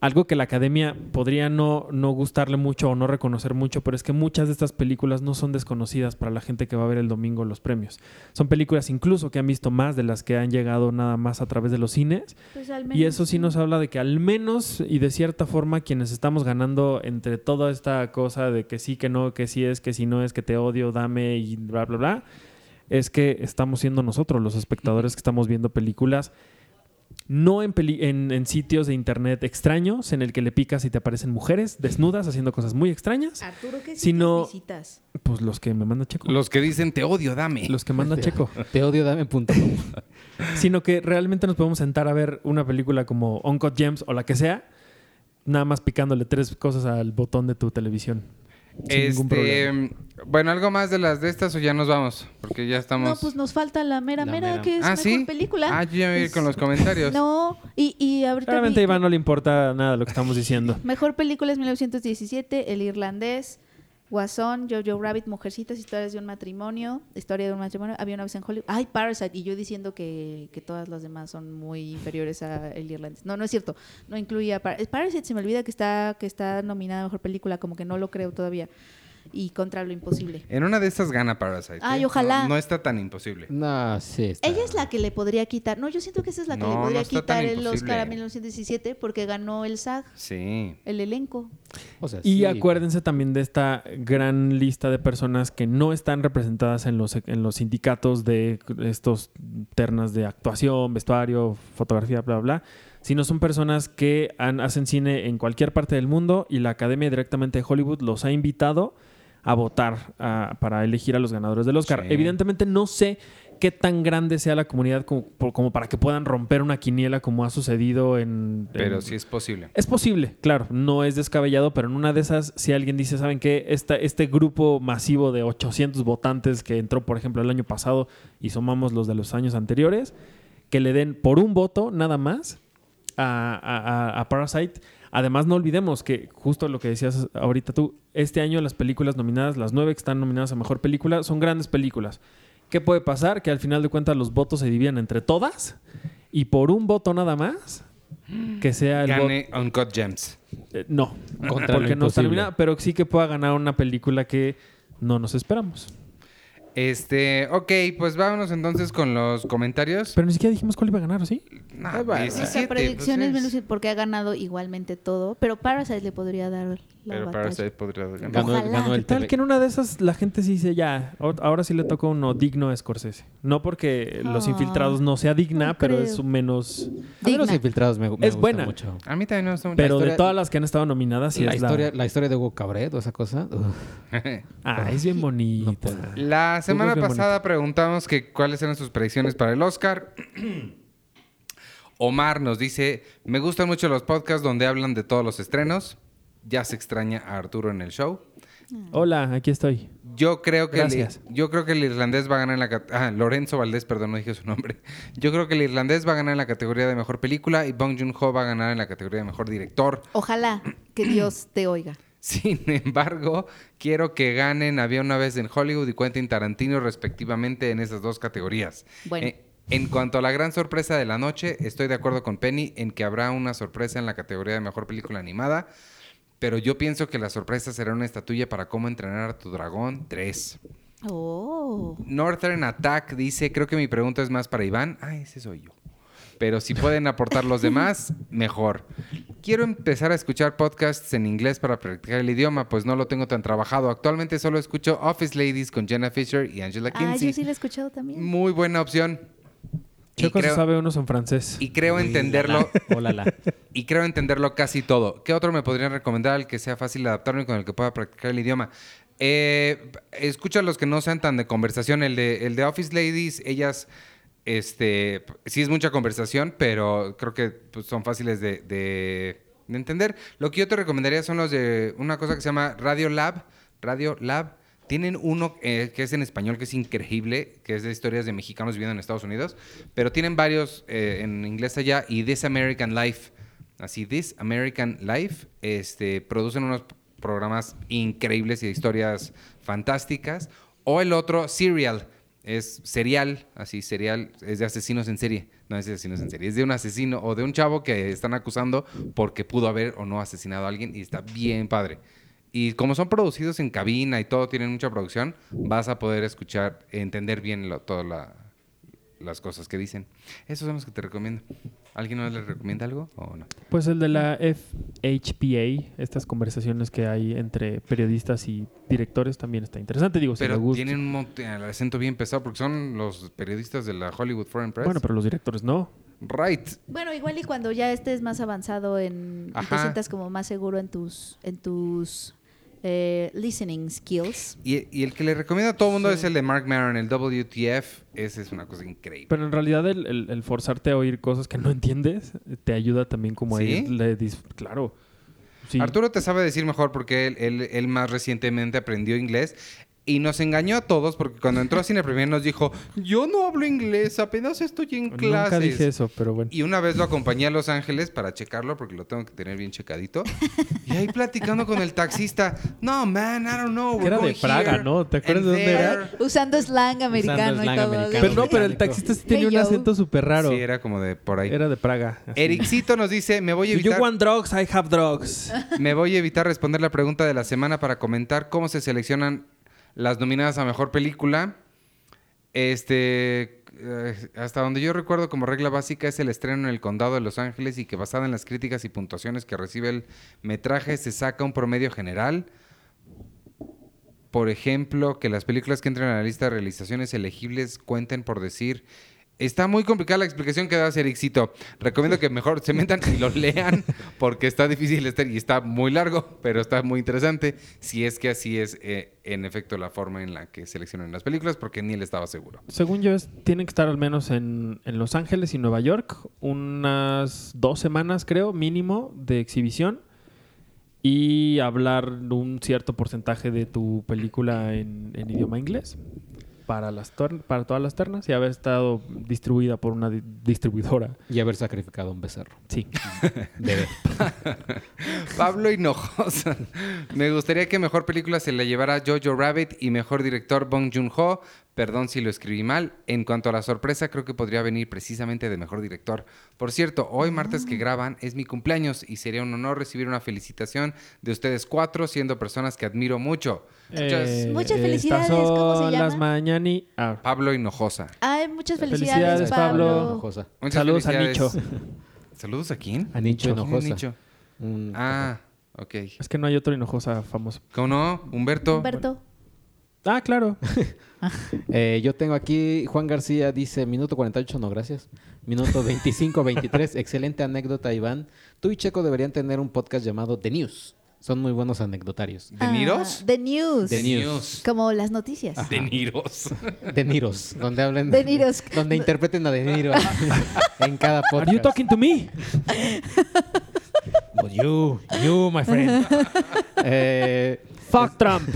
Speaker 2: Algo que la academia podría no, no gustarle mucho o no reconocer mucho, pero es que muchas de estas películas no son desconocidas para la gente que va a ver el domingo los premios. Son películas incluso que han visto más de las que han llegado nada más a través de los cines.
Speaker 4: Pues al
Speaker 2: Y eso sí nos habla de que al menos y de cierta forma quienes estamos ganando entre toda esta cosa de que sí, que no, que sí es, que si no es, que te odio, dame y bla, bla, bla, es que estamos siendo nosotros los espectadores que estamos viendo películas. No en, peli- en, en sitios de internet extraños en el que le picas y te aparecen mujeres desnudas haciendo cosas muy extrañas.
Speaker 4: Arturo, ¿qué
Speaker 2: Si no-
Speaker 4: sitios visitas?
Speaker 2: Pues los que me manda Checo.
Speaker 1: Los que dicen te odio, dame.
Speaker 2: Los que manda Checo.
Speaker 3: Te odio, dame punto.
Speaker 2: sino que realmente nos podemos sentar a ver una película como Uncut Gems o la que sea, nada más picándole tres cosas al botón de tu televisión.
Speaker 1: Este, bueno, algo más de las de estas o ya nos vamos, porque ya estamos.
Speaker 4: No, pues nos falta la mera
Speaker 3: La
Speaker 4: mera,
Speaker 3: mera.
Speaker 4: que es
Speaker 1: ah,
Speaker 4: mejor
Speaker 1: sí.
Speaker 4: película.
Speaker 1: Ah, yo ya me voy a ir con los comentarios.
Speaker 4: No, y, y ahorita
Speaker 2: Claramente a Iván no le importa nada lo que estamos diciendo.
Speaker 4: Mejor película es 1917, El Irlandés, Guasón, Jojo Rabbit, Mujercitas, Historias de un matrimonio, Historia de un matrimonio, Había una vez en Hollywood. Ay, Parasite, y yo diciendo que, que todas las demás son muy inferiores a El Irlandés. No, no es cierto, no incluía Par- Parasite, se me olvida que está, que está nominada a Mejor Película, como que no lo creo todavía. Y Contra lo Imposible.
Speaker 1: En una de estas gana Parasite.
Speaker 4: Ay,
Speaker 1: ¿eh?
Speaker 4: ojalá.
Speaker 1: No, no está tan imposible.
Speaker 3: No, sí. Está.
Speaker 4: Ella es la que le podría quitar, no, yo siento que esa es la que
Speaker 1: No,
Speaker 4: le podría quitar el
Speaker 1: imposible.
Speaker 4: Oscar a 1917 porque ganó el SAG,
Speaker 1: Sí.
Speaker 4: el elenco.
Speaker 3: O sea,
Speaker 2: Y
Speaker 3: sí.
Speaker 2: acuérdense también de esta gran lista de personas que no están representadas en los, en los sindicatos de estos ternas de actuación, vestuario, fotografía, bla, bla, bla, sino son personas que han- hacen cine en cualquier parte del mundo y la Academia directamente de Hollywood los ha invitado a votar para elegir a los ganadores del Oscar.
Speaker 1: Sí.
Speaker 2: Evidentemente no sé qué tan grande sea la comunidad como, para que puedan romper una quiniela como ha sucedido en...
Speaker 1: Pero
Speaker 2: en-
Speaker 1: sí es posible.
Speaker 2: es posible, claro, no es descabellado, pero en una de esas, si alguien dice, ¿saben qué? Esta, este grupo masivo de 800 votantes que entró, por ejemplo, el año pasado y sumamos los de los años anteriores, que le den por un voto nada más a, a- a- a Parasite. Además, no olvidemos que justo lo que decías ahorita tú, este año las películas nominadas, las nueve que están nominadas a Mejor Película, son grandes películas. ¿Qué puede pasar? Que al final de cuentas los votos se dividen entre todas y por un voto nada más, que sea el.
Speaker 1: Gane Uncut Gems.
Speaker 2: Eh, no,
Speaker 3: Contra
Speaker 2: porque no está nominada, pero sí que pueda ganar una película que no nos esperamos.
Speaker 1: Este, ok, pues vámonos entonces con los comentarios.
Speaker 2: Pero ni siquiera dijimos cuál iba a ganar, ¿o sí?
Speaker 3: Va.
Speaker 1: 17,
Speaker 4: Esa predicción es
Speaker 1: pues,
Speaker 4: menos porque ha ganado igualmente todo, pero Parasite le podría dar la
Speaker 1: Pero
Speaker 4: batalla.
Speaker 1: Parasite podría ganar.
Speaker 3: Ganó,
Speaker 4: Ojalá.
Speaker 3: ganó el
Speaker 2: ¿Qué tal que en una de esas la gente sí dice ya, ahora sí le toca uno digno a Scorsese? No porque Los
Speaker 4: Ah,
Speaker 2: Infiltrados no sea digna,
Speaker 4: no
Speaker 2: pero
Speaker 4: creo.
Speaker 2: es un menos...
Speaker 3: A mí los
Speaker 4: Digna.
Speaker 3: infiltrados me, me
Speaker 2: Es
Speaker 3: gusta
Speaker 2: buena.
Speaker 3: mucho.
Speaker 1: A mí también me gusta mucho.
Speaker 2: Pero de todas las que han estado nominadas, sí
Speaker 3: la,
Speaker 2: es
Speaker 3: historia,
Speaker 2: la...
Speaker 3: la historia de Hugo Cabret o esa cosa. uf.
Speaker 2: Ah, es bien bonita.
Speaker 3: No puedo.
Speaker 1: La semana
Speaker 2: bien
Speaker 1: pasada preguntamos que cuáles eran sus predicciones para el Oscar. Omar nos dice, me gustan mucho los podcasts donde hablan de todos los estrenos. Ya se extraña a Arturo en el show.
Speaker 2: Hola, aquí estoy.
Speaker 1: Yo creo que el,
Speaker 2: Gracias.
Speaker 1: yo creo que el irlandés va a ganar en la cat- ah, Lorenzo Valdés, perdón, no dije su nombre. Yo creo que el irlandés va a ganar en la categoría de mejor película y Bong Joon-ho va a ganar en la categoría de mejor director.
Speaker 4: Ojalá que Dios te oiga.
Speaker 1: Sin embargo, quiero que ganen Había una vez en Hollywood y Quentin Tarantino respectivamente en esas dos categorías.
Speaker 4: Bueno.
Speaker 1: Eh, en cuanto a la gran sorpresa de la noche, estoy de acuerdo con Penny en que habrá una sorpresa en la categoría de mejor película animada, Pero yo pienso que la sorpresa será una estatuilla para cómo entrenar a tu dragón 3.
Speaker 4: Oh.
Speaker 1: Northern Attack dice, creo que mi pregunta es más para Iván. Ah, ese soy yo. Pero si pueden aportar los demás, mejor. Quiero empezar a escuchar podcasts en inglés para practicar el idioma, pues no lo tengo tan trabajado. Actualmente solo escucho Office Ladies con Jenna Fisher y Angela
Speaker 4: Ah,
Speaker 1: Kinsey.
Speaker 4: yo sí lo he escuchado también.
Speaker 1: Muy buena opción. Y
Speaker 2: Choco se
Speaker 1: creo,
Speaker 2: sabe unos en francés.
Speaker 1: y creo entenderlo
Speaker 3: Hola, la.
Speaker 1: y creo entenderlo casi todo. ¿Qué otro me podrían recomendar al que sea fácil de adaptarme y con el que pueda practicar el idioma? Eh, escucha los que no sean tan de conversación. El de, el de Office Ladies, ellas, este, sí es mucha conversación, pero creo que pues, son fáciles de, de- de entender. Lo que yo te recomendaría son los de una cosa que se llama Radio Lab. Radio Lab. Tienen uno eh, que es en español, que es increíble, que es de historias de mexicanos viviendo en Estados Unidos, pero tienen varios eh, en inglés allá y This American Life. Así, This American Life, este, producen unos programas increíbles y de historias fantásticas. O el otro, Serial, es serial, así, serial, es de asesinos en serie. No es de asesinos en serie, es de un asesino o de un chavo que están acusando porque pudo haber o no asesinado a alguien y está bien padre. Y como son producidos en cabina y todo, tienen mucha producción, vas a poder escuchar, entender bien lo- todas la- las cosas que dicen. Esos son los que te recomiendo. ¿Alguien más les recomienda algo o no?
Speaker 2: Pues el de la FHPA, estas conversaciones que hay entre periodistas y directores también está interesante. Digo, si
Speaker 1: Pero
Speaker 2: gusta.
Speaker 1: tienen un el acento bien pesado porque son los periodistas de la Hollywood Foreign Press.
Speaker 2: Bueno, pero los directores no.
Speaker 1: Right.
Speaker 4: Bueno, igual y cuando ya estés más avanzado en y te sientas como más seguro en tus en tus eh, listening skills.
Speaker 1: Y, y el que le recomiendo a todo el mundo es el de Mark Maron, el WTF. Ese es una cosa increíble.
Speaker 2: Pero en realidad el, el- el forzarte a oír cosas que no entiendes te ayuda también como a
Speaker 1: ¿Sí?
Speaker 2: irle dis- Claro. Sí.
Speaker 1: Arturo te sabe decir mejor porque él, él- él más recientemente aprendió inglés y nos engañó a todos porque cuando entró a Cine Premier nos dijo, yo no hablo inglés, apenas estoy en clases.
Speaker 2: Nunca dije eso, pero bueno.
Speaker 1: Y una vez lo acompañé a Los Ángeles para checarlo porque lo tengo que tener bien checadito. Y ahí platicando con el taxista, no, man, I don't know. We're
Speaker 2: era de Praga,
Speaker 1: here
Speaker 2: ¿no? ¿Te acuerdas de dónde era?
Speaker 1: there".
Speaker 4: Usando slang americano
Speaker 3: slang
Speaker 4: y todo.
Speaker 3: americano.
Speaker 2: Pero no, pero el taxista sí tenía
Speaker 4: Hey,
Speaker 2: un acento súper raro.
Speaker 1: Sí, era como de por ahí.
Speaker 2: Era de Praga.
Speaker 1: Ericito nos dice, me voy a
Speaker 2: Do you
Speaker 1: evitar...
Speaker 2: want drugs? I have drugs.
Speaker 1: Me voy a evitar responder la pregunta de la semana para comentar cómo se seleccionan las nominadas a mejor película. Este, eh, hasta donde yo recuerdo como regla básica es el estreno en el condado de Los Ángeles y que basada en las críticas y puntuaciones que recibe el metraje se saca un promedio general. Por ejemplo, que las películas que entren en la lista de realizaciones elegibles cuenten por decir... Está muy complicada la explicación que das, Ericito. Recomiendo que mejor se metan y lo lean porque está difícil estar y está muy largo, pero está muy interesante. Si es que así es, eh, en efecto, la forma en la que seleccionan las películas, porque ni él estaba seguro.
Speaker 2: Según yo, es- tienen que estar al menos en, en Los Ángeles y Nueva York unas dos semanas, creo, mínimo, de exhibición. Y hablar un cierto porcentaje de tu película en, en idioma inglés para, las para todas las ternas y haber estado distribuida por una di- distribuidora.
Speaker 3: Y haber sacrificado un becerro.
Speaker 2: Sí.
Speaker 3: Bebé.
Speaker 1: Pablo Hinojosa. Me gustaría que mejor película se la llevara Jojo Rabbit y mejor director Bong Joon-ho. Perdón si lo escribí mal. En cuanto a la sorpresa, creo que podría venir precisamente de mejor director. Por cierto, hoy martes que graban es mi cumpleaños y sería un honor recibir una felicitación de ustedes cuatro, siendo personas que admiro mucho. Muchas-
Speaker 2: Eh,
Speaker 4: Muchas
Speaker 2: estas
Speaker 4: felicidades, ¿cómo se llama?
Speaker 2: las mañani... ah,
Speaker 1: Pablo Hinojosa.
Speaker 4: Ay, muchas
Speaker 2: Felicidades,
Speaker 4: felicidades,
Speaker 2: Pablo.
Speaker 4: Pablo.
Speaker 3: Hinojosa.
Speaker 1: Muchas
Speaker 2: Saludos a. Nicho.
Speaker 1: ¿Saludos a quién?
Speaker 3: A Nicho
Speaker 1: ¿Quién es
Speaker 3: Hinojosa.
Speaker 1: Nicho? Ah, ok.
Speaker 2: Es que no hay otro Hinojosa famoso.
Speaker 1: ¿Cómo no? Humberto.
Speaker 4: Humberto.
Speaker 2: Ah, claro.
Speaker 3: Eh, yo tengo aquí, Juan García dice, minuto 48, no gracias. Minuto 25, 23, excelente anécdota, Iván. Tú y Checo deberían tener un podcast llamado The News. Son muy buenos anecdotarios.
Speaker 1: ¿De Niros?
Speaker 4: Ah, The News.
Speaker 3: The News.
Speaker 4: Como las noticias.
Speaker 1: De Niros.
Speaker 3: De Niros, donde hablen...
Speaker 4: De Niros.
Speaker 3: Donde interpreten a De Niro en cada podcast.
Speaker 2: Are you talking to me?
Speaker 3: Well, you, you, my friend. Eh,
Speaker 2: Fuck Trump.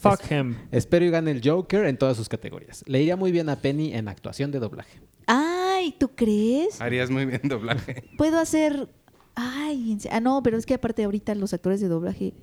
Speaker 2: Fuck him.
Speaker 3: espero y gane el Joker en todas sus categorías. Le iría muy bien a Penny en actuación de doblaje.
Speaker 4: Ay, ¿tú crees?
Speaker 1: Harías muy bien doblaje.
Speaker 4: Puedo hacer Ay, ah, no, pero es que aparte ahorita los actores de doblaje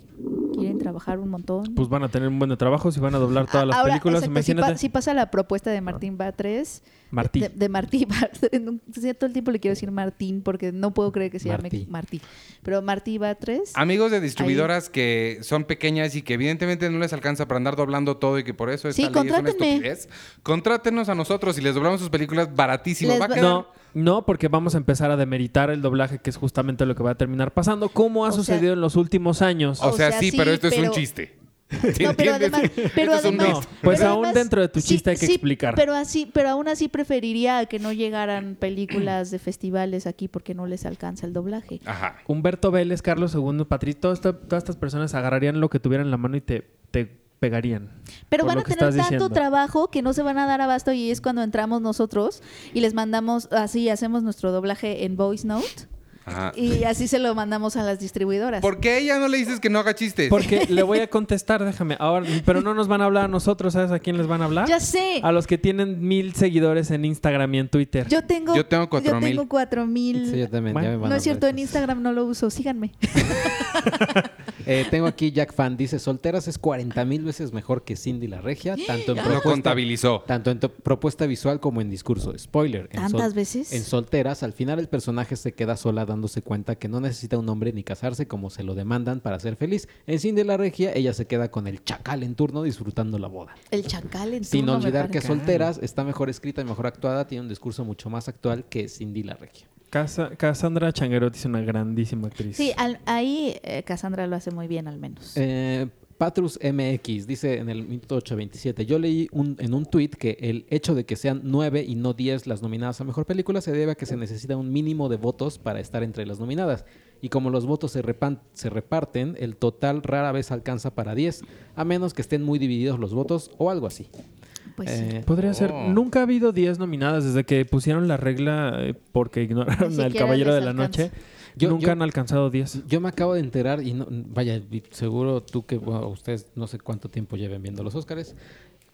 Speaker 4: quieren trabajar un montón.
Speaker 2: Pues van a tener un buen de trabajo si van a doblar todas las
Speaker 4: ahora,
Speaker 2: películas.
Speaker 4: exacto, si, pa- si pasa la propuesta de Martín Batres.
Speaker 2: Martí.
Speaker 4: De, de Martí todo el tiempo le quiero decir Martín porque no puedo creer que se llame
Speaker 3: Martí.
Speaker 4: Martí. Pero Martí Batres.
Speaker 1: Amigos de distribuidoras que son pequeñas y que evidentemente no les alcanza para andar doblando todo y que por eso esta
Speaker 4: Sí,
Speaker 1: ley es una estupidez, contrátenos a nosotros y les doblamos sus películas baratísimo. Va a
Speaker 4: va-
Speaker 1: quedar-
Speaker 2: No, no, porque vamos a empezar a demeritar el doblaje, que es justamente lo que va a terminar pasando, como ha
Speaker 4: O sea-
Speaker 2: sucedido en los últimos años.
Speaker 1: O,
Speaker 4: O
Speaker 1: sea, sí,
Speaker 4: sí,
Speaker 1: pero esto es un chiste.
Speaker 4: No, pero además, pero además.
Speaker 2: Pues
Speaker 4: pero
Speaker 2: aún dentro de tu chiste hay que explicar.
Speaker 4: Pero así, pero aún así preferiría que no llegaran películas de festivales aquí porque no les alcanza el doblaje.
Speaker 1: Ajá.
Speaker 2: Humberto Vélez, Carlos II, Patricio, todas, todas estas personas agarrarían lo que tuvieran en la mano y te, te pegarían.
Speaker 4: Pero van a tener tanto
Speaker 2: diciendo.
Speaker 4: trabajo que no se van a dar abasto y es cuando entramos nosotros y les mandamos, así hacemos nuestro doblaje en voice note
Speaker 1: Ajá.
Speaker 4: y así se lo mandamos a las distribuidoras.
Speaker 1: ¿Por qué ella no le dices que no haga chistes?
Speaker 2: Porque le voy a contestar, déjame. Ahora, pero no nos van a hablar a nosotros, ¿sabes a quién les van a hablar?
Speaker 4: Ya sé.
Speaker 2: A los que tienen mil seguidores en Instagram y en Twitter.
Speaker 4: Yo tengo,
Speaker 1: Yo tengo cuatro mil.
Speaker 4: tengo cuatro mil.
Speaker 3: Sí, yo también.
Speaker 2: Bueno,
Speaker 3: ya me van
Speaker 4: no
Speaker 3: a
Speaker 4: es cierto, en. Instagram no lo uso. Síganme.
Speaker 3: Eh, tengo aquí Jack Fan, dice, Solteras es 40 mil veces mejor que Cindy la Regia, tanto en
Speaker 1: Lo
Speaker 3: propuesta,
Speaker 1: contabilizó.
Speaker 3: tanto en to- propuesta visual como en discurso. Spoiler. en
Speaker 4: ¿Tantas veces?
Speaker 3: En Solteras, al final el personaje se queda sola dándose cuenta que no necesita un hombre ni casarse como se lo demandan para ser feliz. En Cindy la Regia, ella se queda con el chacal en turno disfrutando la boda.
Speaker 4: El chacal en
Speaker 3: Sin
Speaker 4: turno me
Speaker 3: olvidar que. Solteras está mejor escrita y mejor actuada, tiene un discurso mucho más actual que Cindy la Regia.
Speaker 2: Casa- Cassandra Changuerotti es una grandísima actriz.
Speaker 4: Sí, al- ahí eh, Cassandra lo hace muy bien al menos.
Speaker 3: Eh, Patrus MX dice en el minuto 827, yo leí un- en un tuit que el hecho de que sean 9 y no 10 las nominadas a Mejor Película se debe a que se necesita un mínimo de votos para estar entre las nominadas. Y como los votos se, repan- se reparten, el total rara vez alcanza para 10, a menos que estén muy divididos los votos o algo así.
Speaker 4: Pues sí.
Speaker 3: Eh,
Speaker 2: Podría ser.
Speaker 1: Oh.
Speaker 2: Nunca ha habido 10 nominadas desde que pusieron la regla eh, porque ignoraron al Caballero de la
Speaker 4: alcanza.
Speaker 2: Noche.
Speaker 3: Yo-
Speaker 2: Nunca
Speaker 3: yo-
Speaker 2: han alcanzado 10.
Speaker 3: Yo me acabo de enterar y no, vaya, seguro tú que bueno, ustedes no sé cuánto tiempo lleven viendo los Óscares,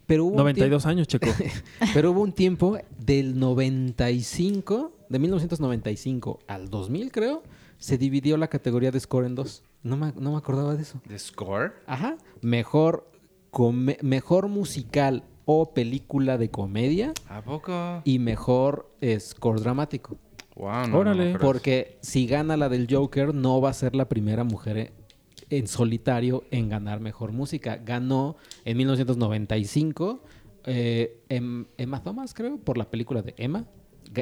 Speaker 3: pero hubo un
Speaker 2: 92 años, Checo.
Speaker 3: Pero hubo un tiempo del 95, de 1995 al 2000 creo, se dividió la categoría de score en dos. No me, no me acordaba de eso.
Speaker 1: ¿The Score?
Speaker 3: Ajá. Mejor, come- mejor musical o película de comedia
Speaker 1: ¿A poco?
Speaker 3: y mejor eh, score dramático.
Speaker 1: Wow, no,
Speaker 2: Órale.
Speaker 1: no,
Speaker 3: Porque si gana la del Joker, no va a ser la primera mujer en solitario en ganar mejor música. Ganó en 1995 eh, Em- Emma Thomas, creo, por la película de Emma.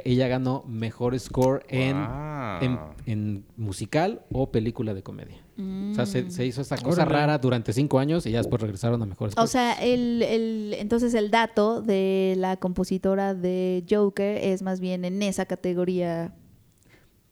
Speaker 3: Ella ganó mejor score en,
Speaker 1: Wow.
Speaker 3: en, en musical o película de comedia. O sea, se, se hizo esta cosa
Speaker 2: Órale.
Speaker 3: rara durante cinco años y ya después regresaron a mejor score.
Speaker 4: O sea, el, el, entonces el dato de la compositora de Joker es más bien en esa categoría,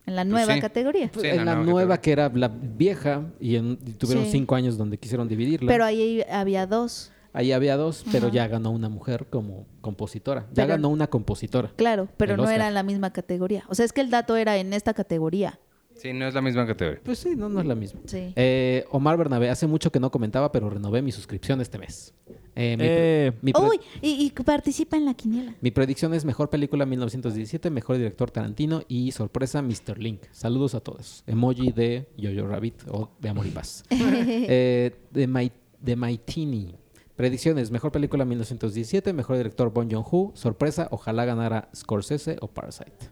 Speaker 4: en la nueva
Speaker 1: sí.
Speaker 4: categoría.
Speaker 3: Pues
Speaker 1: Sí,
Speaker 3: en
Speaker 1: la
Speaker 3: la
Speaker 1: nueva
Speaker 3: que era la vieja y, en- y tuvieron
Speaker 4: Sí.
Speaker 3: cinco años donde quisieron dividirla.
Speaker 4: Pero ahí había dos,
Speaker 3: Ahí había dos, pero
Speaker 4: Ajá.
Speaker 3: ya ganó una mujer como compositora. Ya
Speaker 4: Pero-
Speaker 3: ganó una compositora.
Speaker 4: claro, pero no
Speaker 3: Oscar.
Speaker 4: era en la misma categoría. O sea, es que el dato era en esta categoría.
Speaker 1: Sí, no es la misma categoría.
Speaker 3: Pues sí, no, no es la misma.
Speaker 4: Sí.
Speaker 3: Eh, Omar Bernabé, hace mucho que no comentaba, pero renové mi suscripción este mes. Eh, mi,
Speaker 2: Eh,
Speaker 3: mi
Speaker 4: Uy, y, y participa en la quiniela.
Speaker 3: mi predicción es mejor película 1917, mejor director Tarantino y sorpresa Mr. Link. Saludos a todos. Emoji de Jojo Rabbit o de Amor y Paz. Eh, de, My, de Maitini. Predicciones, mejor película 1917, mejor director Bon Joon-ho, sorpresa, ojalá ganara Scorsese o Parasite.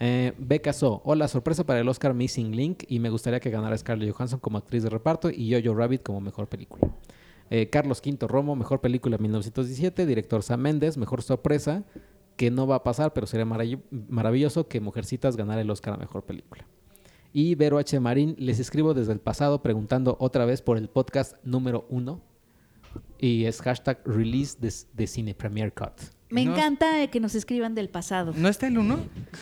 Speaker 3: Eh, So, hola, sorpresa para el Oscar Missing Link y me gustaría que ganara Scarlett Johansson como actriz de reparto y Jojo Rabbit como mejor película. Eh, Carlos V Romo, mejor película 1917, director Sam Mendes, mejor sorpresa, que no va a pasar, pero sería marav- maravilloso que Mujercitas ganara el Oscar a mejor película. Y Vero H. Marín, les escribo desde el pasado preguntando otra vez por el podcast número uno. Y es hashtag release de, de Cine Premier Cut.
Speaker 4: Me
Speaker 1: No.
Speaker 4: encanta que nos escriban del pasado.
Speaker 1: ¿No está el 1?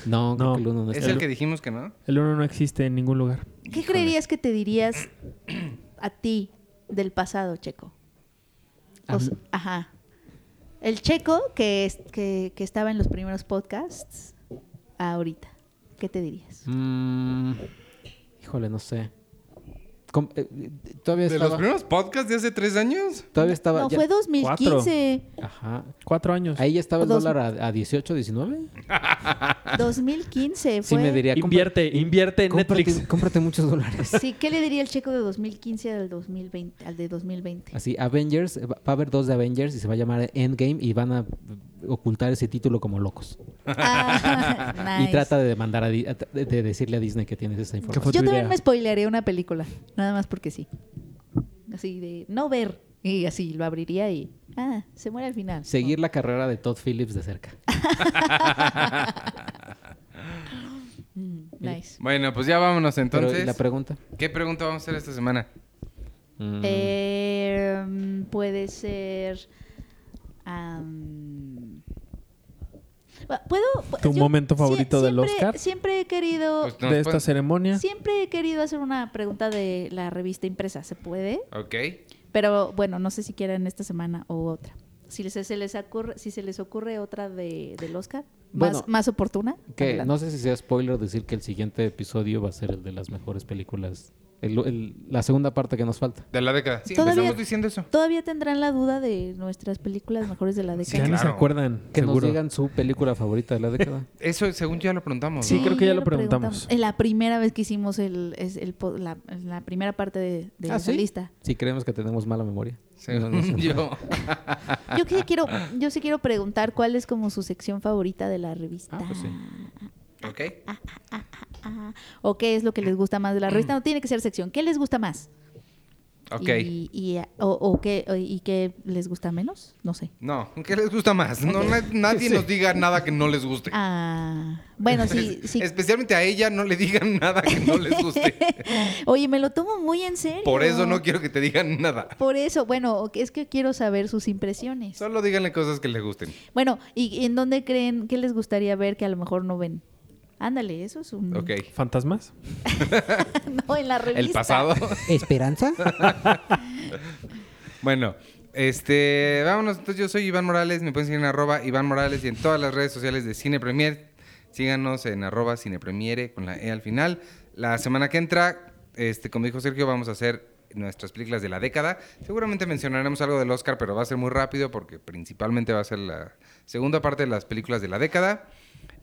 Speaker 3: No,
Speaker 2: No.
Speaker 3: que el uno no
Speaker 1: ¿Es
Speaker 3: está.
Speaker 1: el que dijimos que no?
Speaker 2: el uno no existe en ningún lugar.
Speaker 4: ¿Qué creerías que te dirías a ti del pasado, Checo? O ajá. El Checo que, es- que, que estaba en los primeros podcasts, ahorita. ¿Qué te dirías?
Speaker 3: Mm, híjole, no sé. Com- eh, todavía
Speaker 1: ¿De
Speaker 3: estaba...
Speaker 1: los primeros podcasts de hace tres años?
Speaker 3: Todavía estaba...
Speaker 4: No,
Speaker 3: ya-
Speaker 4: fue 2015.
Speaker 3: Ajá.
Speaker 2: Cuatro años.
Speaker 3: Ahí ya estaba el
Speaker 4: Dos-
Speaker 3: dólar a, a 18, 19.
Speaker 4: 2015
Speaker 3: Sí
Speaker 4: fue.
Speaker 3: me diría...
Speaker 2: Invierte, invierte en
Speaker 3: cómprate,
Speaker 2: Netflix.
Speaker 3: cómprate muchos dólares.
Speaker 4: Sí, ¿qué le diría el checo de 2015 al 2020, al de 2020?
Speaker 3: Así, Avengers, va a haber dos de Avengers y se va a llamar Endgame y van a ocultar ese título como locos.
Speaker 4: Ah,
Speaker 3: Y trata de demandar a de, de decirle a Disney que tienes esa información.
Speaker 4: Yo también
Speaker 2: idea.
Speaker 4: me spoilearía una película, nada más porque sí. Así de no ver y así lo abriría y ah, se muere al final.
Speaker 3: Seguir la carrera de Todd Phillips de cerca.
Speaker 4: Mm, nice.
Speaker 1: Bueno, pues ya vámonos
Speaker 3: Pero,
Speaker 1: entonces.
Speaker 3: ¿y la pregunta?
Speaker 1: ¿Qué pregunta vamos a hacer esta semana?
Speaker 3: Mm,
Speaker 4: Eh, puede ser. ¿Puedo? pu-
Speaker 2: ¿Tu momento
Speaker 4: sie-
Speaker 2: favorito del
Speaker 4: siempre-
Speaker 2: Oscar?
Speaker 4: Siempre he querido.
Speaker 1: Pues nos
Speaker 2: de esta
Speaker 1: pueden-
Speaker 2: ceremonia.
Speaker 4: Siempre he querido hacer una pregunta de la revista impresa. ¿Se puede?
Speaker 1: Ok.
Speaker 4: Pero bueno, no sé si quieren esta semana o otra. Si les, se les ocurre, si se les ocurre otra de, del Oscar, más,
Speaker 3: Bueno,
Speaker 4: más oportuna.
Speaker 3: que
Speaker 4: adelante.
Speaker 3: no sé si sea spoiler decir que el siguiente episodio va a ser el de las mejores películas. El- el- la segunda parte que nos falta.
Speaker 1: De la década. Sí,
Speaker 4: Todavía-
Speaker 1: empezamos diciendo eso.
Speaker 4: Todavía tendrán la duda de nuestras películas mejores de la
Speaker 1: Sí,
Speaker 4: década.
Speaker 2: ya ni se
Speaker 1: claro.
Speaker 2: acuerdan,
Speaker 3: Que nos
Speaker 2: seguro.
Speaker 3: digan su película favorita de la década.
Speaker 1: Eso, según ya lo preguntamos.
Speaker 2: Sí,
Speaker 1: ¿no?
Speaker 2: creo que ya lo preguntamos.
Speaker 4: En la primera vez que hicimos el, es el la, la primera parte de, de
Speaker 3: ¿Ah,
Speaker 4: esa
Speaker 3: sí?
Speaker 4: lista.
Speaker 3: Si creemos que tenemos mala memoria. No, no
Speaker 1: yo.
Speaker 4: Yo sí quiero, yo sí quiero preguntar cuál es como su sección favorita de la revista.
Speaker 3: Ah, pues sí.
Speaker 1: Ok.
Speaker 4: Ah, o qué es lo que les gusta más de la revista. No tiene que ser sección. ¿Qué les gusta más?
Speaker 1: Ok.
Speaker 4: Y, y, o, o qué, y qué les gusta menos? No sé.
Speaker 1: No, ¿qué les gusta más? No, na- nadie nos diga nada que no les guste.
Speaker 4: Ah, bueno, sí, sí.
Speaker 1: Especialmente a ella no le digan nada que no les guste.
Speaker 4: Oye, me lo tomo muy en serio.
Speaker 1: Por eso no quiero que te digan nada.
Speaker 4: Por eso, bueno, es que quiero saber sus impresiones.
Speaker 1: Solo díganle cosas que le gusten.
Speaker 4: Bueno, ¿y en dónde creen que les gustaría ver que a lo mejor no ven? Ándale, eso es un...
Speaker 1: Ok.
Speaker 2: ¿Fantasmas?
Speaker 4: no, en la revista.
Speaker 1: El pasado.
Speaker 3: ¿Esperanza?
Speaker 1: Bueno, este, vámonos. Entonces yo soy Iván Morales, me pueden seguir en arroba Iván Morales y en todas las redes sociales de Cine Premier. Síganos en arroba Cine Premiere con la E al final. La semana que entra, este, como dijo Sergio, vamos a hacer nuestras películas de la década. Seguramente mencionaremos algo del Oscar, pero va a ser muy rápido porque principalmente va a ser la segunda parte de las películas de la década.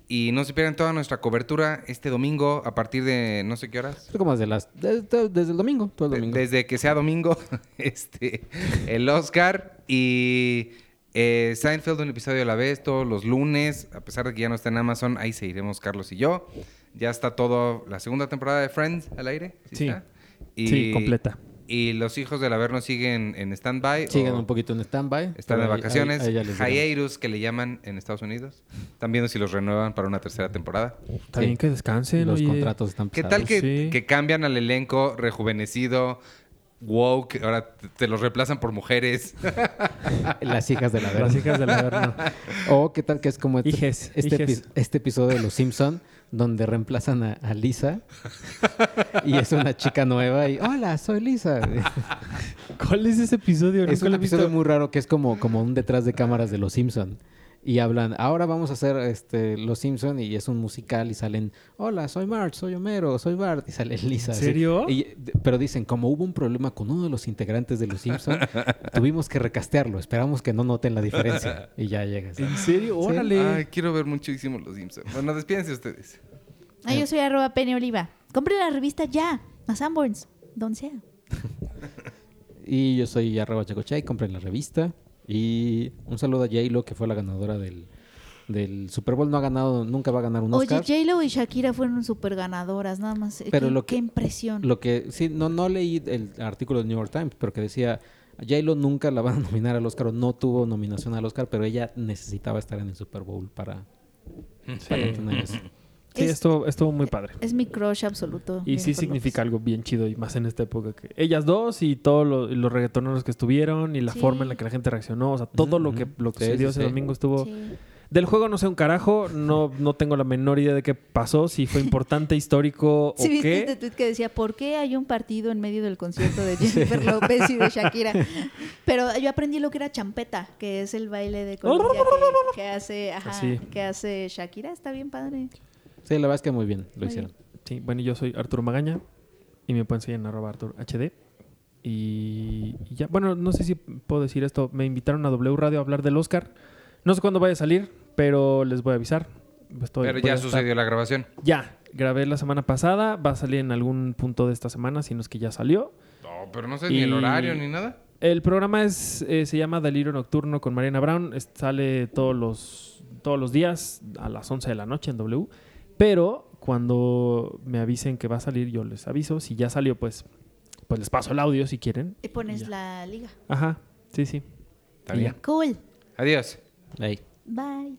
Speaker 1: Y no se pierdan toda nuestra cobertura este domingo a partir de no sé qué horas.
Speaker 3: Como desde, las, desde, desde el domingo, todo el
Speaker 1: De-
Speaker 3: domingo.
Speaker 1: Desde que sea domingo, este, el Oscar y eh, Seinfeld un episodio a la vez todos los lunes, a pesar de que ya no está en Amazon, ahí seguiremos Carlos y yo. Ya está todo la segunda temporada de Friends al aire.
Speaker 2: Sí.
Speaker 1: está? Y,
Speaker 2: Sí, completa.
Speaker 1: Y los hijos del Averno siguen en stand-by.
Speaker 3: Siguen un poquito en stand-by.
Speaker 1: Están de
Speaker 3: ahí-
Speaker 1: vacaciones.
Speaker 3: ahí-
Speaker 1: que le llaman en Estados Unidos. Están viendo si los renuevan para una tercera temporada.
Speaker 2: Está
Speaker 3: Sí.
Speaker 2: bien que descansen.
Speaker 3: Los
Speaker 2: oye.
Speaker 3: contratos están
Speaker 1: ¿Qué
Speaker 3: pesados.
Speaker 1: tal que,
Speaker 2: sí.
Speaker 1: que cambian al elenco rejuvenecido, woke, ahora te, los reemplazan por mujeres?
Speaker 3: Las hijas de la
Speaker 2: Las hijas del Averno.
Speaker 3: O qué tal que es como este,
Speaker 2: Hijes,
Speaker 3: este,
Speaker 2: hijes.
Speaker 3: epi- este episodio de Los Simpson donde reemplazan a, a Lisa y es una chica nueva y hola, soy Lisa.
Speaker 2: ¿Cuál es ese episodio?
Speaker 3: es
Speaker 2: Nunca
Speaker 3: un
Speaker 2: lo he
Speaker 3: episodio
Speaker 2: visto.
Speaker 3: muy raro que es como, como un detrás de cámaras de Los Simpson. Y hablan, ahora vamos a hacer este, Los Simpson y es un musical y salen, hola, soy Marge, soy Homero, soy Bart y sale Lisa.
Speaker 2: ¿En
Speaker 3: así.
Speaker 2: serio?
Speaker 3: Y- pero dicen, como hubo un problema con uno de los integrantes de Los Simpson, tuvimos que recastearlo, esperamos que no noten la diferencia. Y ya llegas.
Speaker 2: ¿En serio? Órale.
Speaker 1: Ay, quiero ver muchísimo Los Simpsons. Bueno, despídense ustedes.
Speaker 4: Ah, yo soy arroba Penny Oliva. Compre la revista ya, a Sanborns, donde sea.
Speaker 3: Y yo soy arroba chacochay, compren la revista. Y un saludo a J-Lo, que fue la ganadora del, del Super Bowl. No ha ganado, nunca va a ganar un
Speaker 4: Oye,
Speaker 3: Oscar.
Speaker 4: J-Lo y Shakira fueron súper ganadoras, nada más.
Speaker 3: Pero
Speaker 4: qué,
Speaker 3: lo que-
Speaker 4: qué impresión.
Speaker 3: Lo que, sí, no, no leí el artículo del New York Times, pero que decía, J-Lo nunca la van a nominar al Oscar o no tuvo nominación al Oscar, pero ella necesitaba estar en el Super Bowl para, para tener eso.
Speaker 2: Sí,
Speaker 4: Es-
Speaker 2: estuvo, estuvo muy padre.
Speaker 4: Es mi crush absoluto.
Speaker 2: Y sí significa
Speaker 4: López.
Speaker 2: algo bien chido y más en esta época que ellas dos y todos lo- los reggaetoneros que estuvieron y la
Speaker 4: Sí.
Speaker 2: forma en la que la gente reaccionó, o sea, todo lo que lo que
Speaker 3: Sí,
Speaker 2: se dio
Speaker 3: sí,
Speaker 2: ese
Speaker 3: sí.
Speaker 2: domingo estuvo
Speaker 4: Sí.
Speaker 2: del juego no sé un carajo, no no tengo la menor idea de qué pasó, si fue importante, histórico o
Speaker 4: Sí, viste
Speaker 2: qué.
Speaker 4: este tweet que decía, ¿por qué hay un partido en medio del concierto de Jennifer López y de Shakira? Pero yo aprendí lo que era champeta, que es el baile de Colombia que, que hace, ajá, que hace Shakira. Está bien padre.
Speaker 3: Sí, la verdad es que muy bien lo
Speaker 4: Muy
Speaker 3: hicieron.
Speaker 2: Sí, bueno, yo soy Arturo Magaña. Y me pueden seguir en arroba Artur HD. Y, y ya, bueno, no sé si puedo decir esto. Me invitaron a W Radio a hablar del Oscar. No sé cuándo vaya a salir, pero les voy a avisar. Estoy-
Speaker 1: Pero ya
Speaker 2: estar-
Speaker 1: sucedió la grabación.
Speaker 2: Ya, grabé la semana pasada. Va a salir en algún punto de esta semana, si no es que ya salió.
Speaker 1: No, pero no sé ni el horario ni nada.
Speaker 2: El programa es, eh, se llama Delirio Nocturno con Mariana Brown. Es- sale todos los, todos los días a las 11 de la noche en W. Pero cuando me avisen que va a salir, yo les aviso. Si ya salió, pues, pues les paso el audio si quieren.
Speaker 4: Y pones la liga.
Speaker 2: Ajá, sí, sí.
Speaker 1: Está bien.
Speaker 4: Cool.
Speaker 1: Adiós.
Speaker 3: Ahí.
Speaker 4: Bye.